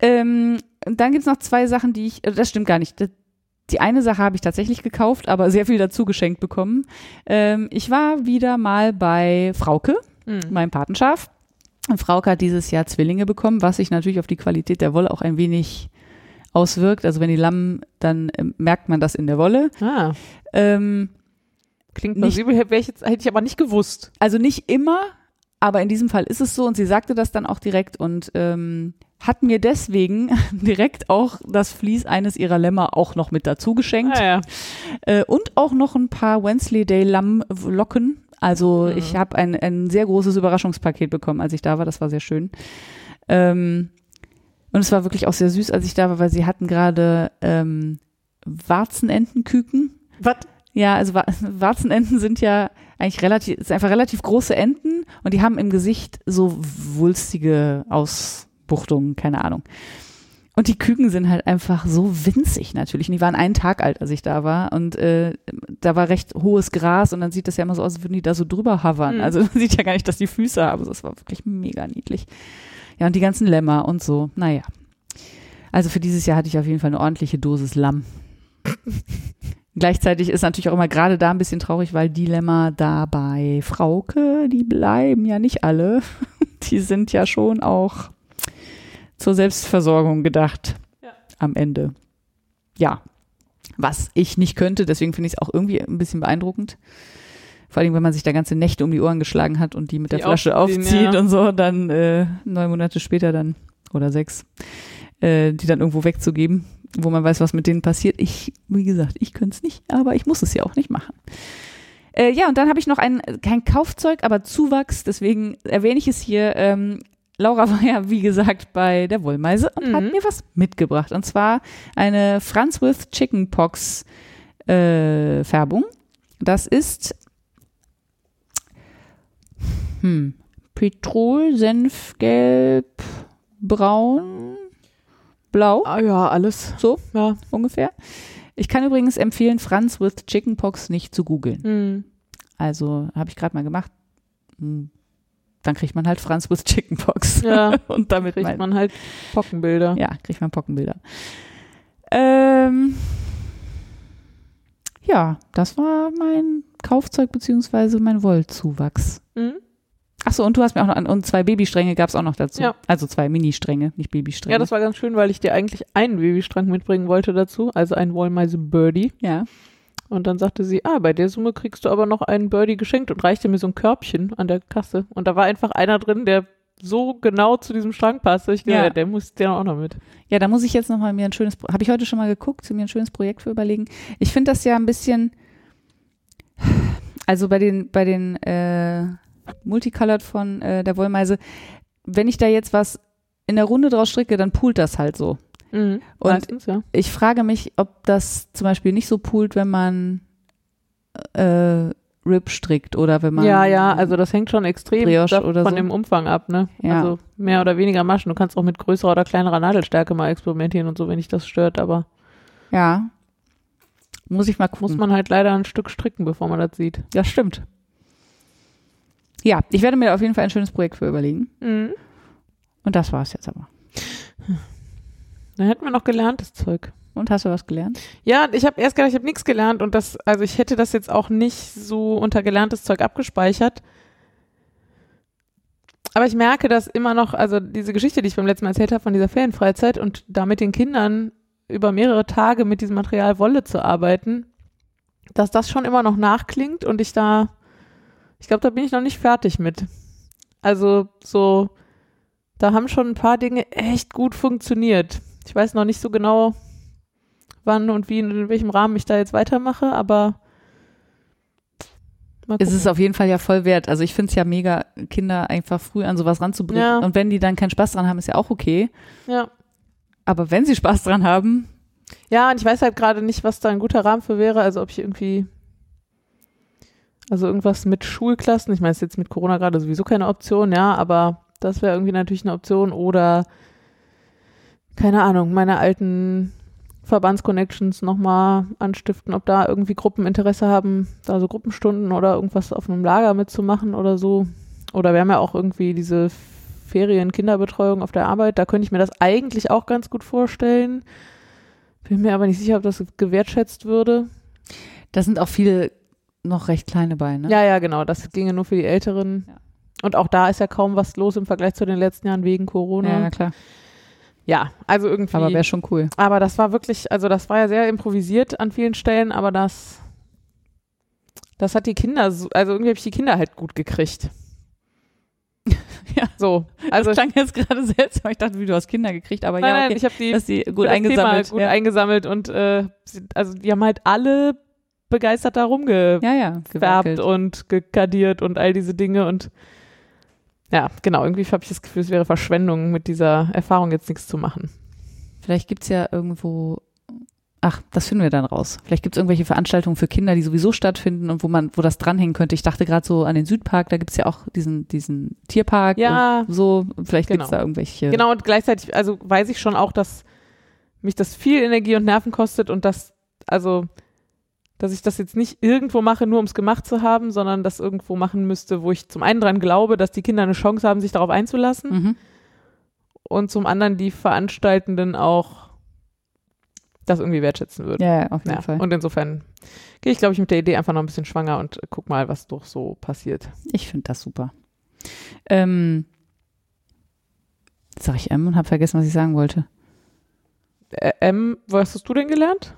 Ähm, und dann gibt es noch zwei Sachen, die ich, äh, das stimmt gar nicht. Das, die eine Sache habe ich tatsächlich gekauft, aber sehr viel dazu geschenkt bekommen. Ähm, ich war wieder mal bei Frauke, Mhm. meinem Patenschaf. Und Frauke hat dieses Jahr Zwillinge bekommen, was sich natürlich auf die Qualität der Wolle auch ein wenig auswirkt. Also wenn die lammen, dann ähm, merkt man das in der Wolle. Ah, Ähm, klingt Nicht- plausibel, hätte ich, jetzt, hätte ich aber nicht gewusst. also nicht immer, aber in diesem Fall ist es so und sie sagte das dann auch direkt und ähm, hat mir deswegen direkt auch das Vlies eines ihrer Lämmer auch noch mit dazu geschenkt Ah, ja. äh, und auch noch ein paar Wensleydale Lammlocken. Also Mhm. ich habe ein, ein sehr großes Überraschungspaket bekommen, als ich da war. Das war sehr schön. Ähm, und es war wirklich auch sehr süß, als ich da war, weil sie hatten gerade ähm, Warzenentenküken. Was? Ja, also Wa- Warzenenten sind ja eigentlich relativ, ist einfach relativ große Enten und die haben im Gesicht so wulstige Ausbuchtungen, keine Ahnung. Und die Küken sind halt einfach so winzig natürlich. Und die waren einen Tag alt, als ich da war. Und äh, da war recht hohes Gras und dann sieht das ja immer so aus, als würden die da so drüber hovern. Mhm. Also man sieht ja gar nicht, dass die Füße haben. Das war wirklich mega niedlich. Ja, und die ganzen Lämmer und so. Naja. Also für dieses Jahr hatte ich auf jeden Fall eine ordentliche Dosis Lamm. Gleichzeitig ist natürlich auch immer gerade da ein bisschen traurig, weil die Lämmer da bei Frauke, die bleiben ja nicht alle. Die sind ja schon auch zur Selbstversorgung gedacht Ja. am Ende. Ja, was ich nicht könnte, deswegen finde ich es auch irgendwie ein bisschen beeindruckend. Vor allem, wenn man sich da ganze Nächte um die Ohren geschlagen hat und die mit der Die Flasche aufziehen, aufzieht ja. und so, dann äh, neun Monate später dann oder sechs, äh, die dann irgendwo wegzugeben, wo man weiß, was mit denen passiert. Ich, wie gesagt, ich könnte es nicht, aber ich muss es ja auch nicht machen. Äh, ja, und dann habe ich noch ein, kein Kaufzeug, aber Zuwachs, deswegen erwähne ich es hier. Ähm, Laura war ja, wie gesagt, bei der Wollmeise und hat Mhm. mir was mitgebracht. Und zwar eine Fransworth Chickenpox äh, Färbung. Das ist hm, Petrol, Senfgelb, Braun, Blau, Ah ja, alles. so Ja. ungefähr. Ich kann übrigens empfehlen, Franz with Chickenpox nicht zu googeln. Mhm. Also habe ich gerade mal gemacht. Hm, Dann kriegt man halt Franz with Chickenpox. Ja, Und damit kriegt mein, man halt Pockenbilder. ja, kriegt man Pockenbilder. Ähm, ja, das war mein Kaufzeug beziehungsweise mein Wollzuwachs. Mhm. Achso, und du hast mir auch noch, und zwei Babystränge gab es auch noch dazu. Ja. Also zwei Ministränge, nicht Babystränge. Ja, das war ganz schön, weil ich dir eigentlich einen Babystrang mitbringen wollte dazu, also einen Wollmeise Birdie. ja. Und dann sagte sie, ah, bei der Summe kriegst du aber noch einen Birdie geschenkt und reichte mir so ein Körbchen an der Kasse. Und da war einfach einer drin, der so genau zu diesem Strang passte. Ich dachte, Ja. der muss der auch noch mit. Ja, da muss ich jetzt noch mal mir ein schönes, habe ich heute schon mal geguckt, mir ein schönes Projekt für überlegen. Ich finde das ja ein bisschen, also bei den, bei den äh, Multicolored von äh, der Wollmeise, wenn ich da jetzt was in der Runde draus stricke, dann poolt das halt so. Mhm. Und Meistens, ja. ich frage mich, ob das zum Beispiel nicht so poolt, wenn man äh, Rib strickt oder wenn man Ja, ja, also das hängt schon extrem von so. dem Umfang ab, ne? Ja. Also mehr oder weniger Maschen. Du kannst auch mit größerer oder kleinerer Nadelstärke mal experimentieren und so, wenn dich das stört, aber ja muss ich mal gucken. muss man halt leider ein Stück stricken, bevor man das sieht. ja, stimmt. Ja, ich werde mir auf jeden Fall ein schönes Projekt für überlegen. Mhm. Und das war's jetzt aber. Dann hätten wir noch gelerntes Zeug. Und hast du was gelernt? Ja, ich habe erst gedacht, ich habe nichts gelernt und das, also ich hätte das jetzt auch nicht so unter gelerntes Zeug abgespeichert. Aber ich merke, dass immer noch, also diese Geschichte, die ich beim letzten Mal erzählt habe von dieser Ferienfreizeit und da mit den Kindern über mehrere Tage mit diesem Material Wolle zu arbeiten, dass das schon immer noch nachklingt und ich da, ich glaube, da bin ich noch nicht fertig mit. Also so, da haben schon ein paar Dinge echt gut funktioniert. Ich weiß noch nicht so genau, wann und wie und in welchem Rahmen ich da jetzt weitermache, aber Es ist auf jeden Fall ja voll wert. Also ich finde es ja mega, Kinder einfach früh an sowas ranzubringen. Ja. Und wenn die dann keinen Spaß dran haben, ist ja auch okay. ja. Aber wenn sie Spaß dran haben, Ja, und ich weiß halt gerade nicht, was da ein guter Rahmen für wäre. Also ob ich irgendwie, also irgendwas mit Schulklassen, ich meine, ist jetzt mit Corona gerade sowieso keine Option, ja, aber das wäre irgendwie natürlich eine Option. Oder, keine Ahnung, meine alten Verbandsconnections nochmal anstiften, ob da irgendwie Gruppen Interesse haben, da so Gruppenstunden oder irgendwas auf einem Lager mitzumachen oder so. Oder wir haben ja auch irgendwie diese Ferien-Kinderbetreuung auf der Arbeit. Da könnte ich mir das eigentlich auch ganz gut vorstellen. Bin mir aber nicht sicher, ob das gewertschätzt würde. da sind auch viele noch recht kleine bei, ne? Ja, ja, genau. Das ginge nur für die Älteren. Ja. Und auch da ist ja kaum was los im Vergleich zu den letzten Jahren wegen ja, Corona. na klar. Ja, also irgendwie. Aber wäre schon cool. Aber das war wirklich, also das war ja sehr improvisiert an vielen Stellen, aber das, das hat die Kinder, so- also irgendwie habe ich die Kinder halt gut gekriegt. Ja. So, also das klang jetzt gerade seltsam. Ich dachte, wie du hast Kinder gekriegt, aber nein, ja, nein, okay. ich habe die dass die gut das eingesammelt. Thema gut ja. eingesammelt und äh, also die haben halt alle begeistert da rumgefärbt ja, ja, und gekadiert und all diese Dinge und ja, genau, irgendwie habe ich das Gefühl, es wäre Verschwendung, mit dieser Erfahrung jetzt nichts zu machen. Vielleicht gibt's ja irgendwo, ach, das finden wir dann raus. Vielleicht gibt's irgendwelche Veranstaltungen für Kinder, die sowieso stattfinden und wo man, wo das dranhängen könnte. Ich dachte gerade so an den Südpark, da gibt's ja auch diesen, diesen Tierpark. Ja, und so, vielleicht genau. gibt's da irgendwelche. Genau, und gleichzeitig, also weiß ich schon auch, dass mich das viel Energie und Nerven kostet und dass, also, dass ich das jetzt nicht irgendwo mache, nur um es gemacht zu haben, sondern das irgendwo machen müsste, wo ich zum einen dran glaube, dass die Kinder eine Chance haben, sich darauf einzulassen Mhm. und zum anderen die Veranstaltenden auch das irgendwie wertschätzen würden. Ja, auf jeden Ja, Fall. und insofern gehe ich, glaube ich, mit der Idee einfach noch ein bisschen schwanger und guck mal, was doch so passiert. Ich finde das super. Ähm, jetzt sag ich M und habe vergessen, was ich sagen wollte. Ä- M, was hast du denn gelernt?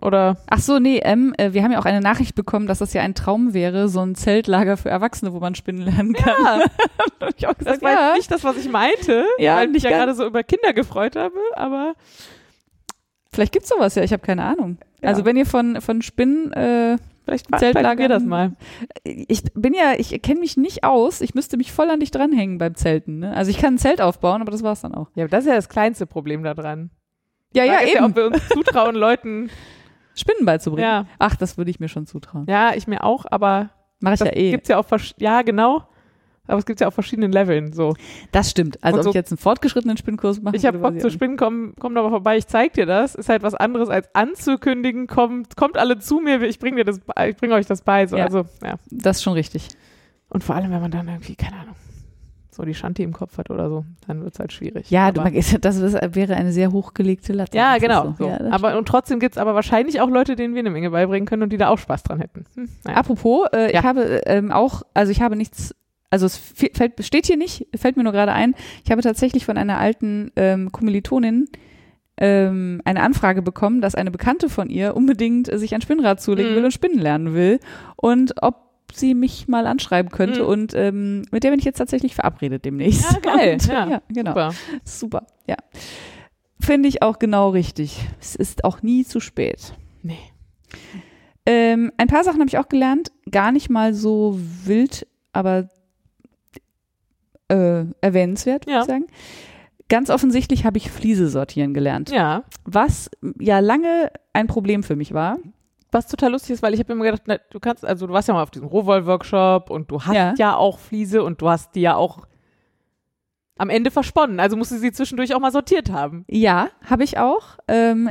Oder? Ach so, nee, M, äh, wir haben ja auch eine Nachricht bekommen, dass das ja ein Traum wäre, so ein Zeltlager für Erwachsene, wo man spinnen lernen kann. Ja, Hab ich auch das gesagt, war ja. jetzt nicht das, was ich meinte, Ja, weil ich mich ja gerade so über Kinder gefreut habe, aber Vielleicht gibt's sowas ja, ich habe keine Ahnung. Ja. Also wenn ihr von, von Spinnen, äh, vielleicht Zeltlager- wir das mal. ich bin ja, ich kenne mich nicht aus, ich müsste mich voll an dich dranhängen beim Zelten. Ne? Also ich kann ein Zelt aufbauen, aber das war's dann auch. Ja, aber das ist ja das kleinste Problem daran. Ja, ja, eben. ob wir uns zutrauen, Leuten. Spinnen beizubringen. Ja, Ach, das würde ich mir schon zutrauen. ja, ich mir auch, aber Mache ich ja eh. gibt's ja versch- ja genau. Aber es gibt ja auf verschiedenen Leveln so. Das stimmt. Also Und ob so- ich jetzt einen fortgeschrittenen Spinnkurs mache. Ich habe Bock zu auch spinnen, komm, komm doch mal vorbei, ich zeig dir das. Ist halt was anderes als anzukündigen, kommt, kommt alle zu mir, ich bringe dir das ich bringe euch das bei. So. Ja. Also, ja. Das ist schon richtig. Und vor allem, wenn man dann irgendwie, keine Ahnung, so die Shanti im Kopf hat oder so, dann wird's halt schwierig. Ja, aber, das wäre eine sehr hochgelegte Latte. ja genau. So. Ja, aber und trotzdem gibt's aber wahrscheinlich auch Leute, denen wir eine Menge beibringen können und die da auch Spaß dran hätten. Hm. Apropos, äh, Ja. ich habe ähm, auch, also ich habe nichts, also es fällt, steht hier nicht, fällt mir nur gerade ein, ich habe tatsächlich von einer alten ähm, Kommilitonin ähm, eine Anfrage bekommen, dass eine Bekannte von ihr unbedingt sich ein Spinnrad zulegen Mhm. will und spinnen lernen will und ob sie mich mal anschreiben könnte Mhm. und ähm, mit der bin ich jetzt tatsächlich verabredet demnächst. Ja, geil. Und, Ja, ja, genau. Super. Super, ja. Finde ich auch genau richtig. Es ist auch nie zu spät. Nee. Ähm, ein paar Sachen habe ich auch gelernt, gar nicht mal so wild, aber äh, erwähnenswert, würde Ja. ich sagen. Ganz offensichtlich habe ich Fliese sortieren gelernt, Ja. was ja lange ein Problem für mich war. Was total lustig ist, weil ich habe immer gedacht, na, du kannst, also du warst ja mal auf diesem Rohwoll-Workshop und du hast Ja. ja. auch Fliese und du hast die ja auch am Ende versponnen. Also musst du sie zwischendurch auch mal sortiert haben. Ja, habe ich auch. Ähm,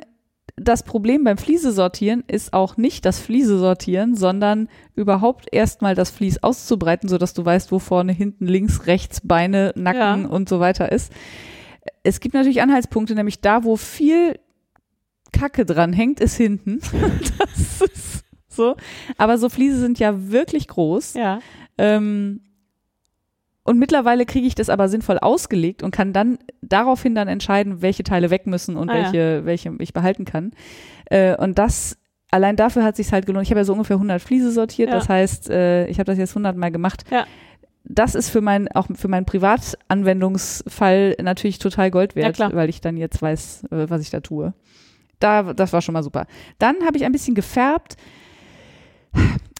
das Problem beim Fliese sortieren ist auch nicht das Fliese sortieren, sondern überhaupt erstmal das Vlies auszubreiten, sodass du weißt, wo vorne, hinten, links, rechts, Beine, Nacken Ja. und so weiter ist. Es gibt natürlich Anhaltspunkte, nämlich da, wo viel Kacke dran hängt, ist hinten. das ist so. Aber so Fliese sind ja wirklich groß. Ja. Ähm, und mittlerweile kriege ich das aber sinnvoll ausgelegt und kann dann daraufhin dann entscheiden, welche Teile weg müssen und Ah, ja. welche, welche ich behalten kann. Äh, und das, allein dafür hat sich halt gelohnt. Ich habe ja so ungefähr 100 Fliese sortiert, Ja. das heißt, äh, ich habe das jetzt 100 Mal gemacht. Ja. Das ist für mein, auch für meinen Privatanwendungsfall natürlich total Gold wert, weil ich dann jetzt weiß, äh, was ich da tue. Da, das war schon mal super. Dann habe ich ein bisschen gefärbt.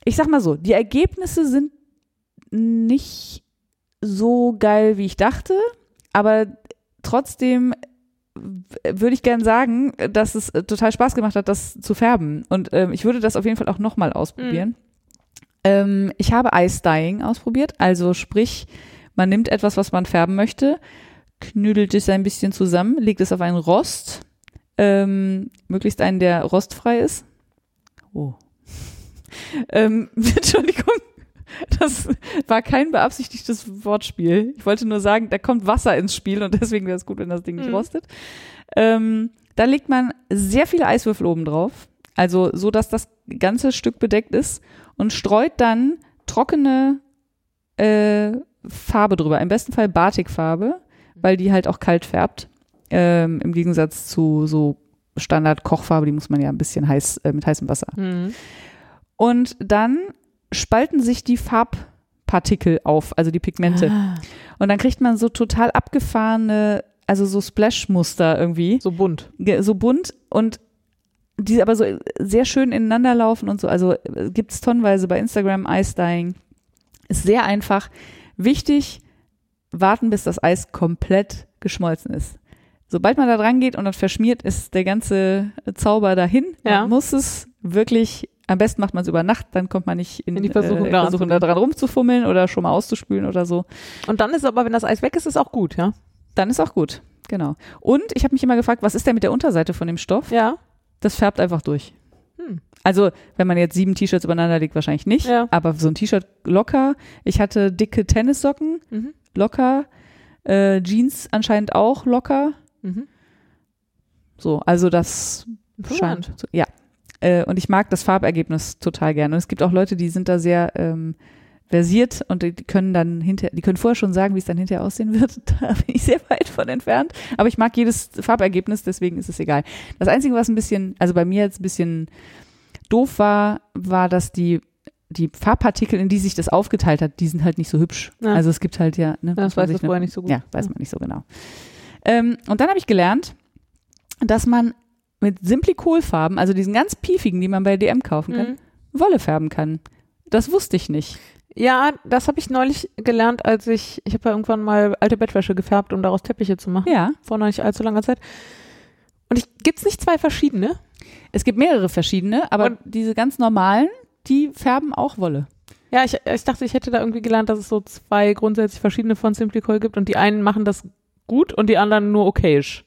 Ich sag mal so, die Ergebnisse sind nicht so geil, wie ich dachte, aber trotzdem würde ich gern sagen, dass es total Spaß gemacht hat, das zu färben. Und ähm, ich würde das auf jeden Fall auch nochmal ausprobieren. Mhm. Ähm, ich habe Ice Dyeing ausprobiert, also sprich, man nimmt etwas, was man färben möchte, knüdelt es ein bisschen zusammen, legt es auf einen Rost, ähm, möglichst einen, der rostfrei ist. Oh. ähm, Entschuldigung. Das war kein beabsichtigtes Wortspiel. Ich wollte nur sagen, da kommt Wasser ins Spiel und deswegen wäre es gut, wenn das Ding nicht Mhm. rostet. Ähm, dann legt man sehr viele Eiswürfel oben drauf, also so, dass das ganze Stück bedeckt ist und streut dann trockene äh, Farbe drüber. Im besten Fall Batikfarbe, weil die halt auch kalt färbt. Ähm, Im Gegensatz zu so Standard-Kochfarbe, die muss man ja ein bisschen heiß äh, mit heißem Wasser Mhm. und dann spalten sich die Farbpartikel auf, also die Pigmente. Ah, Und dann kriegt man so total abgefahrene, also so Splash-Muster irgendwie, so bunt. so bunt und die aber so sehr schön ineinander laufen und so. Also gibt es tonnenweise bei Instagram Ice Dyeing. Ist sehr einfach. Wichtig, warten, bis das Eis komplett geschmolzen ist. Sobald man da dran geht und dann verschmiert, ist der ganze Zauber dahin. Ja. Man muss es wirklich, am besten macht man es über Nacht, dann kommt man nicht in, In die Versuchung, äh, daran Versuchung da dran rumzufummeln oder schon mal auszuspülen oder so. Und dann ist aber, wenn das Eis weg ist, ist auch gut, ja? Dann ist auch gut. Genau. Und ich habe mich immer gefragt, was ist denn mit der Unterseite von dem Stoff? Ja. Das färbt einfach durch. Hm. Also, wenn man jetzt sieben T-Shirts übereinander legt, wahrscheinlich nicht. Ja. Aber so ein T-Shirt locker. Ich hatte dicke Tennissocken, Mhm. locker. Äh, Jeans anscheinend auch locker. Mhm. So, also das Interessant. scheint. zu- Ja. Äh, und ich mag das Farbergebnis total gerne. Und es gibt auch Leute, die sind da sehr ähm, versiert und die können dann hinterher, die können vorher schon sagen, wie es dann hinterher aussehen wird. Da bin ich sehr weit von entfernt. Aber ich mag jedes Farbergebnis, deswegen ist es egal. Das Einzige, was ein bisschen, also bei mir jetzt ein bisschen doof war, war, dass die die Farbpartikel, in die sich das aufgeteilt hat, die sind halt nicht so hübsch. Ja. Also es gibt halt ja, ne, Das muss man weiß ne- vorher nicht so gut. ja, weiß man nicht so genau. Ähm, und dann habe ich gelernt, dass man mit Simplikolfarben, also diesen ganz piefigen, die man bei DM kaufen kann, Mhm. Wolle färben kann. Das wusste ich nicht. Ja, das habe ich neulich gelernt, als ich, ich habe ja irgendwann mal alte Bettwäsche gefärbt, um daraus Teppiche zu machen. Ja, Vor noch nicht allzu langer Zeit. Und ich, gibt's nicht zwei verschiedene? es gibt mehrere verschiedene, aber Und- diese ganz normalen, die färben auch Wolle. Ja, ich, ich dachte, ich hätte da irgendwie gelernt, dass es so zwei grundsätzlich verschiedene von Simply Coil gibt und die einen machen das gut und die anderen nur okayisch.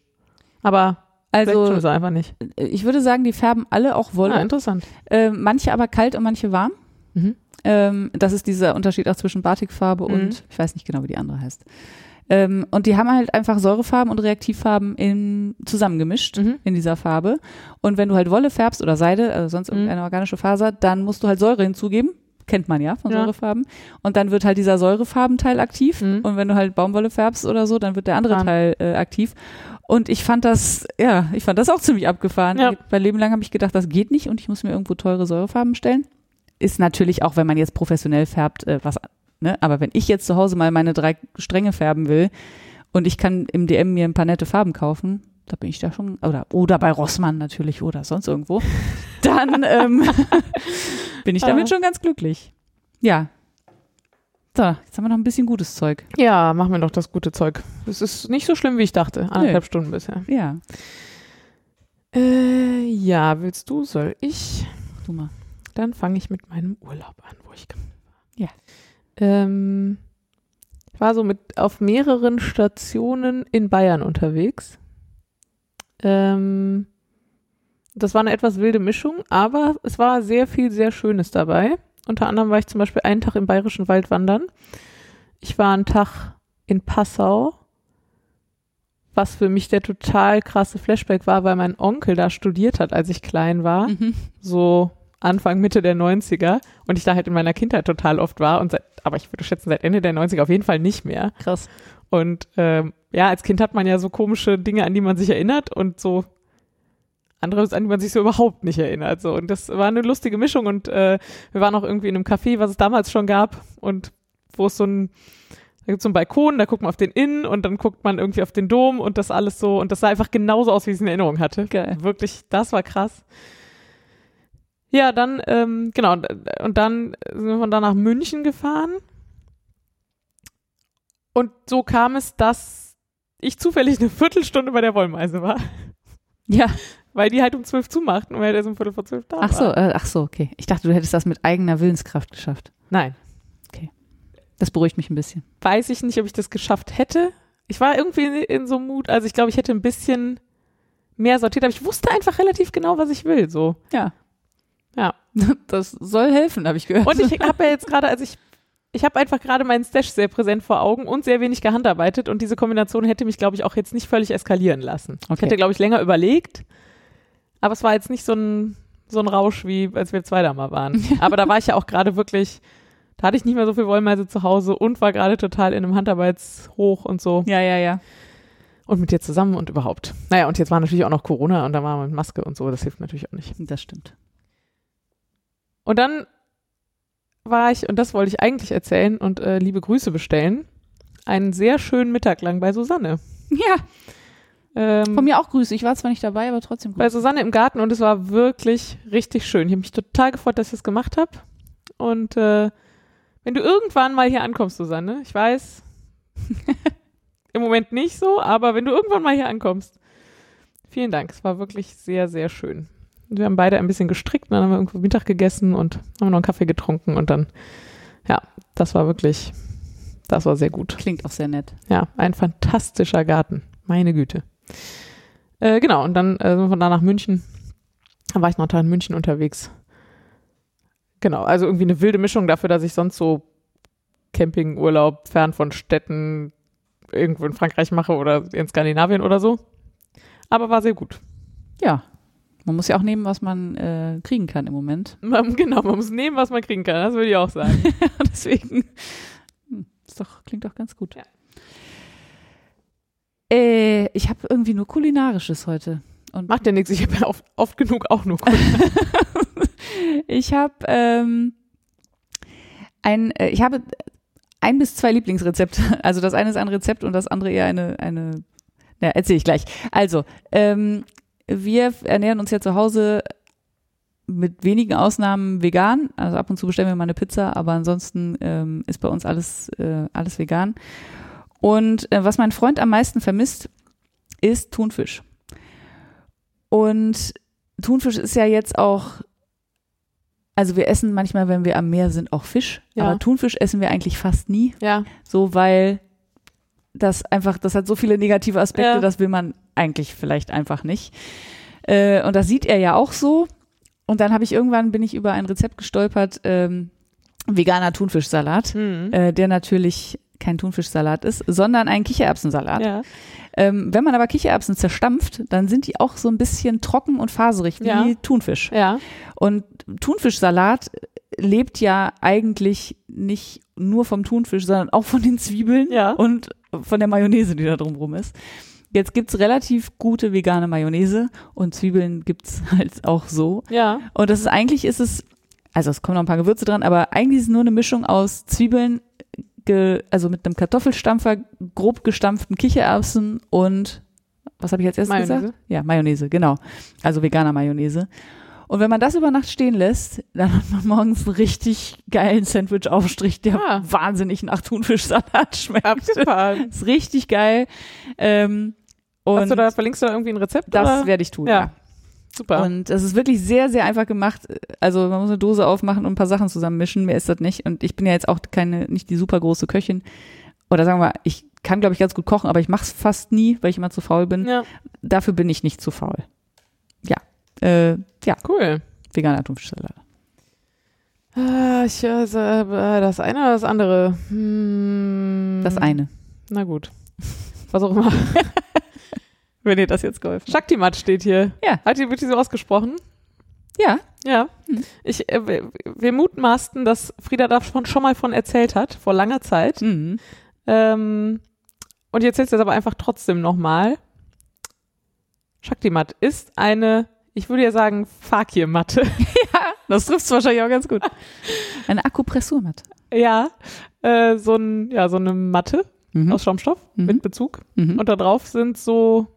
Aber Also sie einfach nicht. ich würde sagen, die färben alle auch Wolle. Ah, interessant. Ähm, manche aber kalt und manche warm. Mhm. Ähm, das ist dieser Unterschied auch zwischen Batikfarbe Mhm. und ich weiß nicht genau, wie die andere heißt. Ähm, und die haben halt einfach Säurefarben und Reaktivfarben in, zusammengemischt Mhm. in dieser Farbe. Und wenn du halt Wolle färbst oder Seide, also sonst Mhm. irgendeine organische Faser, dann musst du halt Säure hinzugeben. Kennt man ja von Ja. Säurefarben. Und dann wird halt dieser Säurefarbenteil aktiv. Mhm. Und wenn du halt Baumwolle färbst oder so, dann wird der andere Dran. Teil äh, aktiv. Und ich fand das, ja, ich fand das auch ziemlich abgefahren. Ja. Mein Leben lang habe ich gedacht, das geht nicht und ich muss mir irgendwo teure Säurefarben stellen. Ist natürlich auch, wenn man jetzt professionell färbt, äh, was, ne? Aber wenn ich jetzt zu Hause mal meine drei Stränge färben will und ich kann im DM mir ein paar nette Farben kaufen, da bin ich da schon, oder, oder bei Rossmann natürlich oder sonst irgendwo, dann ähm, bin ich damit Ah. schon ganz glücklich. Ja. So, jetzt haben wir noch ein bisschen gutes Zeug. Ja, machen wir doch das gute Zeug. Es ist nicht so schlimm, wie ich dachte. Anderthalb Stunden bisher. Ja, Äh, ja, willst du, soll ich? du mal. Dann fange ich mit meinem Urlaub an, wo ich Ja. Ähm, ich war so mit auf mehreren Stationen in Bayern unterwegs. Ähm, das war eine etwas wilde Mischung, aber es war sehr viel sehr Schönes dabei. Unter anderem war ich zum Beispiel einen Tag im Bayerischen Wald wandern. Ich war einen Tag in Passau, was für mich der total krasse Flashback war, weil mein Onkel da studiert hat, als ich klein war Mhm. so Anfang, Mitte der 90er und ich da halt in meiner Kindheit total oft war und seit, aber ich würde schätzen, seit Ende der 90er auf jeden Fall nicht mehr. Krass. Und ähm, ja, als Kind hat man ja so komische Dinge, an die man sich erinnert und so anderes, an die man sich so überhaupt nicht erinnert. So. Und das war eine lustige Mischung und äh, wir waren auch irgendwie in einem Café, was es damals schon gab und wo es so ein Da gibt's so einen Balkon, da guckt man auf den Inn und dann guckt man irgendwie auf den Dom und das alles so. Und das sah einfach genauso aus, wie ich es in Erinnerung hatte. Geil. Wirklich, das war krass. Ja, dann, ähm, genau, und, und dann sind wir von da nach München gefahren. Und so kam es, dass ich zufällig eine Viertelstunde bei der Wollmeise war, Ja. weil die halt um zwölf zumachten und wir halt erst um Viertel vor zwölf da Ach so, äh, ach so, okay. Ich dachte, du hättest das mit eigener Willenskraft geschafft. Nein, Das beruhigt mich ein bisschen. weiß ich nicht, ob ich das geschafft hätte. Ich war irgendwie in, in so einem Mut, also ich glaube, ich hätte ein bisschen mehr sortiert, aber ich wusste einfach relativ genau, was ich will, so. Ja. Ja. Das soll helfen, habe ich gehört. Und ich habe ja jetzt gerade, also ich, ich habe einfach gerade meinen Stash sehr präsent vor Augen und sehr wenig gehandarbeitet und diese Kombination hätte mich, glaube ich, auch jetzt nicht völlig eskalieren lassen. Ich Okay. hätte, glaube ich, länger überlegt, aber es war jetzt nicht so ein, so ein Rausch, wie als wir zwei da mal waren. Aber da war ich ja auch gerade wirklich, da hatte ich nicht mehr so viel Wollmeise zu Hause und war gerade total in einem Handarbeitshoch und so. ja, ja, ja. Und mit dir zusammen und überhaupt. Naja, und jetzt war natürlich auch noch Corona und da war man mit Maske und so, das hilft natürlich auch nicht. Das stimmt. Und dann war ich, und das wollte ich eigentlich erzählen und äh, liebe Grüße bestellen, einen sehr schönen Mittag lang bei Susanne. Ja, Ähm, von mir auch Grüße. Ich war zwar nicht dabei, aber trotzdem bei Grüße. Susanne im Garten und es war wirklich richtig schön. Ich habe mich total gefreut, dass ich es gemacht habe. Und äh, wenn du irgendwann mal hier ankommst, Susanne, ich weiß, im Moment nicht so, aber wenn du irgendwann mal hier ankommst, vielen Dank. Es war wirklich sehr, sehr schön. Und wir haben beide ein bisschen gestrickt, dann haben wir irgendwo Mittag gegessen und haben noch einen Kaffee getrunken und dann, ja, das war wirklich, das war sehr gut. Klingt auch sehr nett. Ja, ein fantastischer Garten. Meine Güte. Äh, genau, und dann äh, sind wir von da nach München. Da war ich noch da in München unterwegs. Genau, also irgendwie eine wilde Mischung dafür, dass ich sonst so Campingurlaub fern von Städten irgendwo in Frankreich mache oder in Skandinavien oder so. Aber war sehr gut. Ja. Man muss ja auch nehmen, was man äh, kriegen kann im Moment. Man, genau, man muss nehmen, was man kriegen kann. Das würde ich auch sagen. Deswegen. Hm, ist doch, klingt doch ganz gut. Ja. Äh, ich habe irgendwie nur Kulinarisches heute. Und Macht ja nichts. Ich habe ja oft, oft genug auch nur ich habe ähm, ein, äh, ich habe ein bis zwei Lieblingsrezepte. Also das eine ist ein Rezept und das andere eher eine, eine, ja, erzähle ich gleich. Also, ähm, wir ernähren uns ja zu Hause mit wenigen Ausnahmen vegan. Also ab und zu bestellen wir mal eine Pizza, aber ansonsten ähm, ist bei uns alles, äh, alles vegan. Und äh, was mein Freund am meisten vermisst, ist Thunfisch. Und Thunfisch ist ja jetzt auch, also wir essen manchmal, wenn wir am Meer sind, auch Fisch, Ja. aber Thunfisch essen wir eigentlich fast nie, Ja, so weil das einfach, das hat so viele negative Aspekte, Ja. das will man eigentlich vielleicht einfach nicht. Äh, und das sieht er ja auch so. Und dann habe ich irgendwann bin ich über ein Rezept gestolpert, ähm, veganer Thunfischsalat, hm. äh, der natürlich kein Thunfischsalat ist, sondern ein Kichererbsensalat. ja. Ähm, wenn man aber Kichererbsen zerstampft, dann sind die auch so ein bisschen trocken und faserig wie Ja. Thunfisch. ja. Und Thunfischsalat lebt ja eigentlich nicht nur vom Thunfisch, sondern auch von den Zwiebeln Ja. und von der Mayonnaise, die da drumrum ist. Jetzt gibt's relativ gute vegane Mayonnaise und Zwiebeln gibt's halt auch so. Ja, Und das ist eigentlich ist es, also es kommen noch ein paar Gewürze dran, aber eigentlich ist es nur eine Mischung aus Zwiebeln, ge, also mit einem Kartoffelstampfer, grob gestampften Kichererbsen und was habe ich als erstes Mayonnaise. gesagt? Ja, Mayonnaise, genau. Also veganer Mayonnaise. Und wenn man das über Nacht stehen lässt, dann hat man morgens einen richtig geilen Sandwich-Aufstrich, der Ah. wahnsinnig nach Thunfischsalat schmeckt. abgefahren. ist richtig geil. Ähm, und Hast du da, verlinkst du da irgendwie ein Rezept? das oder? werde ich tun. Ja. Super. Und es ist wirklich sehr, sehr einfach gemacht. Also man muss eine Dose aufmachen und ein paar Sachen zusammenmischen. Mehr ist das nicht. Und ich bin ja jetzt auch keine, nicht die super große Köchin. Oder sagen wir, mal, ich kann, glaube ich, ganz gut kochen, aber ich mache es fast nie, weil ich immer zu faul bin. ja, Dafür bin ich nicht zu faul. Ja. Äh, ja, cool. veganer Thunfischsalat. Ah, ich, also, das eine oder das andere? Hm, Das eine. Na gut. Was auch immer. Wenn dir das jetzt geholfen Shaktimat steht hier. Ja. Hat die, wird die so ausgesprochen? Ja. Ja. Hm. Ich, äh, wir, mutmaßten, dass Frieda davon schon mal von erzählt hat, vor langer Zeit. Mhm. Ähm, und ich erzähl's jetzt aber einfach trotzdem nochmal. Shaktimat ist eine, ich würde ja sagen, Fakir-Matte. Das trifft es wahrscheinlich auch ganz gut. Eine Akupressurmatte. Ja, äh, so, ein, ja, so eine Matte Mhm. aus Schaumstoff Mhm. mit Bezug. Mhm. Und da drauf sind so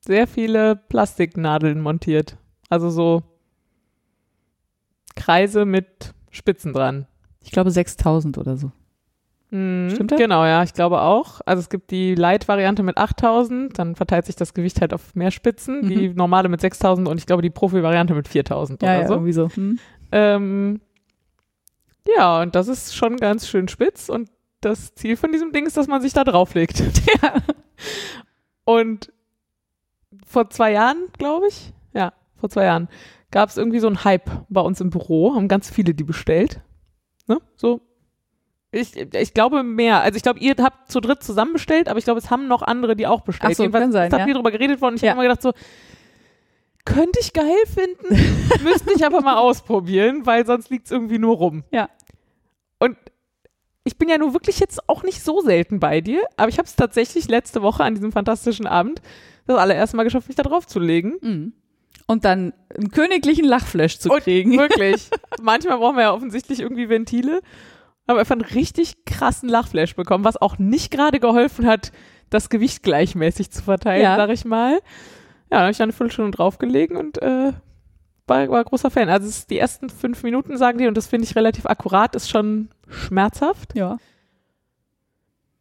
sehr viele Plastiknadeln montiert. Also so Kreise mit Spitzen dran. Ich glaube 6000 oder so. Mhm, Stimmt das? Genau, ja, ich glaube auch. Also es gibt die Light-Variante mit 8000, dann verteilt sich das Gewicht halt auf mehr Spitzen. Die normale mit 6000 und ich glaube die Profi-Variante mit 4000 Mhm. Ja, oder ja, so. irgendwie so. Hm. Ähm, ja, und das ist schon ganz schön spitz und das Ziel von diesem Ding ist, dass man sich da drauflegt. Ja. Und vor zwei Jahren, glaube ich, ja, vor zwei Jahren, gab es irgendwie so einen Hype bei uns im Büro, haben ganz viele die bestellt. Ne? So. Ich, ich glaube mehr. Also ich glaube, ihr habt zu dritt zusammen bestellt, aber ich glaube, es haben noch andere, die auch bestellt. Ach so, Jedenfalls kann sein, ja. viel drüber geredet worden. Ich Ja. habe immer gedacht so, könnte ich geil finden, müsste ich aber mal ausprobieren, weil sonst liegt es irgendwie nur rum. Ja. Und ich bin ja nur wirklich jetzt auch nicht so selten bei dir, aber ich habe es tatsächlich letzte Woche an diesem fantastischen Abend das allererste Mal geschafft, mich da drauf zu legen. Mhm. Und dann einen königlichen Lachflash zu Und kriegen. Wirklich. Manchmal brauchen wir ja offensichtlich irgendwie Ventile. Aber einfach einen richtig krassen Lachflash bekommen, was auch nicht gerade geholfen hat, das Gewicht gleichmäßig zu verteilen, Ja. sag ich mal. Ja, da habe ich dann eine Viertelstunde draufgelegen und äh, war, war großer Fan. Also es ist die ersten fünf Minuten, sagen die, und das finde ich relativ akkurat, ist schon schmerzhaft. Ja.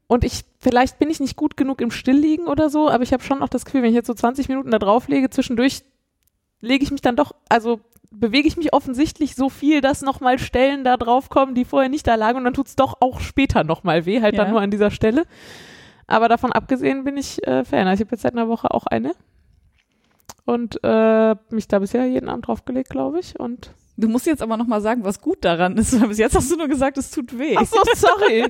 Und ich, vielleicht bin ich nicht gut genug im Stillliegen oder so, aber ich habe schon auch das Gefühl, wenn ich jetzt so 20 Minuten da drauf lege, zwischendurch lege ich mich dann doch, also bewege ich mich offensichtlich so viel, dass nochmal Stellen da drauf kommen, die vorher nicht da lagen und dann tut's doch auch später nochmal weh, halt Ja. dann nur an dieser Stelle. Aber davon abgesehen bin ich äh, Fan. Also ich habe jetzt seit einer Woche auch eine und äh, mich da bisher jeden Abend draufgelegt, glaube ich. Und Du musst jetzt aber noch mal sagen, was gut daran ist. Bis jetzt hast du nur gesagt, es tut weh. ach so, sorry.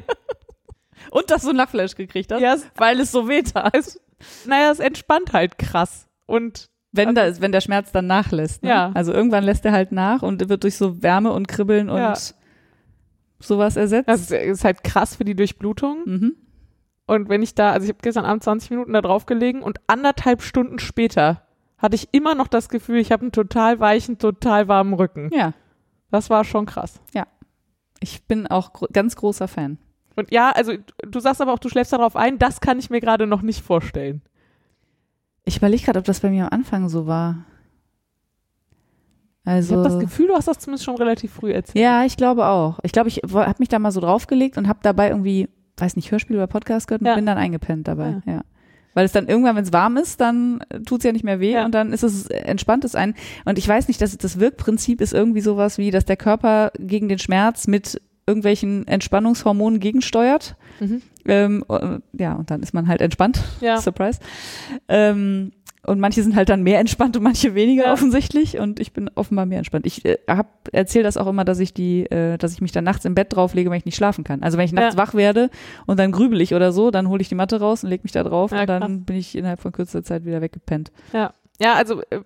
Und dass du einen Lachflash gekriegt hast, ja, es, weil es so weh tat. es, naja, es entspannt halt krass und Wenn, da, wenn der Schmerz dann nachlässt. Ne? Ja. Also irgendwann lässt er halt nach und wird durch so Wärme und Kribbeln und Ja. sowas ersetzt. das ist, halt krass für die Durchblutung. mhm. Und wenn ich da, also ich habe gestern Abend 20 Minuten da drauf gelegen und anderthalb Stunden später hatte ich immer noch das Gefühl, ich habe einen total weichen, total warmen Rücken. Ja, Das war schon krass. ich bin auch gro ganz großer Fan. Und ja, also du sagst aber auch, du schläfst darauf ein, das kann ich mir gerade noch nicht vorstellen. Ich überlege gerade, ob das bei mir am Anfang so war. Ich Also habe das Gefühl, du hast das zumindest schon relativ früh erzählt. ja, ich glaube auch. Ich glaube, ich habe mich da mal so draufgelegt und habe dabei irgendwie, weiß nicht, Hörspiel oder Podcast gehört und Ja. bin dann eingepennt dabei. Ja. Weil es dann irgendwann, wenn es warm ist, dann tut es ja nicht mehr weh Ja. und dann ist es entspannt es ein. Und ich weiß nicht, dass das Wirkprinzip ist irgendwie sowas wie, dass der Körper gegen den Schmerz mit irgendwelchen Entspannungshormonen gegensteuert. Mhm. Ähm, äh, ja, und dann ist man halt entspannt. Ja. Surprise. Ähm, und manche sind halt dann mehr entspannt und manche weniger Ja. offensichtlich. Und ich bin offenbar mehr entspannt. Ich äh, hab, erzähle das auch immer, dass ich die, äh, dass ich mich dann nachts im Bett drauflege, wenn ich nicht schlafen kann. Also wenn ich nachts Ja. wach werde und dann grübel ich oder so, dann hole ich die Matte raus und lege mich da drauf Ja, und dann krass. bin ich innerhalb von kürzester Zeit wieder weggepennt. Ja, ja also äh,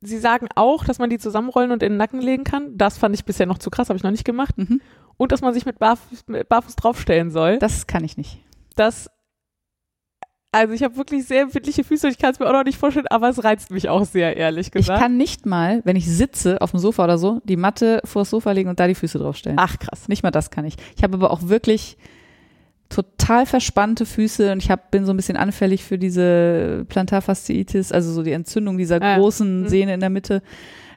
sie sagen auch, dass man die zusammenrollen und in den Nacken legen kann. Das fand ich bisher noch zu krass, habe ich noch nicht gemacht. Mhm. Und dass man sich mit Barfuß, mit Barfuß draufstellen soll. Das kann ich nicht. das also ich habe wirklich sehr empfindliche Füße und ich kann es mir auch noch nicht vorstellen, aber es reizt mich auch sehr, ehrlich Ich gesagt. kann nicht mal, wenn ich sitze auf dem Sofa oder so, die Matte vors Sofa legen und da die Füße draufstellen. Ach krass. Nicht mal das kann ich. Ich habe aber auch wirklich total verspannte Füße und ich hab, bin so ein bisschen anfällig für diese Plantarfasziitis, also so die Entzündung dieser Ah ja. großen Mhm. Sehne in der Mitte.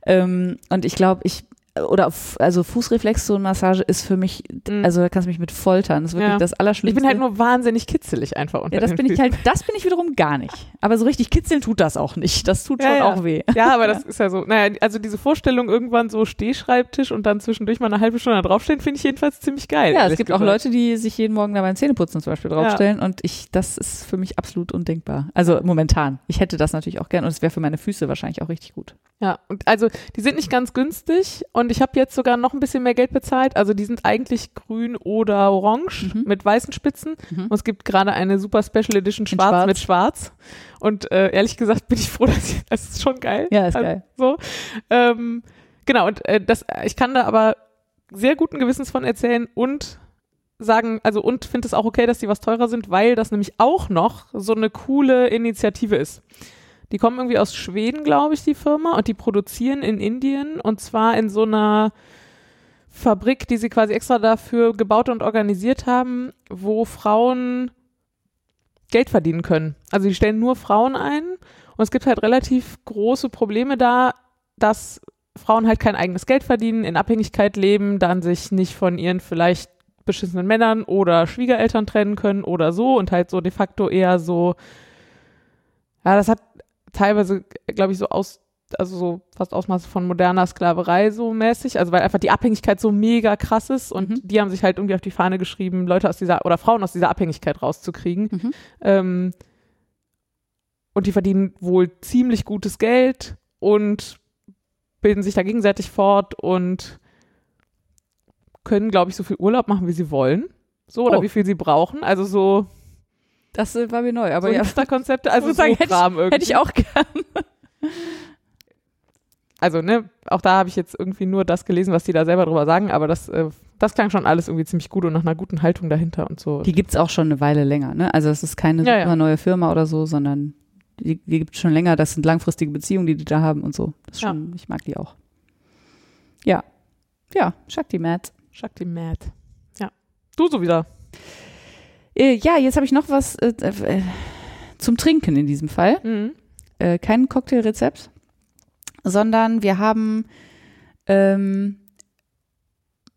Ähm, und ich glaube, ich oder also Fußreflexzonenmassage ist für mich, Mhm. also da kannst du mich mit foltern. Das ist wirklich Ja. das Ich Allerschlimmste. bin halt nur wahnsinnig kitzelig einfach unter ja, das bin ich Füßen. halt, das bin ich wiederum gar nicht. Aber so richtig kitzeln tut das auch nicht. Das tut Ja, schon ja. auch weh. Ja, aber das ist ja so, naja, also diese Vorstellung irgendwann so Stehschreibtisch und dann zwischendurch mal eine halbe Stunde da draufstehen, finde ich jedenfalls ziemlich geil. Ja, es gibt auch gesagt. Leute, die sich jeden Morgen da beim Zähneputzen zum Beispiel draufstellen und ich, das ist für mich absolut undenkbar. Also momentan. Ich hätte das natürlich auch gern und es wäre für meine Füße wahrscheinlich auch richtig gut. Ja, und also die sind nicht ganz günstig und ich habe jetzt sogar noch ein bisschen mehr Geld bezahlt. Also die sind eigentlich grün oder orange Mhm. mit weißen Spitzen. Mhm. Und es gibt gerade eine super Special Edition schwarz, schwarz. mit schwarz. Und äh, ehrlich gesagt bin ich froh, dass ich, das ist schon geil. Ja, ist Also, geil. So. Ähm, genau, und äh, das, ich kann da aber sehr guten Gewissens von erzählen und sagen, also und finde es auch okay, dass die was teurer sind, weil das nämlich auch noch so eine coole Initiative ist. Die kommen irgendwie aus Schweden, glaube ich, die Firma, und die produzieren in Indien und zwar in so einer Fabrik, die sie quasi extra dafür gebaut und organisiert haben, wo Frauen Geld verdienen können. Also die stellen nur Frauen ein und es gibt halt relativ große Probleme da, dass Frauen halt kein eigenes Geld verdienen, in Abhängigkeit leben, dann sich nicht von ihren vielleicht beschissenen Männern oder Schwiegereltern trennen können oder so und halt so de facto eher so, ja, das hat teilweise, glaube ich, so aus, also so fast Ausmaße von moderner Sklaverei so mäßig, also weil einfach die Abhängigkeit so mega krass ist und Mhm. die haben sich halt irgendwie auf die Fahne geschrieben, Leute aus dieser oder Frauen aus dieser Abhängigkeit rauszukriegen. Mhm. Ähm, und die verdienen wohl ziemlich gutes Geld und bilden sich da gegenseitig fort und können, glaube ich, so viel Urlaub machen, wie sie wollen. So, oder Oh. wie viel sie brauchen. Also so, Das äh, war mir neu, aber so ja, Konzepte, also sagen, so hätte ich- hätte ich auch gern. Also, ne, auch da habe ich jetzt irgendwie nur das gelesen, was die da selber drüber sagen, aber das, äh, das klang schon alles irgendwie ziemlich gut und nach einer guten Haltung dahinter und so. Die gibt's auch schon eine Weile länger, ne? Also es ist keine Ja, ja. super neue Firma oder so, sondern die, die gibt's schon länger. Das sind langfristige Beziehungen, die die da haben und so. Das ist Ja. schon, ich mag die auch. Ja. Ja, Shakti Matt. Shakti Mad. Ja. Du so wieder. Äh, ja, jetzt habe ich noch was äh, äh, zum Trinken in diesem Fall. Mhm. Äh, kein Cocktailrezept, sondern wir haben ähm,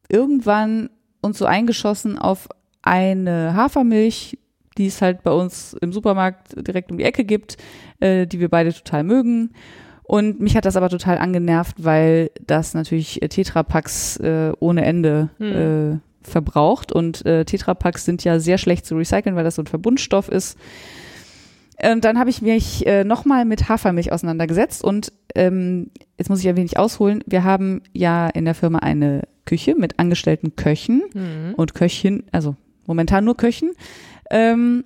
irgendwann uns so eingeschossen auf eine Hafermilch, die es halt bei uns im Supermarkt direkt um die Ecke gibt, äh, die wir beide total mögen. Und mich hat das aber total angenervt, weil das natürlich äh, Tetrapacks ohne Ende Hm. Verbraucht. Und äh, Tetrapacks sind ja sehr schlecht zu recyceln, weil das so ein Verbundstoff ist. Und dann habe ich mich äh, nochmal mit Hafermilch auseinandergesetzt und ähm, jetzt muss ich ein wenig ausholen. Wir haben ja in der Firma eine Küche mit angestellten Köchen Mhm. und Köchin, also momentan nur Köchen. Ähm,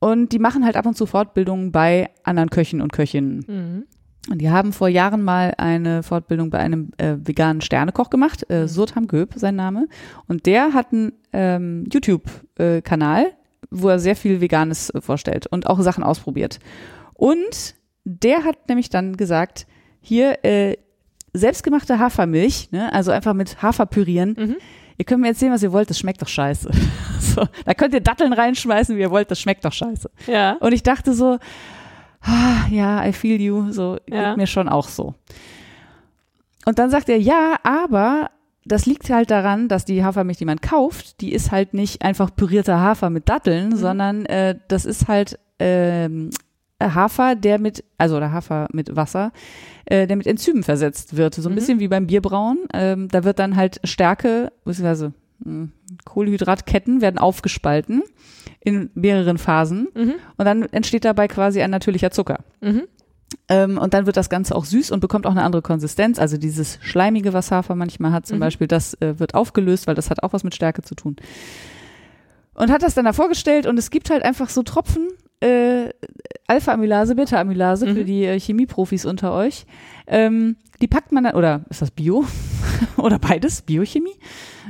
und die machen halt ab und zu Fortbildungen bei anderen Köchen und Köchinnen. Mhm. Und die haben vor Jahren mal eine Fortbildung bei einem äh, veganen Sternekoch gemacht, äh, Mhm. Surtam Göb, sein Name. Und der hat einen ähm, YouTube-Kanal, wo er sehr viel Veganes äh, vorstellt und auch Sachen ausprobiert. Und der hat nämlich dann gesagt, hier äh, selbstgemachte Hafermilch, ne, also einfach mit Hafer pürieren. Mhm. Ihr könnt mir erzählen, was ihr wollt, das schmeckt doch scheiße. so, da könnt ihr Datteln reinschmeißen, wie ihr wollt, das schmeckt doch scheiße. Ja. Und ich dachte so, ah, ja, I feel you, so Ja. geht mir schon auch so. Und dann sagt er, ja, aber das liegt halt daran, dass die Hafermilch, die man kauft, die ist halt nicht einfach pürierter Hafer mit Datteln, Mhm. sondern äh, das ist halt ähm, Hafer, der mit, also oder Hafer mit Wasser, äh, der mit Enzymen versetzt wird. So ein Mhm. bisschen wie beim Bierbrauen. Ähm, da wird dann halt Stärke, beziehungsweise Kohlenhydratketten werden aufgespalten in mehreren Phasen. Mhm. Und dann entsteht dabei quasi ein natürlicher Zucker. Mhm. Ähm, und dann wird das Ganze auch süß und bekommt auch eine andere Konsistenz. Also dieses Schleimige, was Hafer manchmal hat zum Mhm. Beispiel, das äh, wird aufgelöst, weil das hat auch was mit Stärke zu tun. Und hat das dann da vorgestellt und es gibt halt einfach so Tropfen äh, Alpha-Amylase, Beta-Amylase für Mhm. die äh, Chemieprofis unter euch. Ähm, die packt man dann, oder ist das Bio? oder beides? Biochemie?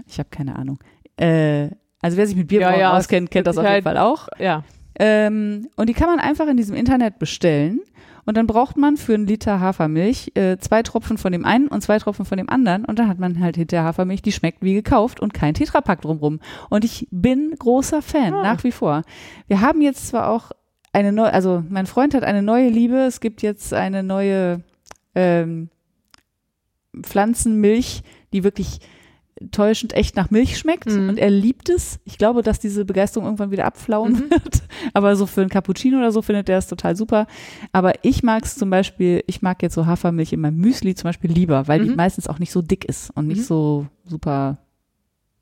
Ich habe keine Ahnung. Äh, also wer sich mit Bierbrauen Ja, ja, auskennt, kennt das auf jeden Sicherheit. Fall auch. Ja. Ähm, und die kann man einfach in diesem Internet bestellen. Und dann braucht man für einen Liter Hafermilch äh, zwei Tropfen von dem einen und zwei Tropfen von dem anderen. Und dann hat man halt hinter Hafermilch, die schmeckt wie gekauft und kein Tetrapack drumrum. Und ich bin großer Fan, Ah. nach wie vor. Wir haben jetzt zwar auch eine neue, also mein Freund hat eine neue Liebe. Es gibt jetzt eine neue ähm, Pflanzenmilch, die wirklich täuschend echt nach Milch schmeckt Mhm. und er liebt es. Ich glaube, dass diese Begeisterung irgendwann wieder abflauen Mhm. wird. Aber so für einen Cappuccino oder so findet er es total super. Aber ich mag es zum Beispiel, ich mag jetzt so Hafermilch in meinem Müsli zum Beispiel lieber, weil die Mhm. meistens auch nicht so dick ist und nicht Mhm. so super,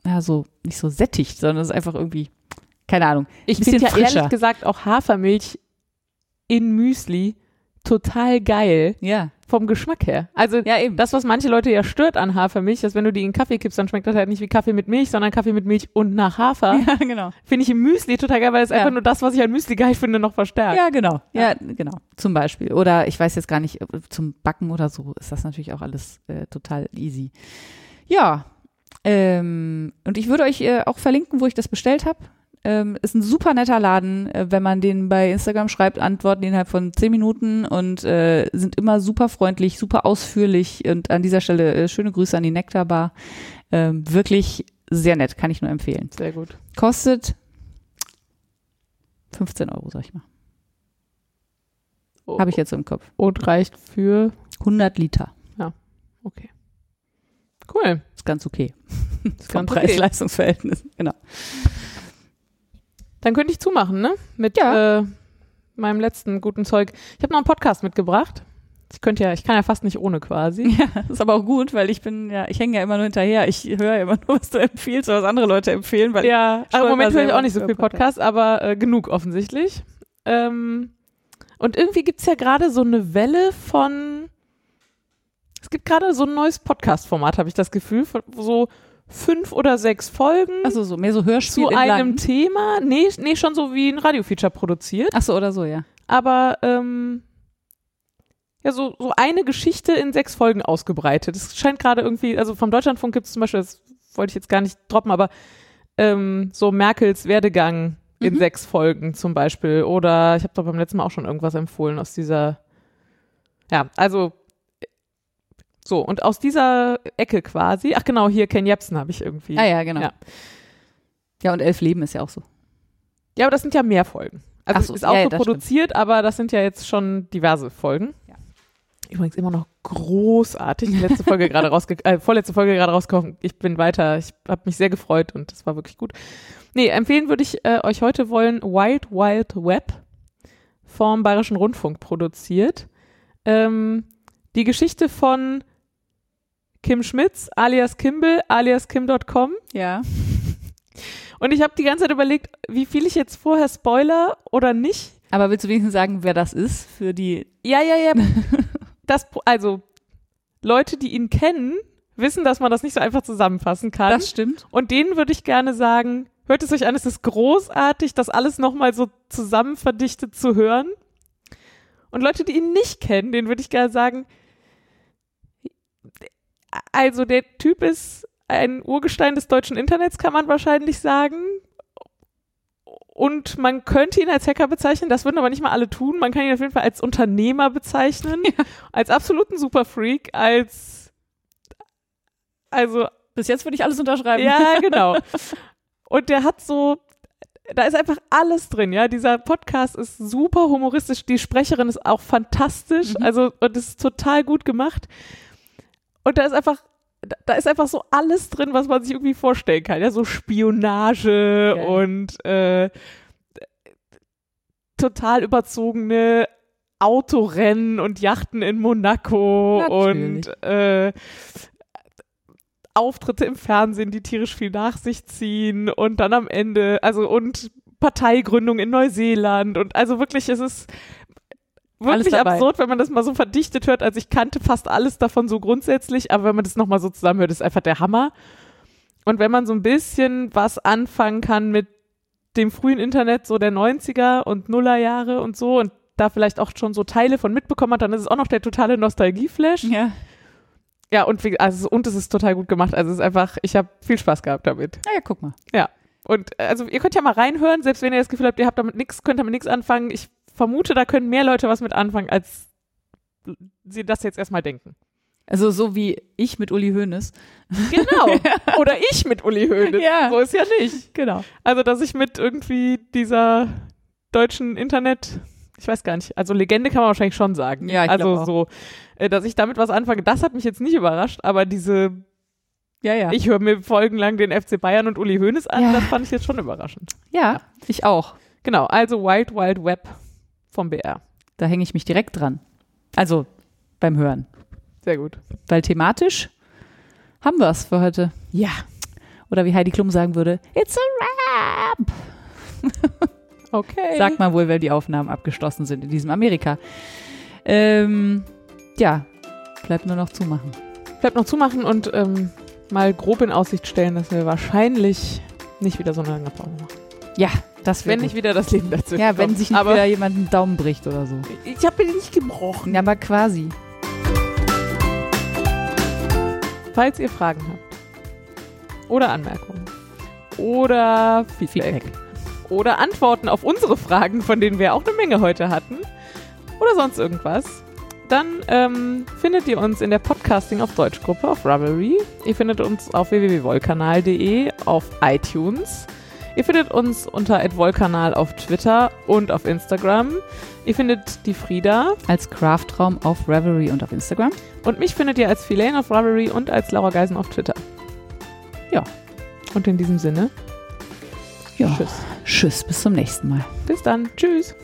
ja, so, nicht so sättigt, sondern es ist einfach irgendwie, keine Ahnung. Ich finde ja frischer. ehrlich gesagt auch Hafermilch in Müsli total geil Ja. Vom Geschmack her. Also Ja, eben. das, was manche Leute ja stört an Hafermilch, dass wenn du die in Kaffee kippst, dann schmeckt das halt nicht wie Kaffee mit Milch, sondern Kaffee mit Milch und nach Hafer. ja, genau. Finde ich im Müsli total geil, weil es Ja. einfach nur das, was ich an Müsli geil finde, noch verstärkt. Ja, genau. Ja, Ja. genau. Zum Beispiel. Oder ich weiß jetzt gar nicht, zum Backen oder so ist das natürlich auch alles äh, total easy. Ja. Ähm, und ich würde euch äh, auch verlinken, wo ich das bestellt habe. Ähm, ist ein super netter Laden. Äh, wenn man den bei Instagram schreibt, antworten die innerhalb von zehn Minuten und äh, sind immer super freundlich, super ausführlich. Und an dieser Stelle äh, schöne Grüße an die Nektarbar. Ähm, wirklich sehr nett, kann ich nur empfehlen. Sehr gut. Kostet 15 Euro, sag ich mal. Habe ich jetzt im Kopf. Und reicht für, 100 Liter. okay. Cool. Ist ganz okay. Ist Vom ganz okay. Preis-Leistungs-Verhältnis. Genau. Dann könnte ich zumachen, ne? Mit Ja. äh, meinem letzten guten Zeug. Ich habe noch einen Podcast mitgebracht. Ich könnte ja, ich kann ja fast nicht ohne quasi. Ja, das ist aber auch gut, weil ich bin ja, ich hänge ja immer nur hinterher. Ich höre ja immer nur, was du empfiehlst oder was andere Leute empfehlen, weil Ja, ich aber im Moment höre ich auch nicht so viel Podcast, aber äh, genug offensichtlich. Ähm, und irgendwie gibt's ja gerade so eine Welle von. Es gibt gerade so ein neues Podcast-Format, habe ich das Gefühl, von so fünf oder sechs Folgen Achso, so mehr so Hörspiel zu in einem. Thema. Nee, nee, schon so wie ein Radiofeature produziert. Achso, oder so, ja. aber ähm, ja, so, so eine Geschichte in sechs Folgen ausgebreitet. Es scheint gerade irgendwie, also vom Deutschlandfunk gibt es zum Beispiel, das wollte ich jetzt gar nicht droppen, aber ähm, so Merkels Werdegang in Mhm. sechs Folgen zum Beispiel. Oder ich habe doch beim letzten Mal auch schon irgendwas empfohlen aus dieser, ja, also so, und aus dieser Ecke quasi, ach genau, hier Ken Jebsen habe ich irgendwie. Ah ja, genau. Ja. Ja, und elf Leben ist ja auch so. Ja, aber das sind ja mehr Folgen. Also so, ist auch ja, so das produziert, aber das sind ja jetzt schon diverse Folgen. Ja. Übrigens immer noch großartig. Letzte Folge gerade rausge äh, vorletzte Folge gerade rausgekommen. Ich bin weiter. Ich habe mich sehr gefreut und es war wirklich gut. Nee, empfehlen würde ich äh, euch heute wollen Wild Wild Web vom Bayerischen Rundfunk produziert. Ähm, die Geschichte von Kim Schmitz alias Kimball alias Kim.com. Ja. Und ich habe die ganze Zeit überlegt, wie viel ich jetzt vorher spoiler oder nicht. Aber willst du wenigstens sagen, wer das ist für die. Ja, ja, ja. Das, also, Leute, die ihn kennen, wissen, dass man das nicht so einfach zusammenfassen kann. Das stimmt. Und denen würde ich gerne sagen, hört es euch an, es ist großartig, das alles nochmal so zusammen verdichtet zu hören. Und Leute, die ihn nicht kennen, denen würde ich gerne sagen, also der Typ ist ein Urgestein des deutschen Internets, kann man wahrscheinlich sagen. Und man könnte ihn als Hacker bezeichnen, das würden aber nicht mal alle tun. Man kann ihn auf jeden Fall als Unternehmer bezeichnen, als absoluten Superfreak, als also Bis jetzt würde ich alles unterschreiben. ja, genau. Und der hat so, da ist einfach alles drin, ja. Dieser Podcast ist super humoristisch. Die Sprecherin ist auch fantastisch. Mhm. Also, und es ist total gut gemacht. Und da ist einfach, da- ist einfach so alles drin, was man sich irgendwie vorstellen kann. Ja, so Spionage Geil. und äh, total überzogene Autorennen und Yachten in Monaco Natürlich. und äh, Auftritte im Fernsehen, die tierisch viel nach sich ziehen und dann am Ende, also und Parteigründung in Neuseeland und also wirklich, es ist wirklich absurd, wenn man das mal so verdichtet hört. Also ich kannte fast alles davon so grundsätzlich, aber wenn man das nochmal so zusammenhört, ist einfach der Hammer. Und wenn man so ein bisschen was anfangen kann mit dem frühen Internet, so der 90er und Nullerjahre und so und da vielleicht auch schon so Teile von mitbekommen hat, dann ist es auch noch der totale Nostalgieflash. Ja. Ja, und, wie, also, und es ist total gut gemacht. Also es ist einfach, ich habe viel Spaß gehabt damit. Na ja, guck mal. Und äh, also ihr könnt ja mal reinhören, selbst wenn ihr das Gefühl habt, ihr habt damit nichts, könnt damit nichts anfangen. Ich vermute, da können mehr Leute was mit anfangen, als sie das jetzt erstmal denken. Also so wie ich mit Uli Hoeneß. Genau. Oder ich mit Uli Hoeneß. Ja. So ist ja nicht. Genau. Also, dass ich mit irgendwie dieser deutschen Internet, ich weiß gar nicht, also Legende kann man wahrscheinlich schon sagen. Ja, ich Also so, äh, dass ich damit was anfange, das hat mich jetzt nicht überrascht, aber diese, Ja, ja. ich höre mir folgenlang den FC Bayern und Uli Hoeneß an, Ja. das fand ich jetzt schon überraschend. ja, ich auch. Genau, also Wild Wild Web vom BR. Da hänge ich mich direkt dran. Also beim Hören. Sehr gut. Weil thematisch haben wir es für heute. Ja. Oder wie Heidi Klum sagen würde, it's a wrap. Okay. Sagt man wohl, weil die Aufnahmen abgeschlossen sind in diesem Amerika. Ähm, ja, bleibt nur noch zumachen. Bleibt noch zumachen und ähm, mal grob in Aussicht stellen, dass wir wahrscheinlich nicht wieder so eine lange Pause machen. Ja, das Wenn nicht wieder das Leben dazu Ja, wenn sich nicht Aber wieder jemand einen Daumen bricht oder so. ich habe den nicht gebrochen. Ja, aber quasi. Falls ihr Fragen habt oder Anmerkungen oder Feedback, Feedback. oder Antworten auf unsere Fragen, von denen wir auch eine Menge heute hatten oder sonst irgendwas, Dann ähm, findet ihr uns in der Podcasting auf Deutsch Gruppe auf Ravelry. Ihr findet uns auf www.volkanal.de, auf iTunes. Ihr findet uns unter @volkanal auf Twitter und auf Instagram. Ihr findet die Frieda Als Craftraum auf Reverie und auf Instagram. und mich findet ihr als Filane auf Ravelry und als Laura Geisen auf Twitter. Ja. Und in diesem Sinne, Ja. tschüss. Tschüss, bis zum nächsten Mal. Bis dann. Tschüss.